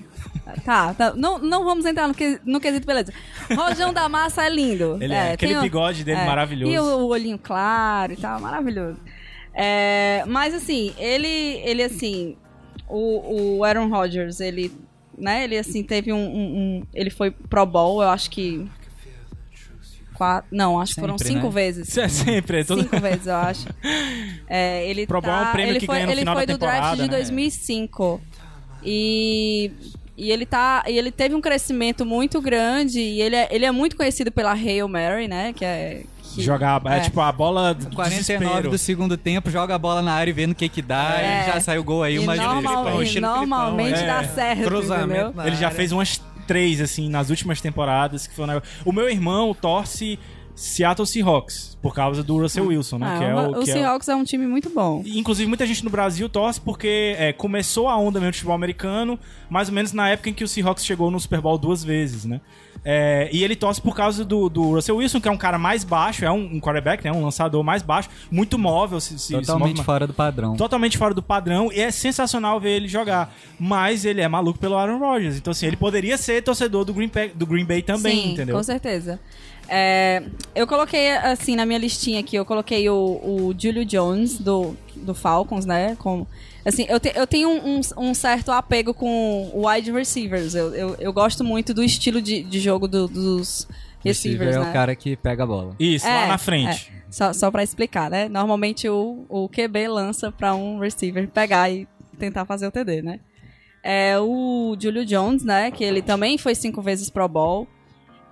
Tá, tá. Não, não vamos entrar no, que, no quesito beleza. Rojão da Massa é lindo. Ele é, aquele tem o- bigode dele maravilhoso. E o, o olhinho claro e tal, maravilhoso. É, mas assim, ele, ele assim, o, o Aaron Rodgers, ele, né, ele assim, teve um, um- um- ele foi pro bowl, eu acho que quatro, não, acho que foram Sempre, cinco né? vezes. É sempre, é todo... Cinco vezes, eu acho. É, ele Pro Bowl é um tá, prêmio ele que foi, ganha no ele final foi da do draft de né? 2005. E, e ele tá, e ele teve um crescimento muito grande e ele é, ele é muito conhecido pela Hail Mary, né, que é que- Jogar, é, É. tipo a bola do 49 desespero. do segundo tempo, joga a bola na área e vê no que que dá É. e já sai o gol aí, E, uma normal- Filipão, e estilo normalmente Filipão, dá é. certo, Cruzamento Ele já fez umas três, assim, nas últimas temporadas, que foi um negócio... O meu irmão torce Seattle Seahawks, por causa do Russell Wilson, né? Ah, que é o o, o que é o- Seahawks é um time muito bom. Inclusive, muita gente no Brasil torce porque é, começou a onda mesmo de futebol americano, mais ou menos na época em que o Seahawks chegou no Super Bowl duas vezes, né? É, e ele torce por causa do, do Russell Wilson, que é um cara mais baixo, é um, um quarterback, né? Um lançador mais baixo, muito móvel, se, se, se totalmente move- fora do padrão. totalmente fora do padrão e é sensacional ver ele jogar. Mas ele é maluco pelo Aaron Rodgers. Então, assim, ele poderia ser torcedor do Green, Bay, do Green Bay também, Sim, entendeu? com certeza. É, eu coloquei, assim, na minha listinha aqui, eu coloquei o, o Julio Jones, do, do Falcons, né? Com, assim, eu, te- eu tenho um, um certo apego com wide receivers. Eu, eu, eu gosto muito do estilo de, de jogo do- dos Receiver receivers, é né? o cara que pega a bola. Isso, lá É, na frente. é. Só, só pra explicar, né? Normalmente o, o QB lança pra um receiver pegar e tentar fazer o TD, né? É o Julio Jones, né? Que ele também foi cinco vezes Pro Bowl.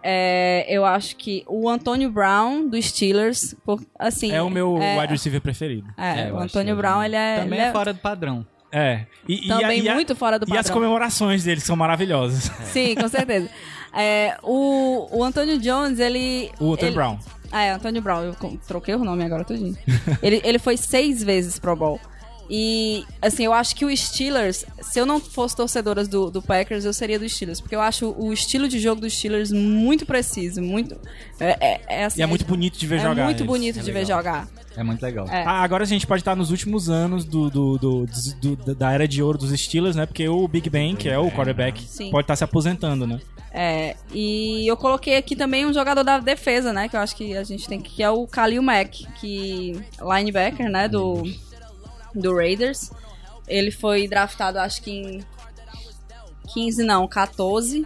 É, eu acho que o Antônio Brown, do Steelers, por- assim... É o meu é, wide receiver preferido. É, É, o Antônio Brown, ele é... Também ele é fora do padrão. É. E, Também e a- muito fora do E as padrão. comemorações dele são maravilhosas. Sim, com certeza. É, o, o Antônio Jones, ele... O Antônio ele- Brown. Ah, é, Antônio Brown. Eu troquei o nome agora tudinho. ele, ele foi seis vezes Pro Bowl. E, assim, eu acho que o Steelers, se eu não fosse torcedoras do, do Packers, eu seria do Steelers. Porque eu acho o estilo de jogo dos Steelers muito preciso, muito... É, é, é, assim, E é muito bonito de ver é jogar. muito eles. bonito de ver jogar. É muito legal. É. Ah, agora a gente pode estar nos últimos anos do, do- do- do- do- da era de ouro dos Steelers, né? Porque o Big Ben, que é o quarterback, Sim. pode estar se aposentando, né? É, e eu coloquei aqui também um jogador da defesa, né? Que eu acho que a gente tem que... Que é o Khalil Mack, que... Linebacker, né? Do, do Raiders. Ele foi draftado, acho que em 15, não, 14.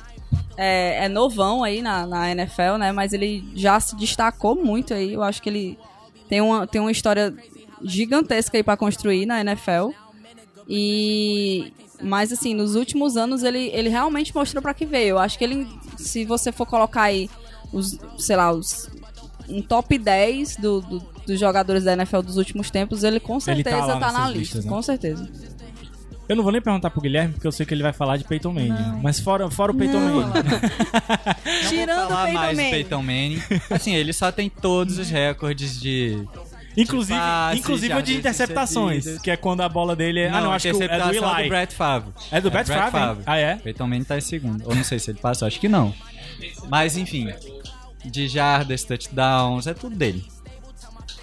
É, é novão aí na, na NFL, né? Mas ele já se destacou muito aí. Eu acho que ele tem uma, tem uma história gigantesca aí pra construir na NFL. E. Mas assim, nos últimos anos ele, ele realmente mostrou pra que veio. Eu acho que ele, se você for colocar aí os, sei lá, os. Um top 10 do, do- dos jogadores da NFL dos últimos tempos, ele com Ele tá certeza tá, na lista. listas, né? Com certeza. Eu não vou nem perguntar pro Guilherme, porque eu sei que ele vai falar de Peyton Manning. Mas fora, fora o Peyton Manning. Tirando o falar Peyton mais do Manning. Peyton Manning. Assim, ele só tem todos os recordes de... Inclusive, passes, inclusive o de interceptações, recebidas. que é quando a bola dele é. ah, não, acho que o- é do interceptação Eli. do Brett Favre. É do Brett Favre? Ah, é? Peyton Manning tá em segundo. Ou não sei se ele passou, acho que não. Mas, enfim, de jardas, touchdowns, é tudo dele.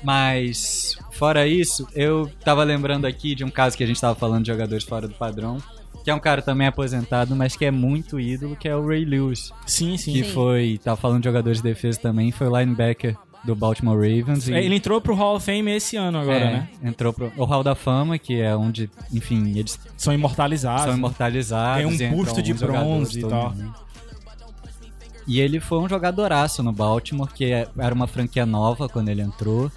Mas, fora isso, eu tava lembrando aqui de um caso que a gente tava falando de jogadores fora do padrão, que é um cara também aposentado, mas que é muito ídolo, que é o Ray Lewis. Sim, sim. Que foi, tava falando de jogadores de defesa também, foi o linebacker do Baltimore Ravens. e- Ele entrou pro Hall of Fame esse ano agora, é, né? Entrou pro o Hall da Fama, que é onde, enfim, eles São imortalizados. são imortalizados. Tem um busto de bronze e tal. mundo. E ele foi um jogadoraço no Baltimore, que é- era uma franquia nova quando ele entrou.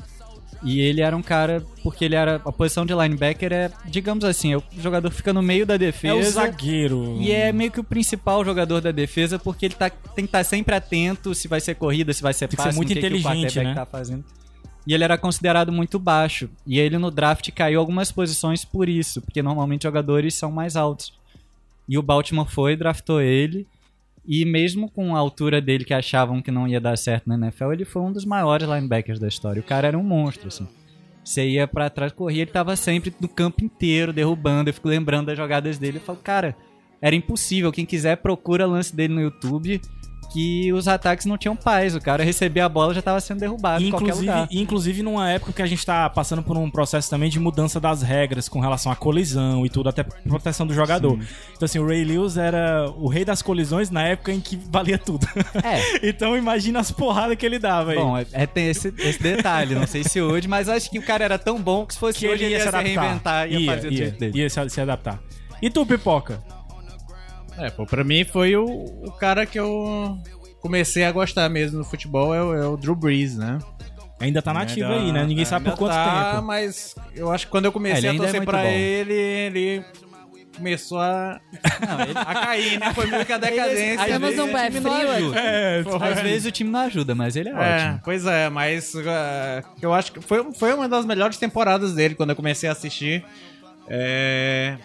E ele era um cara, porque ele era. A posição de linebacker é, digamos assim, é o jogador que fica no meio da defesa. É o zagueiro. E é meio que o principal jogador da defesa, porque ele tá, tem que estar sempre atento se vai ser corrida, se vai ser Tem que passe, ser muito que que o inteligente, né? tá fazendo. E ele era considerado muito baixo. E ele no draft caiu algumas posições por isso, porque normalmente jogadores são mais altos. E o Baltimore foi, draftou ele. E mesmo com a altura dele que achavam que não ia dar certo na NFL, ele foi um dos maiores linebackers da história. O cara era um monstro, assim. Você ia pra trás, corria, ele tava sempre no campo inteiro, derrubando. Eu fico lembrando das jogadas dele. Eu falo, cara, era impossível. Quem quiser, procura lance dele no YouTube. Que os ataques não tinham paz. O cara recebia a bola já tava sendo derrubado em qualquer Inclusive, lugar. inclusive numa época que a gente tá passando por um processo também de mudança das regras com relação à colisão e tudo, até proteção do jogador. Então, assim, o Ray Lewis era o rei das colisões na época em que valia tudo. É. então, imagina as porradas que ele dava aí. Bom, é, é- tem esse, esse detalhe, não sei se hoje, mas acho que o cara era tão bom que se fosse que hoje ele ia se adaptar. reinventar, ia, ia, fazer ia, jeito dele. ia se, se adaptar. E tu, Pipoca? É, pô, pra mim foi o, o cara que eu comecei a gostar mesmo no futebol, é o, é o Drew Brees, né? Ainda tá nativo Ainda- aí, né? Ninguém sabe por quanto tá, tempo. mas eu acho que quando eu É, comecei ele a ainda é torcer muito pra bom. ele, ele começou a, Não, ele, a cair, né? Foi meio que a decadência. às Temos vezes um o pé time não frio aqui. ajuda. É, Às vezes o time não ajuda, mas ele é, É, ótimo. pois é, mas é, eu acho que foi, foi uma das melhores temporadas dele quando eu comecei a assistir. É,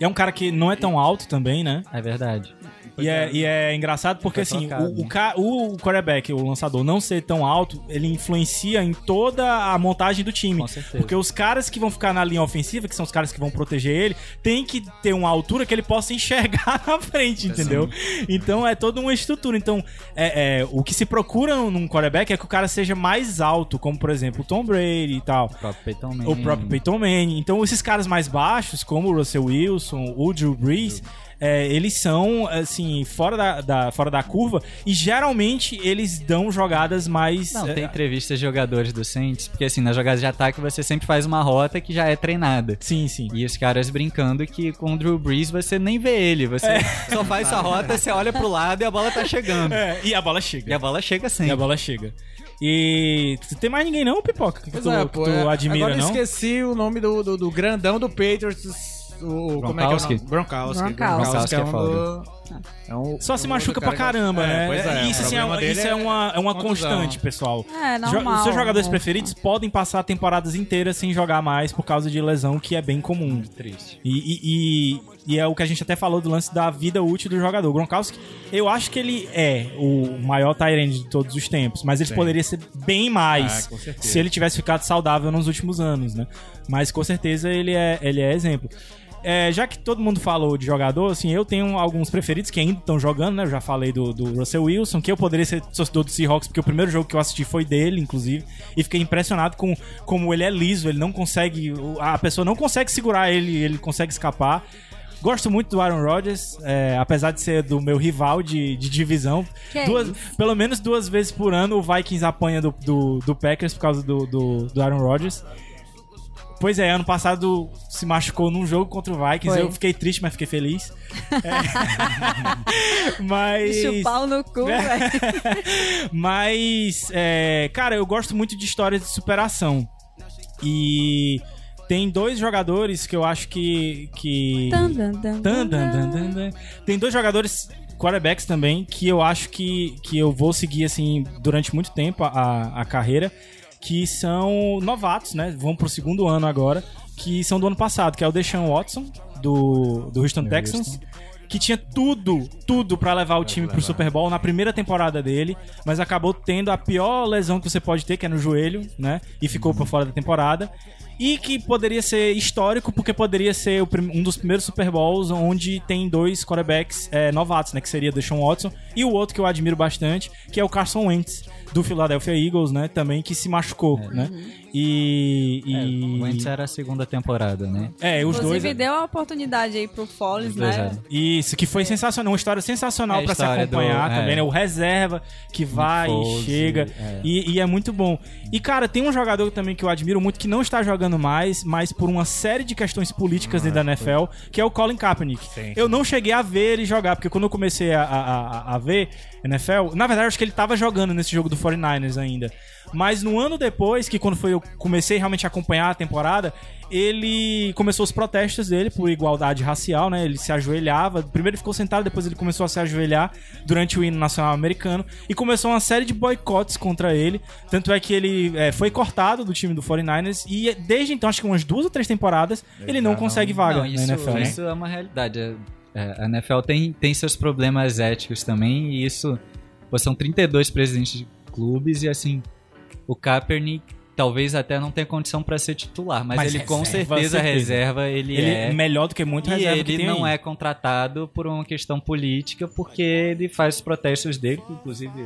É um cara que não é tão alto também, né? É verdade. E é, e é engraçado porque, Foi assim, trocado, o, né? o, o quarterback, o lançador, não ser tão alto, ele influencia em toda a montagem do time. Com certeza. Porque os caras que vão ficar na linha ofensiva, que são os caras que vão proteger ele, tem que ter uma altura que ele possa enxergar na frente, entendeu? Então é toda uma estrutura. Então, é, é, o que se procura num quarterback é que o cara seja mais alto, como, por exemplo, o Tom Brady e tal. O próprio Peyton Manning. O próprio Peyton Manning. Então, esses caras mais baixos, como o Russell Wilson, o Drew Brees, é, eles são, assim, fora da, da- fora da curva e geralmente eles dão jogadas mais. Não, é, tem entrevistas de jogadores do Saints, porque assim, nas jogadas de ataque você sempre faz uma rota que já é treinada. Sim, sim. E os caras brincando que com o Drew Brees você nem vê ele, você só faz sua rota, você olha pro lado e a bola tá chegando. É, e a bola E chega. a bola chega E sempre. a bola chega. E tem mais ninguém não, Pipoca, que pois tu, é, que pô, tu é, admira, agora eu não? esqueci o nome do, do, do grandão do Patriots. O, como é que é o nome? Gronkowski. Bronkowski. Gronkowski. é um é foda. do- é um- Só se um machuca pra caramba, né? Pois é, isso, assim, é, dele isso é uma, é uma constante, pessoal. É, normal. Os seus jogadores né? preferidos podem passar temporadas inteiras sem jogar mais por causa de lesão, que é bem comum. Triste. E, e- e- e é o que a gente até falou do lance da vida útil do jogador. O Gronkowski, eu acho que ele é o maior Tyrande de todos os tempos, mas ele Sim. poderia ser bem mais Ah, se ele tivesse ficado saudável nos últimos anos, né? Mas com certeza ele é, ele é exemplo. É, já que todo mundo falou de jogador, assim, eu tenho alguns preferidos que ainda estão jogando, né? Eu já falei do, do Russell Wilson, que eu poderia ser torcedor do Seahawks, porque o primeiro jogo que eu assisti foi dele, inclusive, e fiquei impressionado com como ele é liso, ele não consegue, a pessoa não consegue segurar ele, ele consegue escapar. Gosto muito do Aaron Rodgers, é, apesar de ser do meu rival de, de divisão. Que é Duas- isso? pelo menos duas vezes por ano o Vikings apanha do, do, do Packers por causa do, do, do Aaron Rodgers. Pois é, ano passado se machucou num jogo contra o Vikings. Foi. Eu fiquei triste, mas fiquei feliz. É. mas. Chupar no cu, É. velho. Mas, é, cara, eu gosto muito de histórias de superação. E tem dois jogadores que eu acho que. que... Dan, dan, dan, dan, dan. Tem dois jogadores quarterbacks também que eu acho que, que eu vou seguir assim durante muito tempo a, a carreira, que são novatos, né? Vão pro segundo ano agora, que são do ano passado, que é o Deshaun Watson do, do Houston Texans. Que tinha tudo, tudo pra levar o time pro Super Bowl na primeira temporada dele, mas acabou tendo a pior lesão que você pode ter, que é no joelho, né? E ficou por fora da temporada. E que poderia ser histórico, porque poderia ser o prim- um dos primeiros Super Bowls onde tem dois quarterbacks é, novatos, né? Que seria Deshaun Watson e o outro que eu admiro bastante, que é o Carson Wentz, do Philadelphia Eagles, né? Também que se machucou, né? E. É, e... o Wentz era a segunda temporada, né? É, os dois. Inclusive, deu a oportunidade aí pro Foles, né? eram. Isso, que foi sensacional, uma história sensacional É a pra se história do- acompanhar é. também, né? O reserva que vai e chega. é. E, e é muito bom. E, cara, tem um jogador também que eu admiro muito que não está jogando mais, mas por uma série de questões políticas dentro da NFL, que é o Colin Kaepernick. Sim. Eu não cheguei a ver ele jogar, porque quando eu comecei a, a, a- a ver NFL, na verdade, eu acho que ele tava jogando nesse jogo do 49ers ainda. Mas no ano depois, que quando foi eu comecei realmente a acompanhar a temporada, ele começou os protestos dele por igualdade racial, né? Ele se ajoelhava. Primeiro ele ficou sentado, depois ele começou a se ajoelhar durante o hino nacional americano. E começou uma série de boicotes contra ele. Tanto é que ele é, foi cortado do time do 49ers. E desde então, acho que umas duas ou três temporadas, ele não consegue vaga Não, isso, na NFL, né? isso é uma realidade. É, é, a NFL tem, tem seus problemas éticos também, e isso. pô, são 32 presidentes de clubes, e assim, o Kaepernick talvez até não tenha condição para ser titular, mas, Mas ele com reserva, certeza, certeza. reserva, ele, Ele é. é melhor do que muito E reserva que ele tem não aí. é contratado por uma questão política, porque ele faz os protestos dele, que inclusive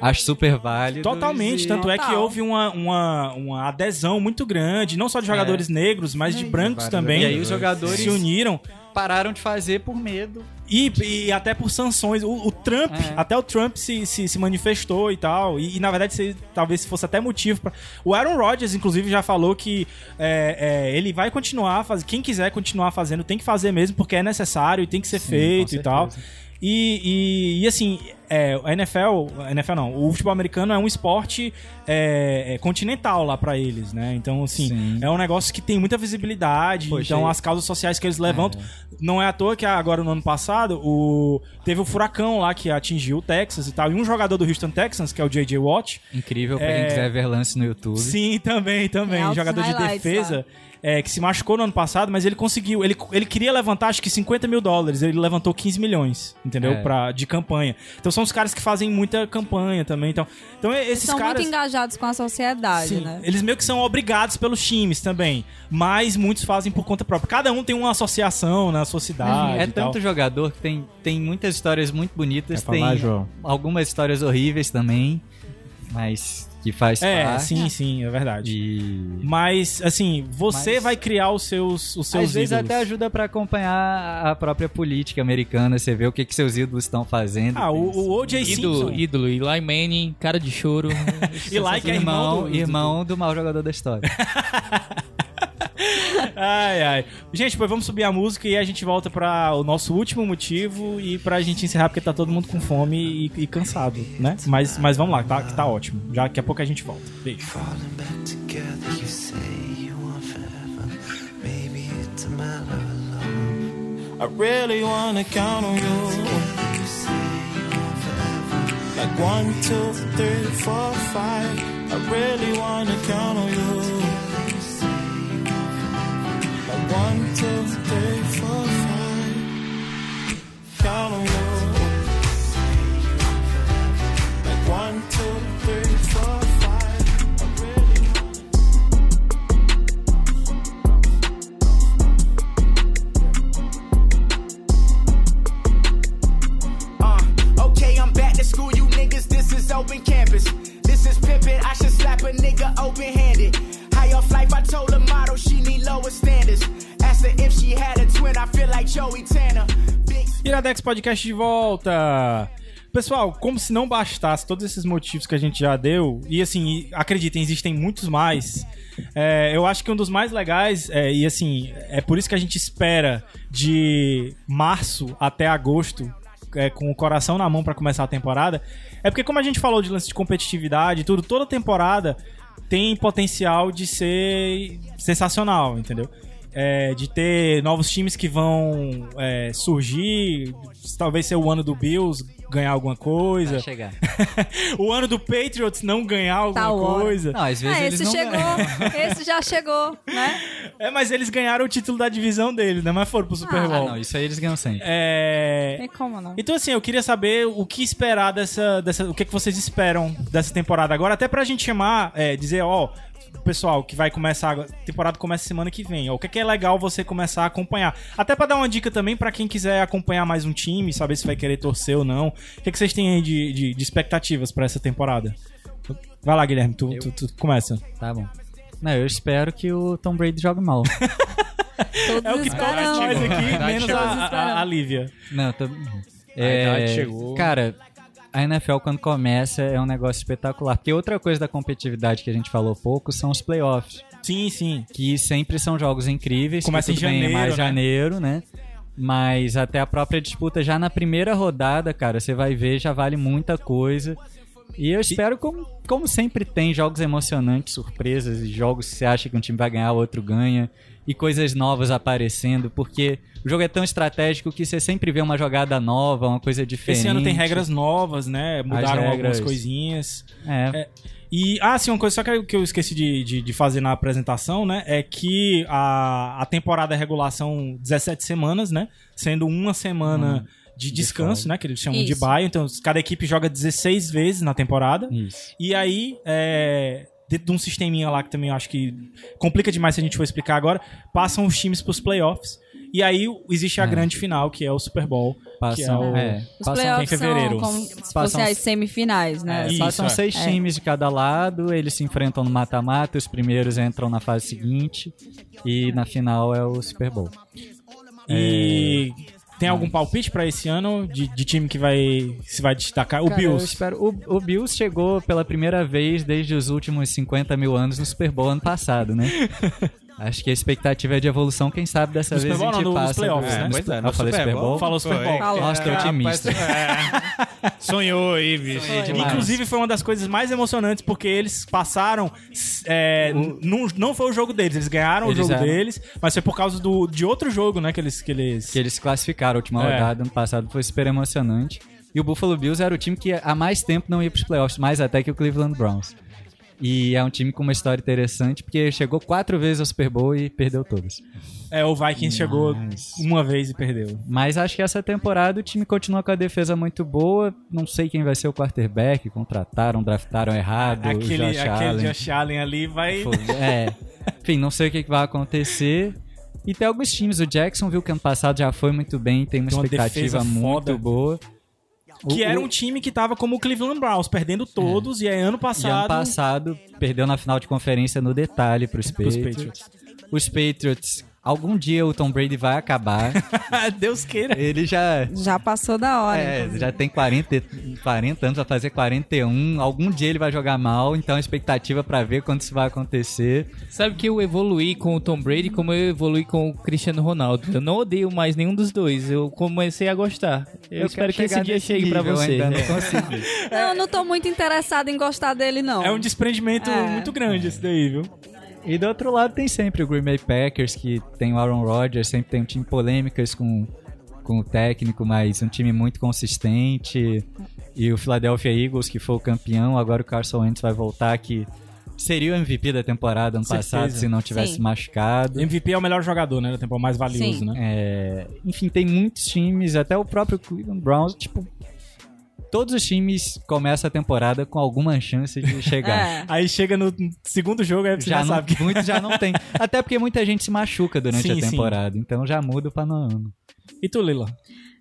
acho super válido. Totalmente, tanto é que Total. houve uma, uma, uma adesão muito grande, não só de jogadores negros, mas de brancos também. E aí os jogadores se uniram pararam de fazer por medo. E, e até por sanções. O, o Trump, É. até o Trump se, se, se manifestou e tal. E, e, na verdade, se, talvez se fosse até motivo pra. O Aaron Rodgers, inclusive, já falou que é, é, ele vai continuar fazendo. Quem quiser continuar fazendo, tem que fazer mesmo, porque é necessário e tem que ser feito e tal. E, e, e, assim, é, a NFL, a NFL não, o futebol americano é um esporte é, é, continental lá pra eles, né? Então, assim, Sim. é um negócio que tem muita visibilidade. Poxa, então, as causas sociais que eles levantam. Não é à toa que agora no ano passado o, teve o furacão lá que atingiu o Texas e tal. E um jogador do Houston Texans, que é o J.J. Watt, Incrível pra É. quem quiser ver lance no YouTube. Sim, também, também. Jogador de defesa. É, que se machucou no ano passado, mas ele conseguiu. Ele, ele queria levantar acho que 50 mil dólares. Ele levantou 15 milhões, entendeu? É. Pra, de campanha. Então são os caras que fazem muita campanha também. Então, então esses São caras. muito engajados com a sociedade, Sim, né? eles meio que são obrigados pelos times também. Mas muitos fazem por conta própria. Cada um tem uma associação na sua cidade. É e tal. tanto jogador que tem, tem muitas histórias muito bonitas, Quer falar, tem João? algumas histórias horríveis também, mas que faz É, parte. sim, sim, é verdade. E Mas, assim, você Mas- vai criar os seus, os seus às vezes ídolos. até ajuda pra acompanhar a própria política americana, você vê o que, que seus ídolos estão fazendo. Ah, o, o O.J. Ídolo, Simpson. ídolo, Eli Manning, cara de choro. Eli, que é irmão, irmão, do- irmão do mau jogador da história. Ai, ai. Gente, pois vamos subir a música e a gente volta pra o nosso último motivo e pra gente encerrar, porque tá todo mundo com fome e, e cansado, né? Mas, mas vamos lá, tá, que tá ótimo. Já daqui a pouco a gente volta. Beijo. I really wanna count on you. Like one, two, three, four, five. I really wanna count on. You one, two, three, four, five. On you. Like one, two, three, four, five. Uh, okay, I'm back to school, you niggas. This is open campus. This is pimpin'. I should slap a nigga open handed. High off life, I told Iradex Podcast de volta! Pessoal, como se não bastasse todos esses motivos que a gente já deu, e assim, acreditem, existem muitos mais. é, eu acho que um dos mais legais, é, e assim, é por isso que a gente espera de março até agosto, é, com o coração na mão pra começar a temporada, é porque como a gente falou de lance de competitividade e tudo, toda temporada tem potencial de ser sensacional, entendeu? É, de ter novos times que vão é, surgir, talvez ser o ano do Bills ganhar alguma coisa, Vai chegar. o ano do Patriots não ganhar alguma Tá coisa. Não, às vezes Ah, eles esse não chegou, ganham. esse já chegou, né? É, mas eles ganharam o título da divisão deles, né? Mas foram pro Super Ah, Bowl. Ah, não, isso aí eles ganham sempre. É, Tem como não. Então, assim, eu queria saber o que esperar dessa. dessa o que, que vocês esperam dessa temporada agora, até pra gente chamar, é, dizer, ó, pessoal, que vai começar. A temporada começa semana que vem. Ó, o que, que é legal você começar a acompanhar. Até pra dar uma dica também pra quem quiser acompanhar mais um time, saber se vai querer torcer ou não. O que, que vocês têm aí de, de, de expectativas pra essa temporada? Vai lá, Guilherme, tu, tu, tu começa. Tá bom. Não, eu espero que o Tom Brady jogue mal. Todos É o que todos esperando. nós aqui, menos a, a, a Lívia. Não, tô... idade É, chegou. Cara, a NFL quando começa é um negócio espetacular. Porque outra coisa da competitividade que a gente falou pouco são os playoffs. Sim, sim. Que sempre são jogos incríveis. Começa em bem, é janeiro, mais né? janeiro, né? Mas até a própria disputa já na primeira rodada, cara, você vai ver, já vale muita coisa. E eu espero, como, como sempre tem, jogos emocionantes, surpresas, e jogos que você acha que um time vai ganhar, o outro ganha, e coisas novas aparecendo, porque o jogo é tão estratégico que você sempre vê uma jogada nova, uma coisa diferente. Esse ano tem regras novas, né? Mudaram algumas regras. coisinhas. É, É, E, ah, sim, uma coisa só que eu, que eu esqueci de, de, de fazer na apresentação, né? É que a, a temporada regular são 17 semanas, né? Sendo uma semana de descanso, né? Que eles chamam de Isso. bye. Então, cada equipe joga 16 vezes na temporada. isso. E aí, é, dentro de um sisteminha lá que também eu acho que complica demais se a gente for explicar agora, passam os times pros playoffs. E aí existe a É. grande final, que é o Super Bowl. que é Passam, o... é, Os passam, playoffs em fevereiro. são como Passam- as semifinais, né? É, Isso, passam é. seis É. times de cada lado, eles se enfrentam no mata-mata, os primeiros entram na fase seguinte e na final é o Super Bowl. E tem algum palpite pra esse ano de, de time que vai se vai destacar? O Cara, Bills. espero- o, o Bills chegou pela primeira vez desde os últimos 50 mil anos no Super Bowl ano passado, né? Acho que a expectativa é de evolução, quem sabe dessa vez Bowl a gente não, nos passa. playoffs, né? no pois é, eu falei Super Super Bowl. Falou Super Bowl. Falou. Nossa, tô É, otimista. é. Sonhou aí, bicho. Inclusive, foi uma das coisas mais emocionantes, porque eles passaram. é, não, não foi o jogo deles, eles ganharam Eles o jogo eram. deles, mas foi por causa do, de outro jogo, né? Que eles. Que eles... que eles classificaram a última É. rodada ano passado, foi super emocionante. E o Buffalo Bills era o time que há mais tempo não ia pros playoffs, mais até que o Cleveland Browns. E é um time com uma história interessante, porque chegou quatro vezes ao Super Bowl e perdeu todas. É, o Vikings chegou Mas- uma vez e perdeu. Mas acho que essa temporada o time continua com a defesa muito boa. Não sei quem vai ser o quarterback, contrataram, draftaram errado. o Aquele, Josh aquele Allen. Josh Allen ali vai. Foi- É. Enfim, não sei o que vai acontecer. E tem alguns times, o Jacksonville que ano passado já foi muito bem, tem uma Tem uma expectativa defesa muito foda. boa. Que O- era um time que tava como o Cleveland Browns, perdendo todos, e aí ano E passado. ano passado perdeu na final de conferência no detalhe pros Pros Patriots. Os Patriots, algum dia o Tom Brady vai acabar. Deus queira. Ele já Já passou da hora. é, inclusive. já tem 40, 40 anos, vai fazer 41. Algum dia ele vai jogar mal, então a expectativa pra ver quando isso vai acontecer. Sabe que eu evoluí com o Tom Brady como eu evoluí com o Cristiano Ronaldo. Eu não odeio mais nenhum dos dois. Eu comecei a gostar. Eu, espero quero que esse dia chegue pra nível, você. Ainda não É. consigo. Não, eu não tô muito interessado em gostar dele, não. É um desprendimento É. muito grande esse daí, viu? E do outro lado tem sempre o Green Bay Packers, que tem o Aaron Rodgers, sempre tem um time polêmicas com, com o técnico, mas um time muito consistente. E o Philadelphia Eagles, que foi o campeão, agora o Carson Wentz vai voltar, que seria o MVP da temporada ano Certeza. passado se não tivesse Sim. machucado. MVP é o melhor jogador, né? Da temporada mais valioso, Sim. né? É, enfim, tem muitos times, até o próprio Cleveland Browns, tipo, todos os times começam a temporada com alguma chance de chegar. É. Aí chega no segundo jogo, aí você já, Já não, sabe que. muitos já não tem. Até porque muita gente se machuca durante Sim, a sim. temporada. Então já muda o panorama. E tu, Lila?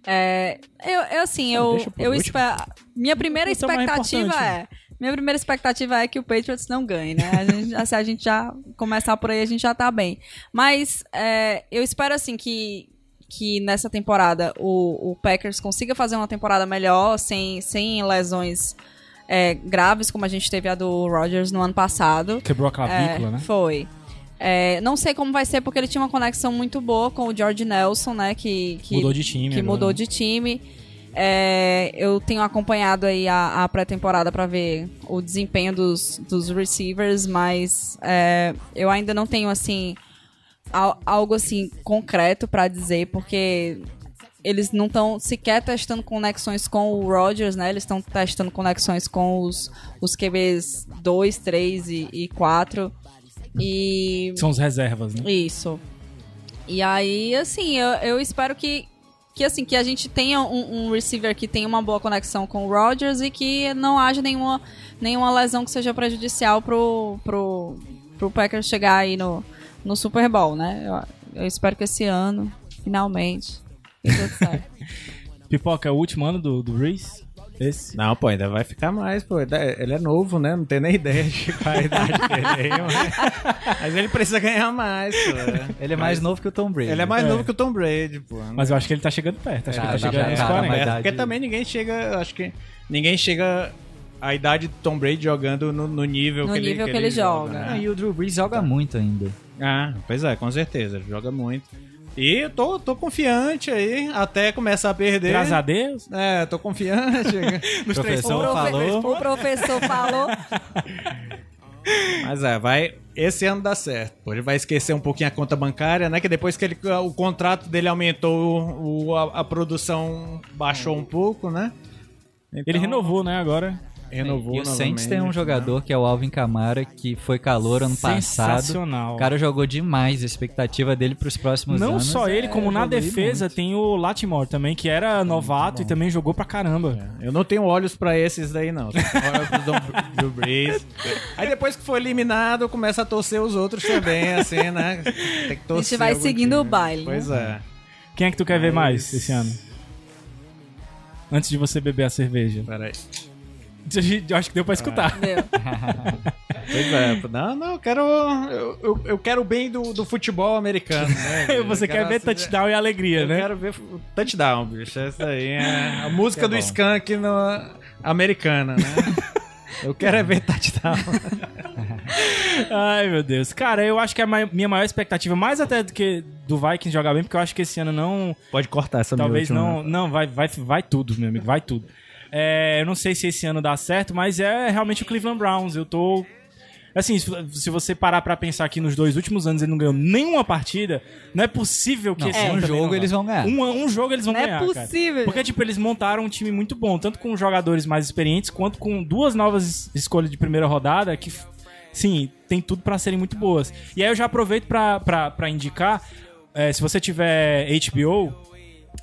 É, eu, eu assim, eu, eu último. espero. Minha primeira Esse é expectativa é. Minha primeira expectativa é que o Patriots não ganhe, né? A gente, se a gente já começar por aí, a gente já tá bem. Mas é, eu espero, assim, que, que nessa temporada o, o Packers consiga fazer uma temporada melhor, sem, sem lesões é, graves, como a gente teve a do Rodgers no ano passado. Quebrou a clavícula, É, né? Foi. É, não sei como vai ser, porque ele tinha uma conexão muito boa com o George Nelson, né? Que, que Mudou de time Que agora, mudou né? de time. É, eu tenho acompanhado aí a, a pré-temporada pra ver o desempenho dos, dos receivers, mas é, eu ainda não tenho, assim, algo assim concreto pra dizer, porque eles não estão sequer testando conexões com o Rodgers, né? Eles estão testando conexões com os, os QBs 2, 3 e, e 4. E. São os reservas, né? Isso. E aí, assim, eu, eu espero que, que, assim, que a gente tenha um, um receiver que tenha uma boa conexão com o Rodgers e que não haja nenhuma, nenhuma lesão que seja prejudicial pro, pro, pro Packers chegar aí no, no Super Bowl, né? Eu, eu espero que esse ano, finalmente, tudo certo. Pipoca, é o último ano do, do Reese? Esse? Não, pô, ainda vai ficar mais, pô. Ele é novo, né? Não tem nem ideia de qual é a idade dele aí, mas... mas ele precisa ganhar mais, pô. Ele é mais novo que o Tom Brady. Ele é mais É. novo que o Tom Brady, pô. Mas eu acho que ele tá chegando perto. Acho que ele tá dá chegando pra- nos dá pra 40. mais- É, porque também ninguém chega, eu acho que ninguém chega à idade do Tom Brady jogando no, no nível, No que, ele, nível que ele joga. né? Ah, e o Drew Brees joga muito ainda. Ah, pois é, com certeza, ele joga muito. E eu tô, tô confiante aí, até começar a perder. Graças a Deus. É, tô confiante. Nos três Professor pontos. falou. O professor falou. Mas é, vai. Esse ano dá certo. Ele vai esquecer um pouquinho a conta bancária, né? Que depois que ele, o contrato dele aumentou, o, a, a produção baixou um pouco, né? Ele Então, renovou, né, agora. Renovou e o Saints tem um novamente, jogador que é o Alvin Kamara, que foi calor ano passado. Sensacional. O cara jogou demais. A expectativa dele pros próximos Não anos. só ele, é como na defesa muito. tem o Latimore também, que era novato e também jogou pra caramba. né? Eu não tenho olhos pra esses daí, não. Só olhos pro. Aí depois que for eliminado, começa a torcer os outros também, assim, né? Tem que torcer. vai algum seguindo time. o baile, Pois é. Quem é que tu quer ver Mas- mais esse ano? Antes de você beber a cerveja. Peraí. Eu acho que deu pra escutar. Entendeu? Pois é. Não, não, eu quero. Eu, eu, eu quero o bem do, do futebol americano, né? você Eu quer ver touchdown e alegria, Eu né? quero ver touchdown, bicho. Essa aí é a música é do. Skank no, americana, né? Eu quero é ver touchdown. Ai, meu Deus. Cara, eu acho que a minha maior expectativa, mais até do que do Vikings jogar bem, porque eu acho que esse ano não. Pode cortar essa Talvez não. Não, vai, vai, vai tudo, meu amigo, vai tudo. É, eu não sei se esse ano dá certo, mas é realmente o Cleveland Browns. Eu tô. Assim, se você parar pra pensar que nos dois últimos anos ele não ganhou nenhuma partida, não é possível que Não, esse um ano também jogo não eles vão ganhar. Um, um jogo eles vão Não é ganhar. cara. possível, Porque, tipo, eles montaram um time muito bom, tanto com jogadores mais experientes, quanto com duas novas es- escolhas de primeira rodada que, sim, tem tudo pra serem muito boas. E aí eu já aproveito pra indicar, é, se você tiver HBO,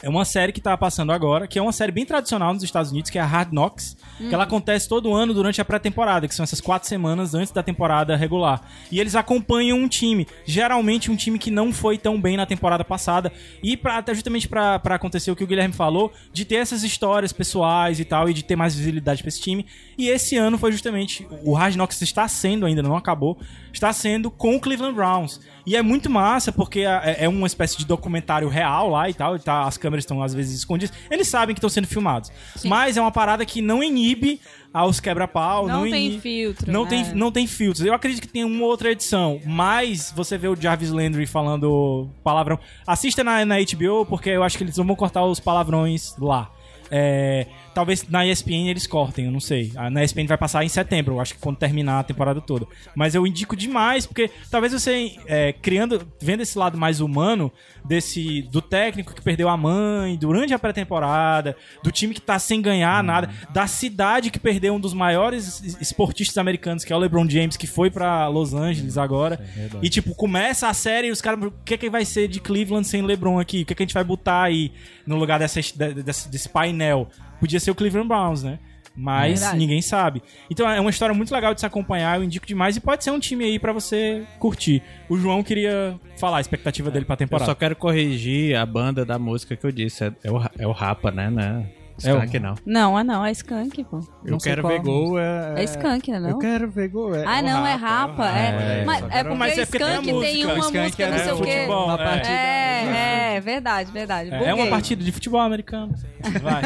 é uma série que tá passando agora, que é uma série bem tradicional nos Estados Unidos, que é a Hard Knocks, que ela acontece todo ano durante a pré-temporada, que são essas quatro semanas antes da temporada regular. E eles acompanham um time, geralmente um time que não foi tão bem na temporada passada, e pra, até justamente pra acontecer o que o Guilherme falou, de ter essas histórias pessoais e tal, e de ter mais visibilidade pra esse time. E esse ano foi justamente, o Hard Knocks está sendo, ainda não acabou, está sendo com o Cleveland Browns. E é muito massa, porque é é uma espécie de documentário real lá e tal, e tá, as câmeras estão às vezes escondidas. Eles sabem que estão sendo filmados. Mas é uma parada que não inibe aos quebra-pau. Não tem inibe- filtro, Não, né? tem, não tem filtros. Eu acredito que tem uma outra edição, mas você vê o Jarvis Landry falando palavrão. Assista na, na HBO, porque eu acho que eles vão cortar os palavrões lá. É, talvez na ESPN eles cortem, eu não sei. Ah, Na ESPN vai passar em setembro, eu acho que quando terminar a temporada toda. Mas eu indico demais, porque talvez você é, criando, vendo esse lado mais humano desse do técnico que perdeu a mãe durante a pré-temporada, do time que tá sem ganhar nada, da cidade que perdeu um dos maiores es- esportistas americanos, que é o LeBron James, que foi pra Los Angeles agora. e tipo, começa a série e os caras, o que é que vai ser de Cleveland sem LeBron aqui? O que é que a gente vai botar aí no lugar dessa, de- desse, desse painel? Podia ser o Cleveland Browns, né? Mas Verdade. ninguém sabe. Então é uma história muito legal de se acompanhar, eu indico demais e pode ser um time aí pra você curtir. O João queria falar a expectativa dele pra Eu temporada. só quero corrigir a banda da música que eu disse. É, é o, é o Rapa, né? né? É o- Skank, não. Não, é não, é Skunk, pô. Eu Não quero ver gol. É, É Skunk, né, não? Eu quero ver gol. É, Ah, o não, é Rapa, o É, Rapa, mas é porque Mas é Skunk tem uma Skunk música, é não sei o quê. futebol, Uma é. partida. É, é, verdade, verdade. É, é uma partida de futebol americano. Vai,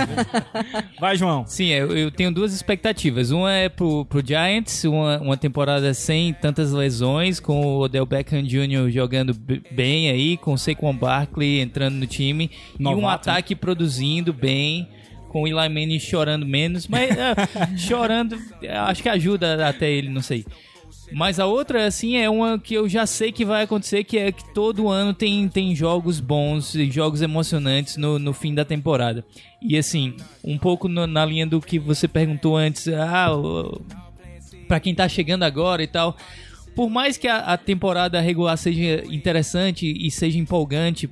vai João. Sim, eu, eu tenho duas expectativas. Uma é pro, pro Giants, uma, uma temporada sem tantas lesões, com o Odell Beckham Jr. jogando bem aí, com o Saquon Barkley entrando no time, e um Novato, ataque produzindo bem, com o Eli Manning chorando menos, mas é, chorando, acho que ajuda até ele, não sei. Mas a outra, assim, é uma que eu já sei que vai acontecer, que é que todo ano tem, tem jogos bons e jogos emocionantes no, no fim da temporada. E assim, um pouco no- na linha do que você perguntou antes, ah, pra quem tá chegando agora e tal. Por mais que a, a temporada regular seja interessante e seja empolgante,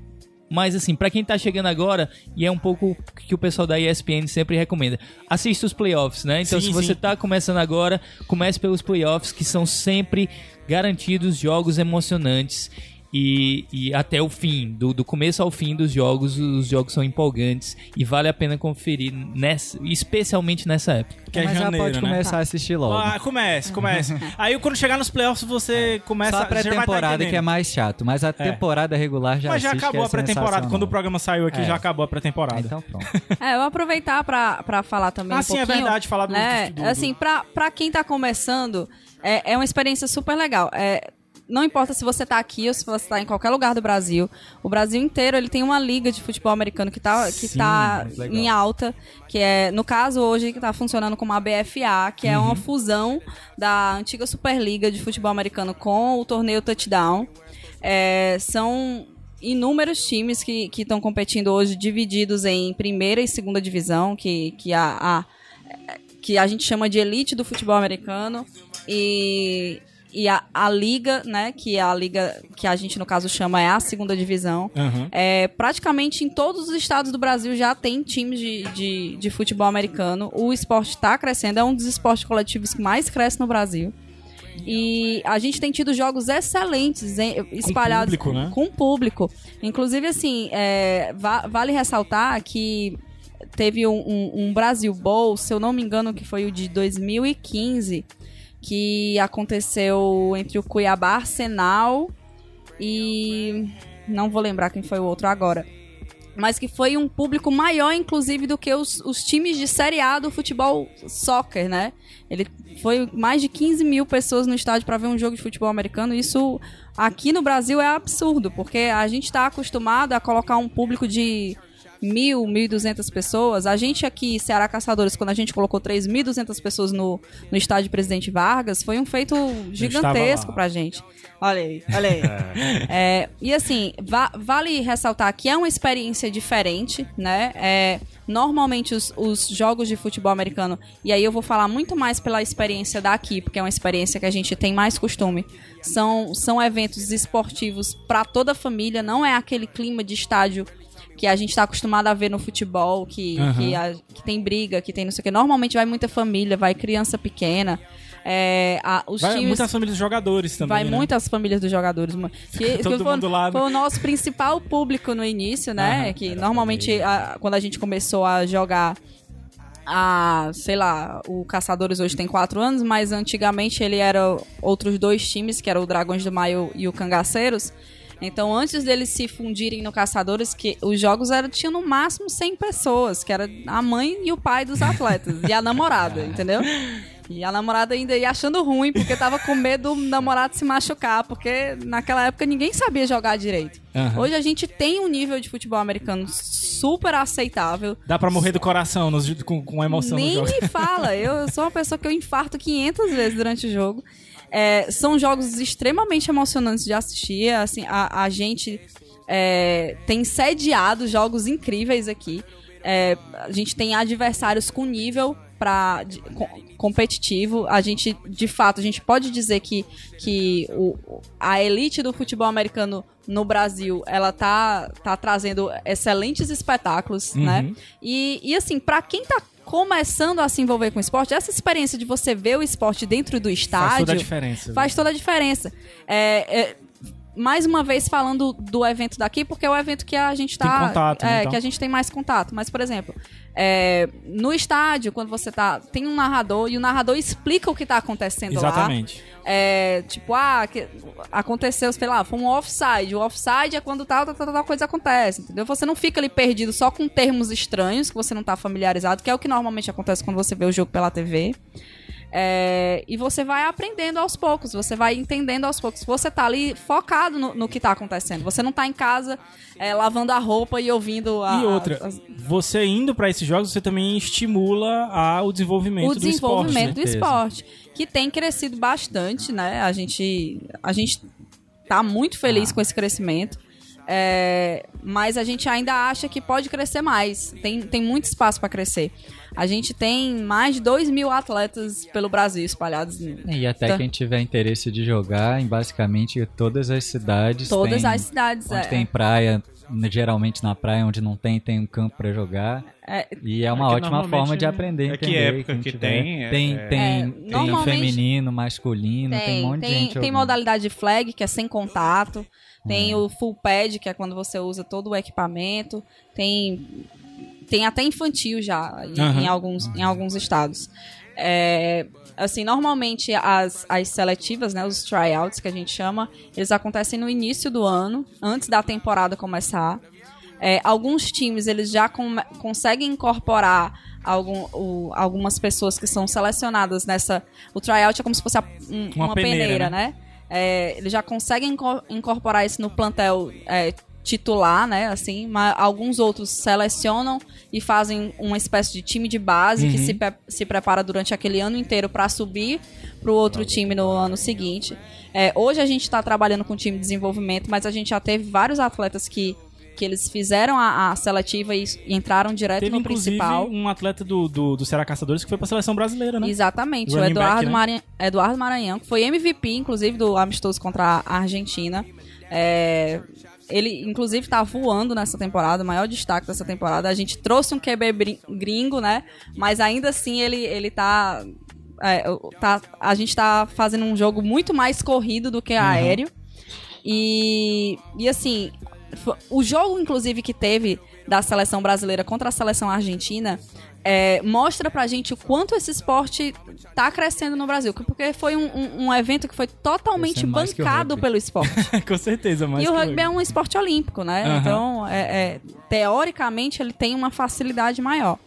mas assim, pra quem tá chegando agora, e é um pouco o que o pessoal da ESPN sempre recomenda, assista os playoffs, né? Então Sim, se você sim. tá começando agora, comece pelos playoffs, que são sempre garantidos jogos emocionantes. E, e até o fim, do, do começo ao fim dos jogos, os jogos são empolgantes e vale a pena conferir, nessa, especialmente nessa época. Que é Mas já janeiro, pode né? começar a assistir logo. Ah, comece, comece. Aí quando chegar nos playoffs você começa Só a já tá pré-temporada que é mais chato, mas a temporada regular já Mas já assiste, que acabou é a pré-temporada. Quando o programa saiu aqui, É. já acabou a pré-temporada. Então pronto. É, eu vou aproveitar pra, pra falar também Ah, um sim, é pouquinho. verdade, falar do- né? do- do- Assim, pra, pra quem tá começando, é, é uma experiência super legal. É, não importa se você tá aqui ou se você tá em qualquer lugar do Brasil. O Brasil inteiro, ele tem uma liga de futebol americano que tá, que Sim, tá em alta, que é, no caso, hoje, que tá funcionando como a BFA, que é Uhum. uma fusão da antiga Superliga de futebol americano com o torneio Touchdown. É, são inúmeros times que estão competindo hoje, divididos em primeira e segunda divisão, que, que, a, a- que a gente chama de elite do futebol americano. E, e a, a liga, né, que é a liga que a gente, no caso, chama é a segunda divisão. Aham. É, praticamente em todos os estados do Brasil já tem times de, de, de futebol americano. O esporte está crescendo, é um dos esportes coletivos que mais cresce no Brasil. E a gente tem tido jogos excelentes espalhados público, né? com público. Inclusive, assim, é, va- vale ressaltar que teve um, um- um Brasil Bowl, se eu não me engano, que foi o de 2015, que aconteceu entre o Cuiabá Arsenal e. Não vou lembrar quem foi o outro agora. Mas que foi um público maior, inclusive, do que os, os times de Série A do futebol soccer, né? Ele foi mais de 15 mil pessoas no estádio para ver um jogo de futebol americano. Isso aqui no Brasil é absurdo, porque a gente está acostumado a colocar um público de mil, mil e duzentas pessoas. A gente aqui, Ceará Caçadores, quando a gente colocou 3.200 pessoas no, no estádio Presidente Vargas, foi um feito gigantesco pra gente. Olha aí, olha aí. É, e assim, va- vale ressaltar que é uma experiência diferente, né? É, normalmente os, os jogos de futebol americano, e aí eu vou falar muito mais pela experiência daqui, porque é uma experiência que a gente tem mais costume. São, são eventos esportivos para toda a família, não é aquele clima de estádio que a gente está acostumado a ver no futebol, que, Aham. que, a- que tem briga, que tem não sei o que. Normalmente vai muita família, vai criança pequena. É, a- os Vai times muitas famílias de jogadores também. Vai né? muitas famílias dos jogadores. Que, Todo que foi, mundo lá, né? foi o nosso principal público no início, né? Aham. que normalmente, a- quando a gente começou a jogar. A, sei lá, o Caçadores hoje tem quatro anos, mas antigamente ele era outros dois times, que era o Dragões do Maio e o Cangaceiros. Então, antes deles se fundirem no Caçadores, que os jogos eram, tinham no máximo 100 pessoas, que era a mãe e o pai dos atletas, e a namorada, entendeu? E a namorada ainda ia achando ruim, porque tava com medo do namorado se machucar, porque naquela época ninguém sabia jogar direito. Aham. Hoje a gente tem um nível de futebol americano super aceitável. Dá pra morrer do coração nos- com, com emoção Nem me fala, eu sou uma pessoa que eu infarto 500 vezes durante o jogo. É, são jogos extremamente emocionantes de assistir. Assim, a, a gente é, tem sediado jogos incríveis aqui. É, a gente tem adversários com nível com- competitivo. A gente, de fato, a gente pode dizer que, que o, a elite do futebol americano no Brasil, ela tá, tá trazendo excelentes espetáculos, Uhum. né? E, e assim, pra quem tá começando a se envolver com o esporte, essa experiência de você ver o esporte dentro do estádio Faz toda a diferença. faz toda a diferença. É, é, mais uma vez falando do evento daqui, porque é o evento que a gente tá. Tem contato, né, é, então. que a gente tem mais contato. Mas, por exemplo, é, no estádio, quando você tá. Tem um narrador e o narrador explica o que tá acontecendo lá. Exatamente. É, tipo, ah, que aconteceu, sei lá, foi um offside. O offside é quando tal, tal, tal, tal coisa acontece, entendeu? Você não fica ali perdido só com termos estranhos que você não tá familiarizado, que é o que normalmente acontece quando você vê o jogo pela TV. É, e você vai aprendendo aos poucos, você vai entendendo aos poucos. Você tá ali focado no, no que tá acontecendo. Você não tá em casa é, lavando a roupa e ouvindo a, E outra, as- você indo pra esses jogos, você também estimula a- o desenvolvimento, o desenvolvimento do do esporte. né? esporte, que tem crescido bastante, né? A gente, a gente tá muito feliz Ah. com esse crescimento. É, mas a gente ainda acha que pode crescer mais. Tem, tem muito espaço para crescer. A gente tem mais de 2 mil atletas pelo Brasil espalhados. E até Tá. quem tiver interesse de jogar em basicamente todas as cidades. todas tem- as cidades. Onde é. tem praia, geralmente na praia onde não tem, tem um campo pra jogar. É, E é uma É ótima forma de aprender. é que entender, época que tiver. tem, é- Tem, é- tem, É, tem feminino, masculino, tem, um monte de tem, gente tem jogando. modalidade de flag, que é sem contato. Tem Hum. o full pad, que é quando você usa todo o equipamento. Tem, tem até infantil já em, em alguns, em alguns estados. É, assim, normalmente as, as seletivas, né, os tryouts que a gente chama, eles acontecem no início do ano, antes da temporada começar. É, alguns times eles já come- conseguem incorporar algum, o- algumas pessoas que são selecionadas nessa. O tryout é como se fosse a- um- Uma uma, peneira, peneira, né? né? É, eles já conseguem inco- incorporar isso no plantel é, titular, né? Assim, mas alguns outros selecionam e fazem uma espécie de time de base que Uhum. se, pe- se prepara durante aquele ano inteiro para subir para o outro time no ano seguinte. É, hoje a gente está trabalhando com time de desenvolvimento, mas a gente já teve vários atletas que, que eles fizeram a, a seletiva e, e entraram direto Teve, no principal. um atleta do, do, do Ceará Caçadores que foi pra seleção brasileira, né? Exatamente, o Running Eduardo, back, né? Maranhão, Eduardo Maranhão, que foi MVP, inclusive, do amistoso contra a Argentina. É, ele, inclusive, tá voando nessa temporada, o maior destaque dessa temporada. A gente trouxe um QB gringo, né? Mas ainda assim ele, ele tá, é, o- tá. A gente tá fazendo um jogo muito mais corrido do que aéreo. E, e assim, o jogo, inclusive, que teve da seleção brasileira contra a seleção argentina é, mostra pra gente o quanto esse esporte tá crescendo no Brasil. Porque foi um, um- um evento que foi totalmente o bancado pelo esporte. Com certeza, mas. e o rugby é um esporte olímpico, né? Aham. Então, é- é, teoricamente, ele tem uma facilidade maior.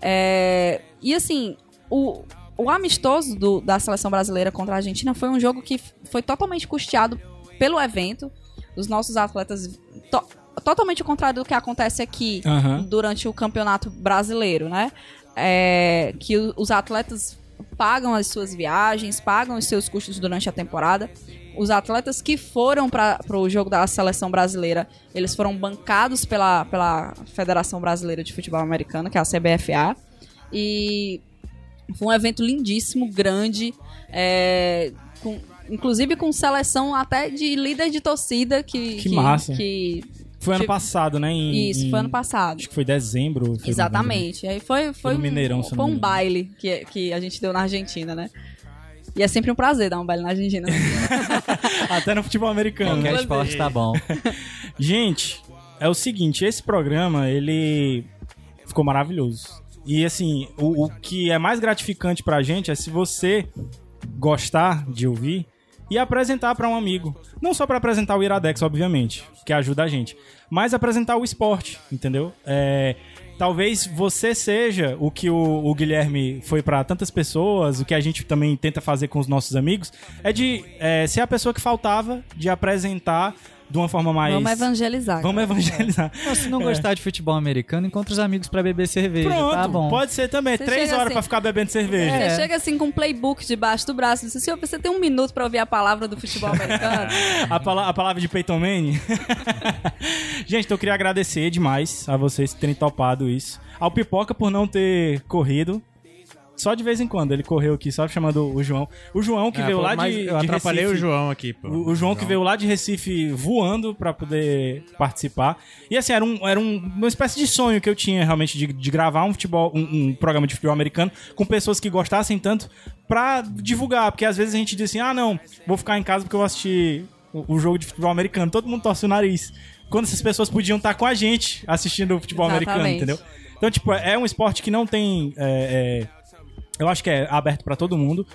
É, e assim, o, o amistoso do- da seleção brasileira contra a Argentina foi um jogo que foi totalmente custeado pelo evento. Os nossos atletas. to- totalmente o contrário do que acontece aqui durante o campeonato brasileiro, né? É, que os atletas pagam as suas viagens, pagam os seus custos durante a temporada. Os atletas que foram para o jogo da seleção brasileira, eles foram bancados pela, pela Federação Brasileira de Futebol Americano, que é a CBFA. E foi um evento lindíssimo, grande, é, com- inclusive com seleção até de líder de torcida que Que massa. que- Foi ano Tipo, passado, né? Em- isso, em- foi ano passado. Acho que foi dezembro. foi Exatamente. Aí foi, foi, no um, Mineirão, foi um baile que, que a gente deu na Argentina, né? E é sempre um prazer dar um baile na Argentina. novembro. Até no futebol americano. Qualquer né? esporte tá bom. Gente, é o seguinte, esse programa, ele ficou maravilhoso. E assim, o, o que é mais gratificante pra gente é se você gostar de ouvir e apresentar pra um amigo. Não só pra apresentar o Iradex, obviamente, que ajuda a gente, mas apresentar o esporte, entendeu? É, talvez você seja o que o, o Guilherme foi pra tantas pessoas, o que a gente também tenta fazer com os nossos amigos, é de é, ser a pessoa que faltava de apresentar de uma forma mais. Vamos evangelizar. Vamos evangelizar. Não, se não gostar de futebol americano, encontra os amigos pra beber cerveja. Pronto, tá bom. pode ser também. Você Três horas assim- pra ficar bebendo cerveja. Você chega assim com um playbook debaixo do braço e diz assim, "Ô, você tem um minuto pra ouvir a palavra do futebol americano? A, pala- a palavra de Peyton Manning. Gente, então eu queria agradecer demais a vocês terem topado isso. Ao Pipoca por não ter corrido. Só de vez em quando ele correu aqui, só chamando o João. O João que Ah, veio pô, lá de. Eu de atrapalhei Recife. o João aqui, pô. O, o João que veio lá de Recife voando pra poder participar. E assim, era, um, era um- uma espécie de sonho que eu tinha realmente de, de gravar um futebol, um, um programa de futebol americano com pessoas que gostassem tanto pra divulgar. Porque às vezes a gente diz assim, ah não, vou ficar em casa porque eu vou assistir o, o jogo de futebol americano. Todo mundo torce o nariz. Quando essas pessoas podiam estar com a gente assistindo o futebol americano, Exatamente. entendeu? Então, tipo, é um esporte que não tem. é, é, eu acho que é aberto pra todo mundo.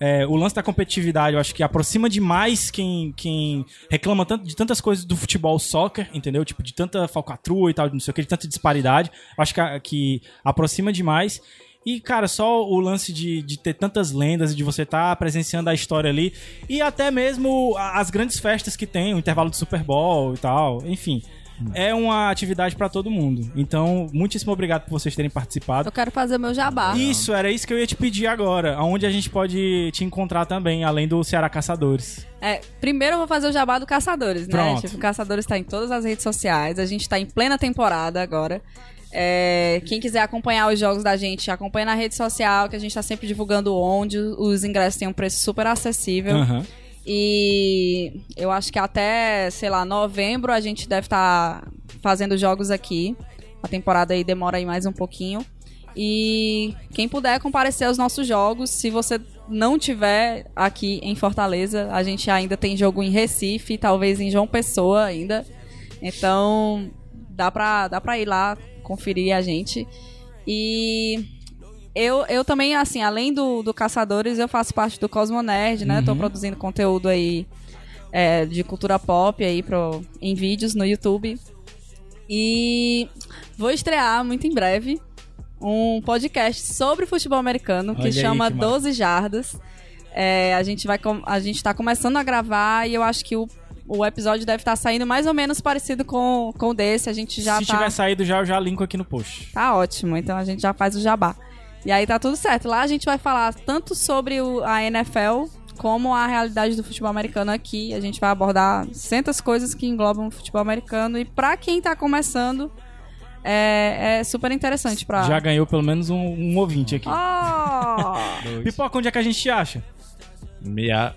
É, o lance da competitividade, eu acho que aproxima demais quem, quem reclama tanto de tantas coisas do futebol soccer, entendeu? Tipo, de tanta falcatrua e tal, de não sei o que, de tanta disparidade. Eu acho que, que aproxima demais. E, cara, só o lance de, de ter tantas lendas e de você estar presenciando a história ali. E até mesmo as grandes festas que tem, o intervalo do Super Bowl e tal. Enfim, é uma atividade pra todo mundo. Então, muitíssimo obrigado por vocês terem participado. Eu quero fazer o meu jabá. Isso, era isso que eu ia te pedir agora. Aonde a gente pode te encontrar também, além do Ceará Caçadores. É, primeiro eu vou fazer o jabá do Caçadores, né? Pronto. Tipo, o Caçadores tá em todas as redes sociais. A gente tá em plena temporada agora. É, quem quiser acompanhar os jogos da gente, acompanha na rede social, que a gente tá sempre divulgando onde. Os ingressos têm um preço super acessível. Aham. E eu acho que até, sei lá, novembro a gente deve estar fazendo jogos aqui. A temporada aí demora aí mais um pouquinho. E quem puder comparecer aos nossos jogos, se você não tiver aqui em Fortaleza, a gente ainda tem jogo em Recife, talvez em João Pessoa ainda. Então, dá pra, dá pra ir lá conferir a gente. E eu, eu também, assim, além do, do Caçadores, eu faço parte do Cosmo Nerd, né? Tô produzindo conteúdo aí é, de cultura pop aí pro, em vídeos no YouTube. E vou estrear muito em breve um podcast sobre futebol americano que Olha aí, chama que massa. 12 Jardas. É, a gente vai a gente tá começando a gravar e eu acho que o, o episódio deve estar saindo mais ou menos parecido com, com o desse. A gente já Se tá tiver saído já, eu já linko aqui no post. Tá ótimo, então a gente já faz o jabá. E aí tá tudo certo. Lá a gente vai falar tanto sobre o- a NFL como a realidade do futebol americano aqui. A gente vai abordar centas coisas que englobam o futebol americano. E pra quem tá começando, é, é super interessante pra. Já ganhou pelo menos um, um ouvinte aqui. Oh! Pipoca, onde é que a gente te acha? Minha...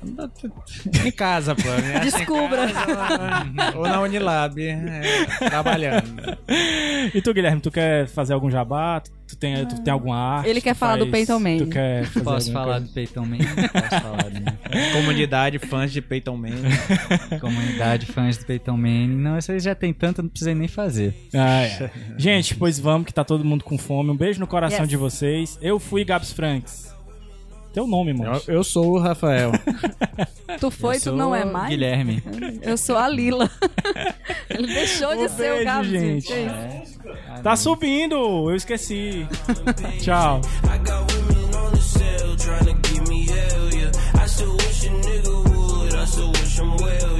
Em casa, pô. Me Descubra. casa, Ou na Unilab, é, trabalhando. E tu, Guilherme, tu quer fazer algum jabá? Tu, tu tem, tu tem alguma arte? Ele quer Tu falar do faz- Peyton Manning. Tu quer fazer Posso falar coisa? do Peyton Manning? Posso falar do Comunidade fãs de Peyton Manning. comunidade fãs do Peyton Manning. Não, isso aí já tem tanto, não precisei nem fazer. Ah, é. Gente, pois vamos, que tá todo mundo com fome. Um beijo no coração Yes. de vocês. Eu fui Gabs Franks. Teu nome, mano. Eu, eu sou o Rafael. Tu foi, Eu tu não é mais? Guilherme. Eu sou a Lila. Ele deixou de Um ser o beijo, Gabs, gente. É. Tá subindo, eu esqueci. Tchau. I still wish a nigga would, I still wish him well,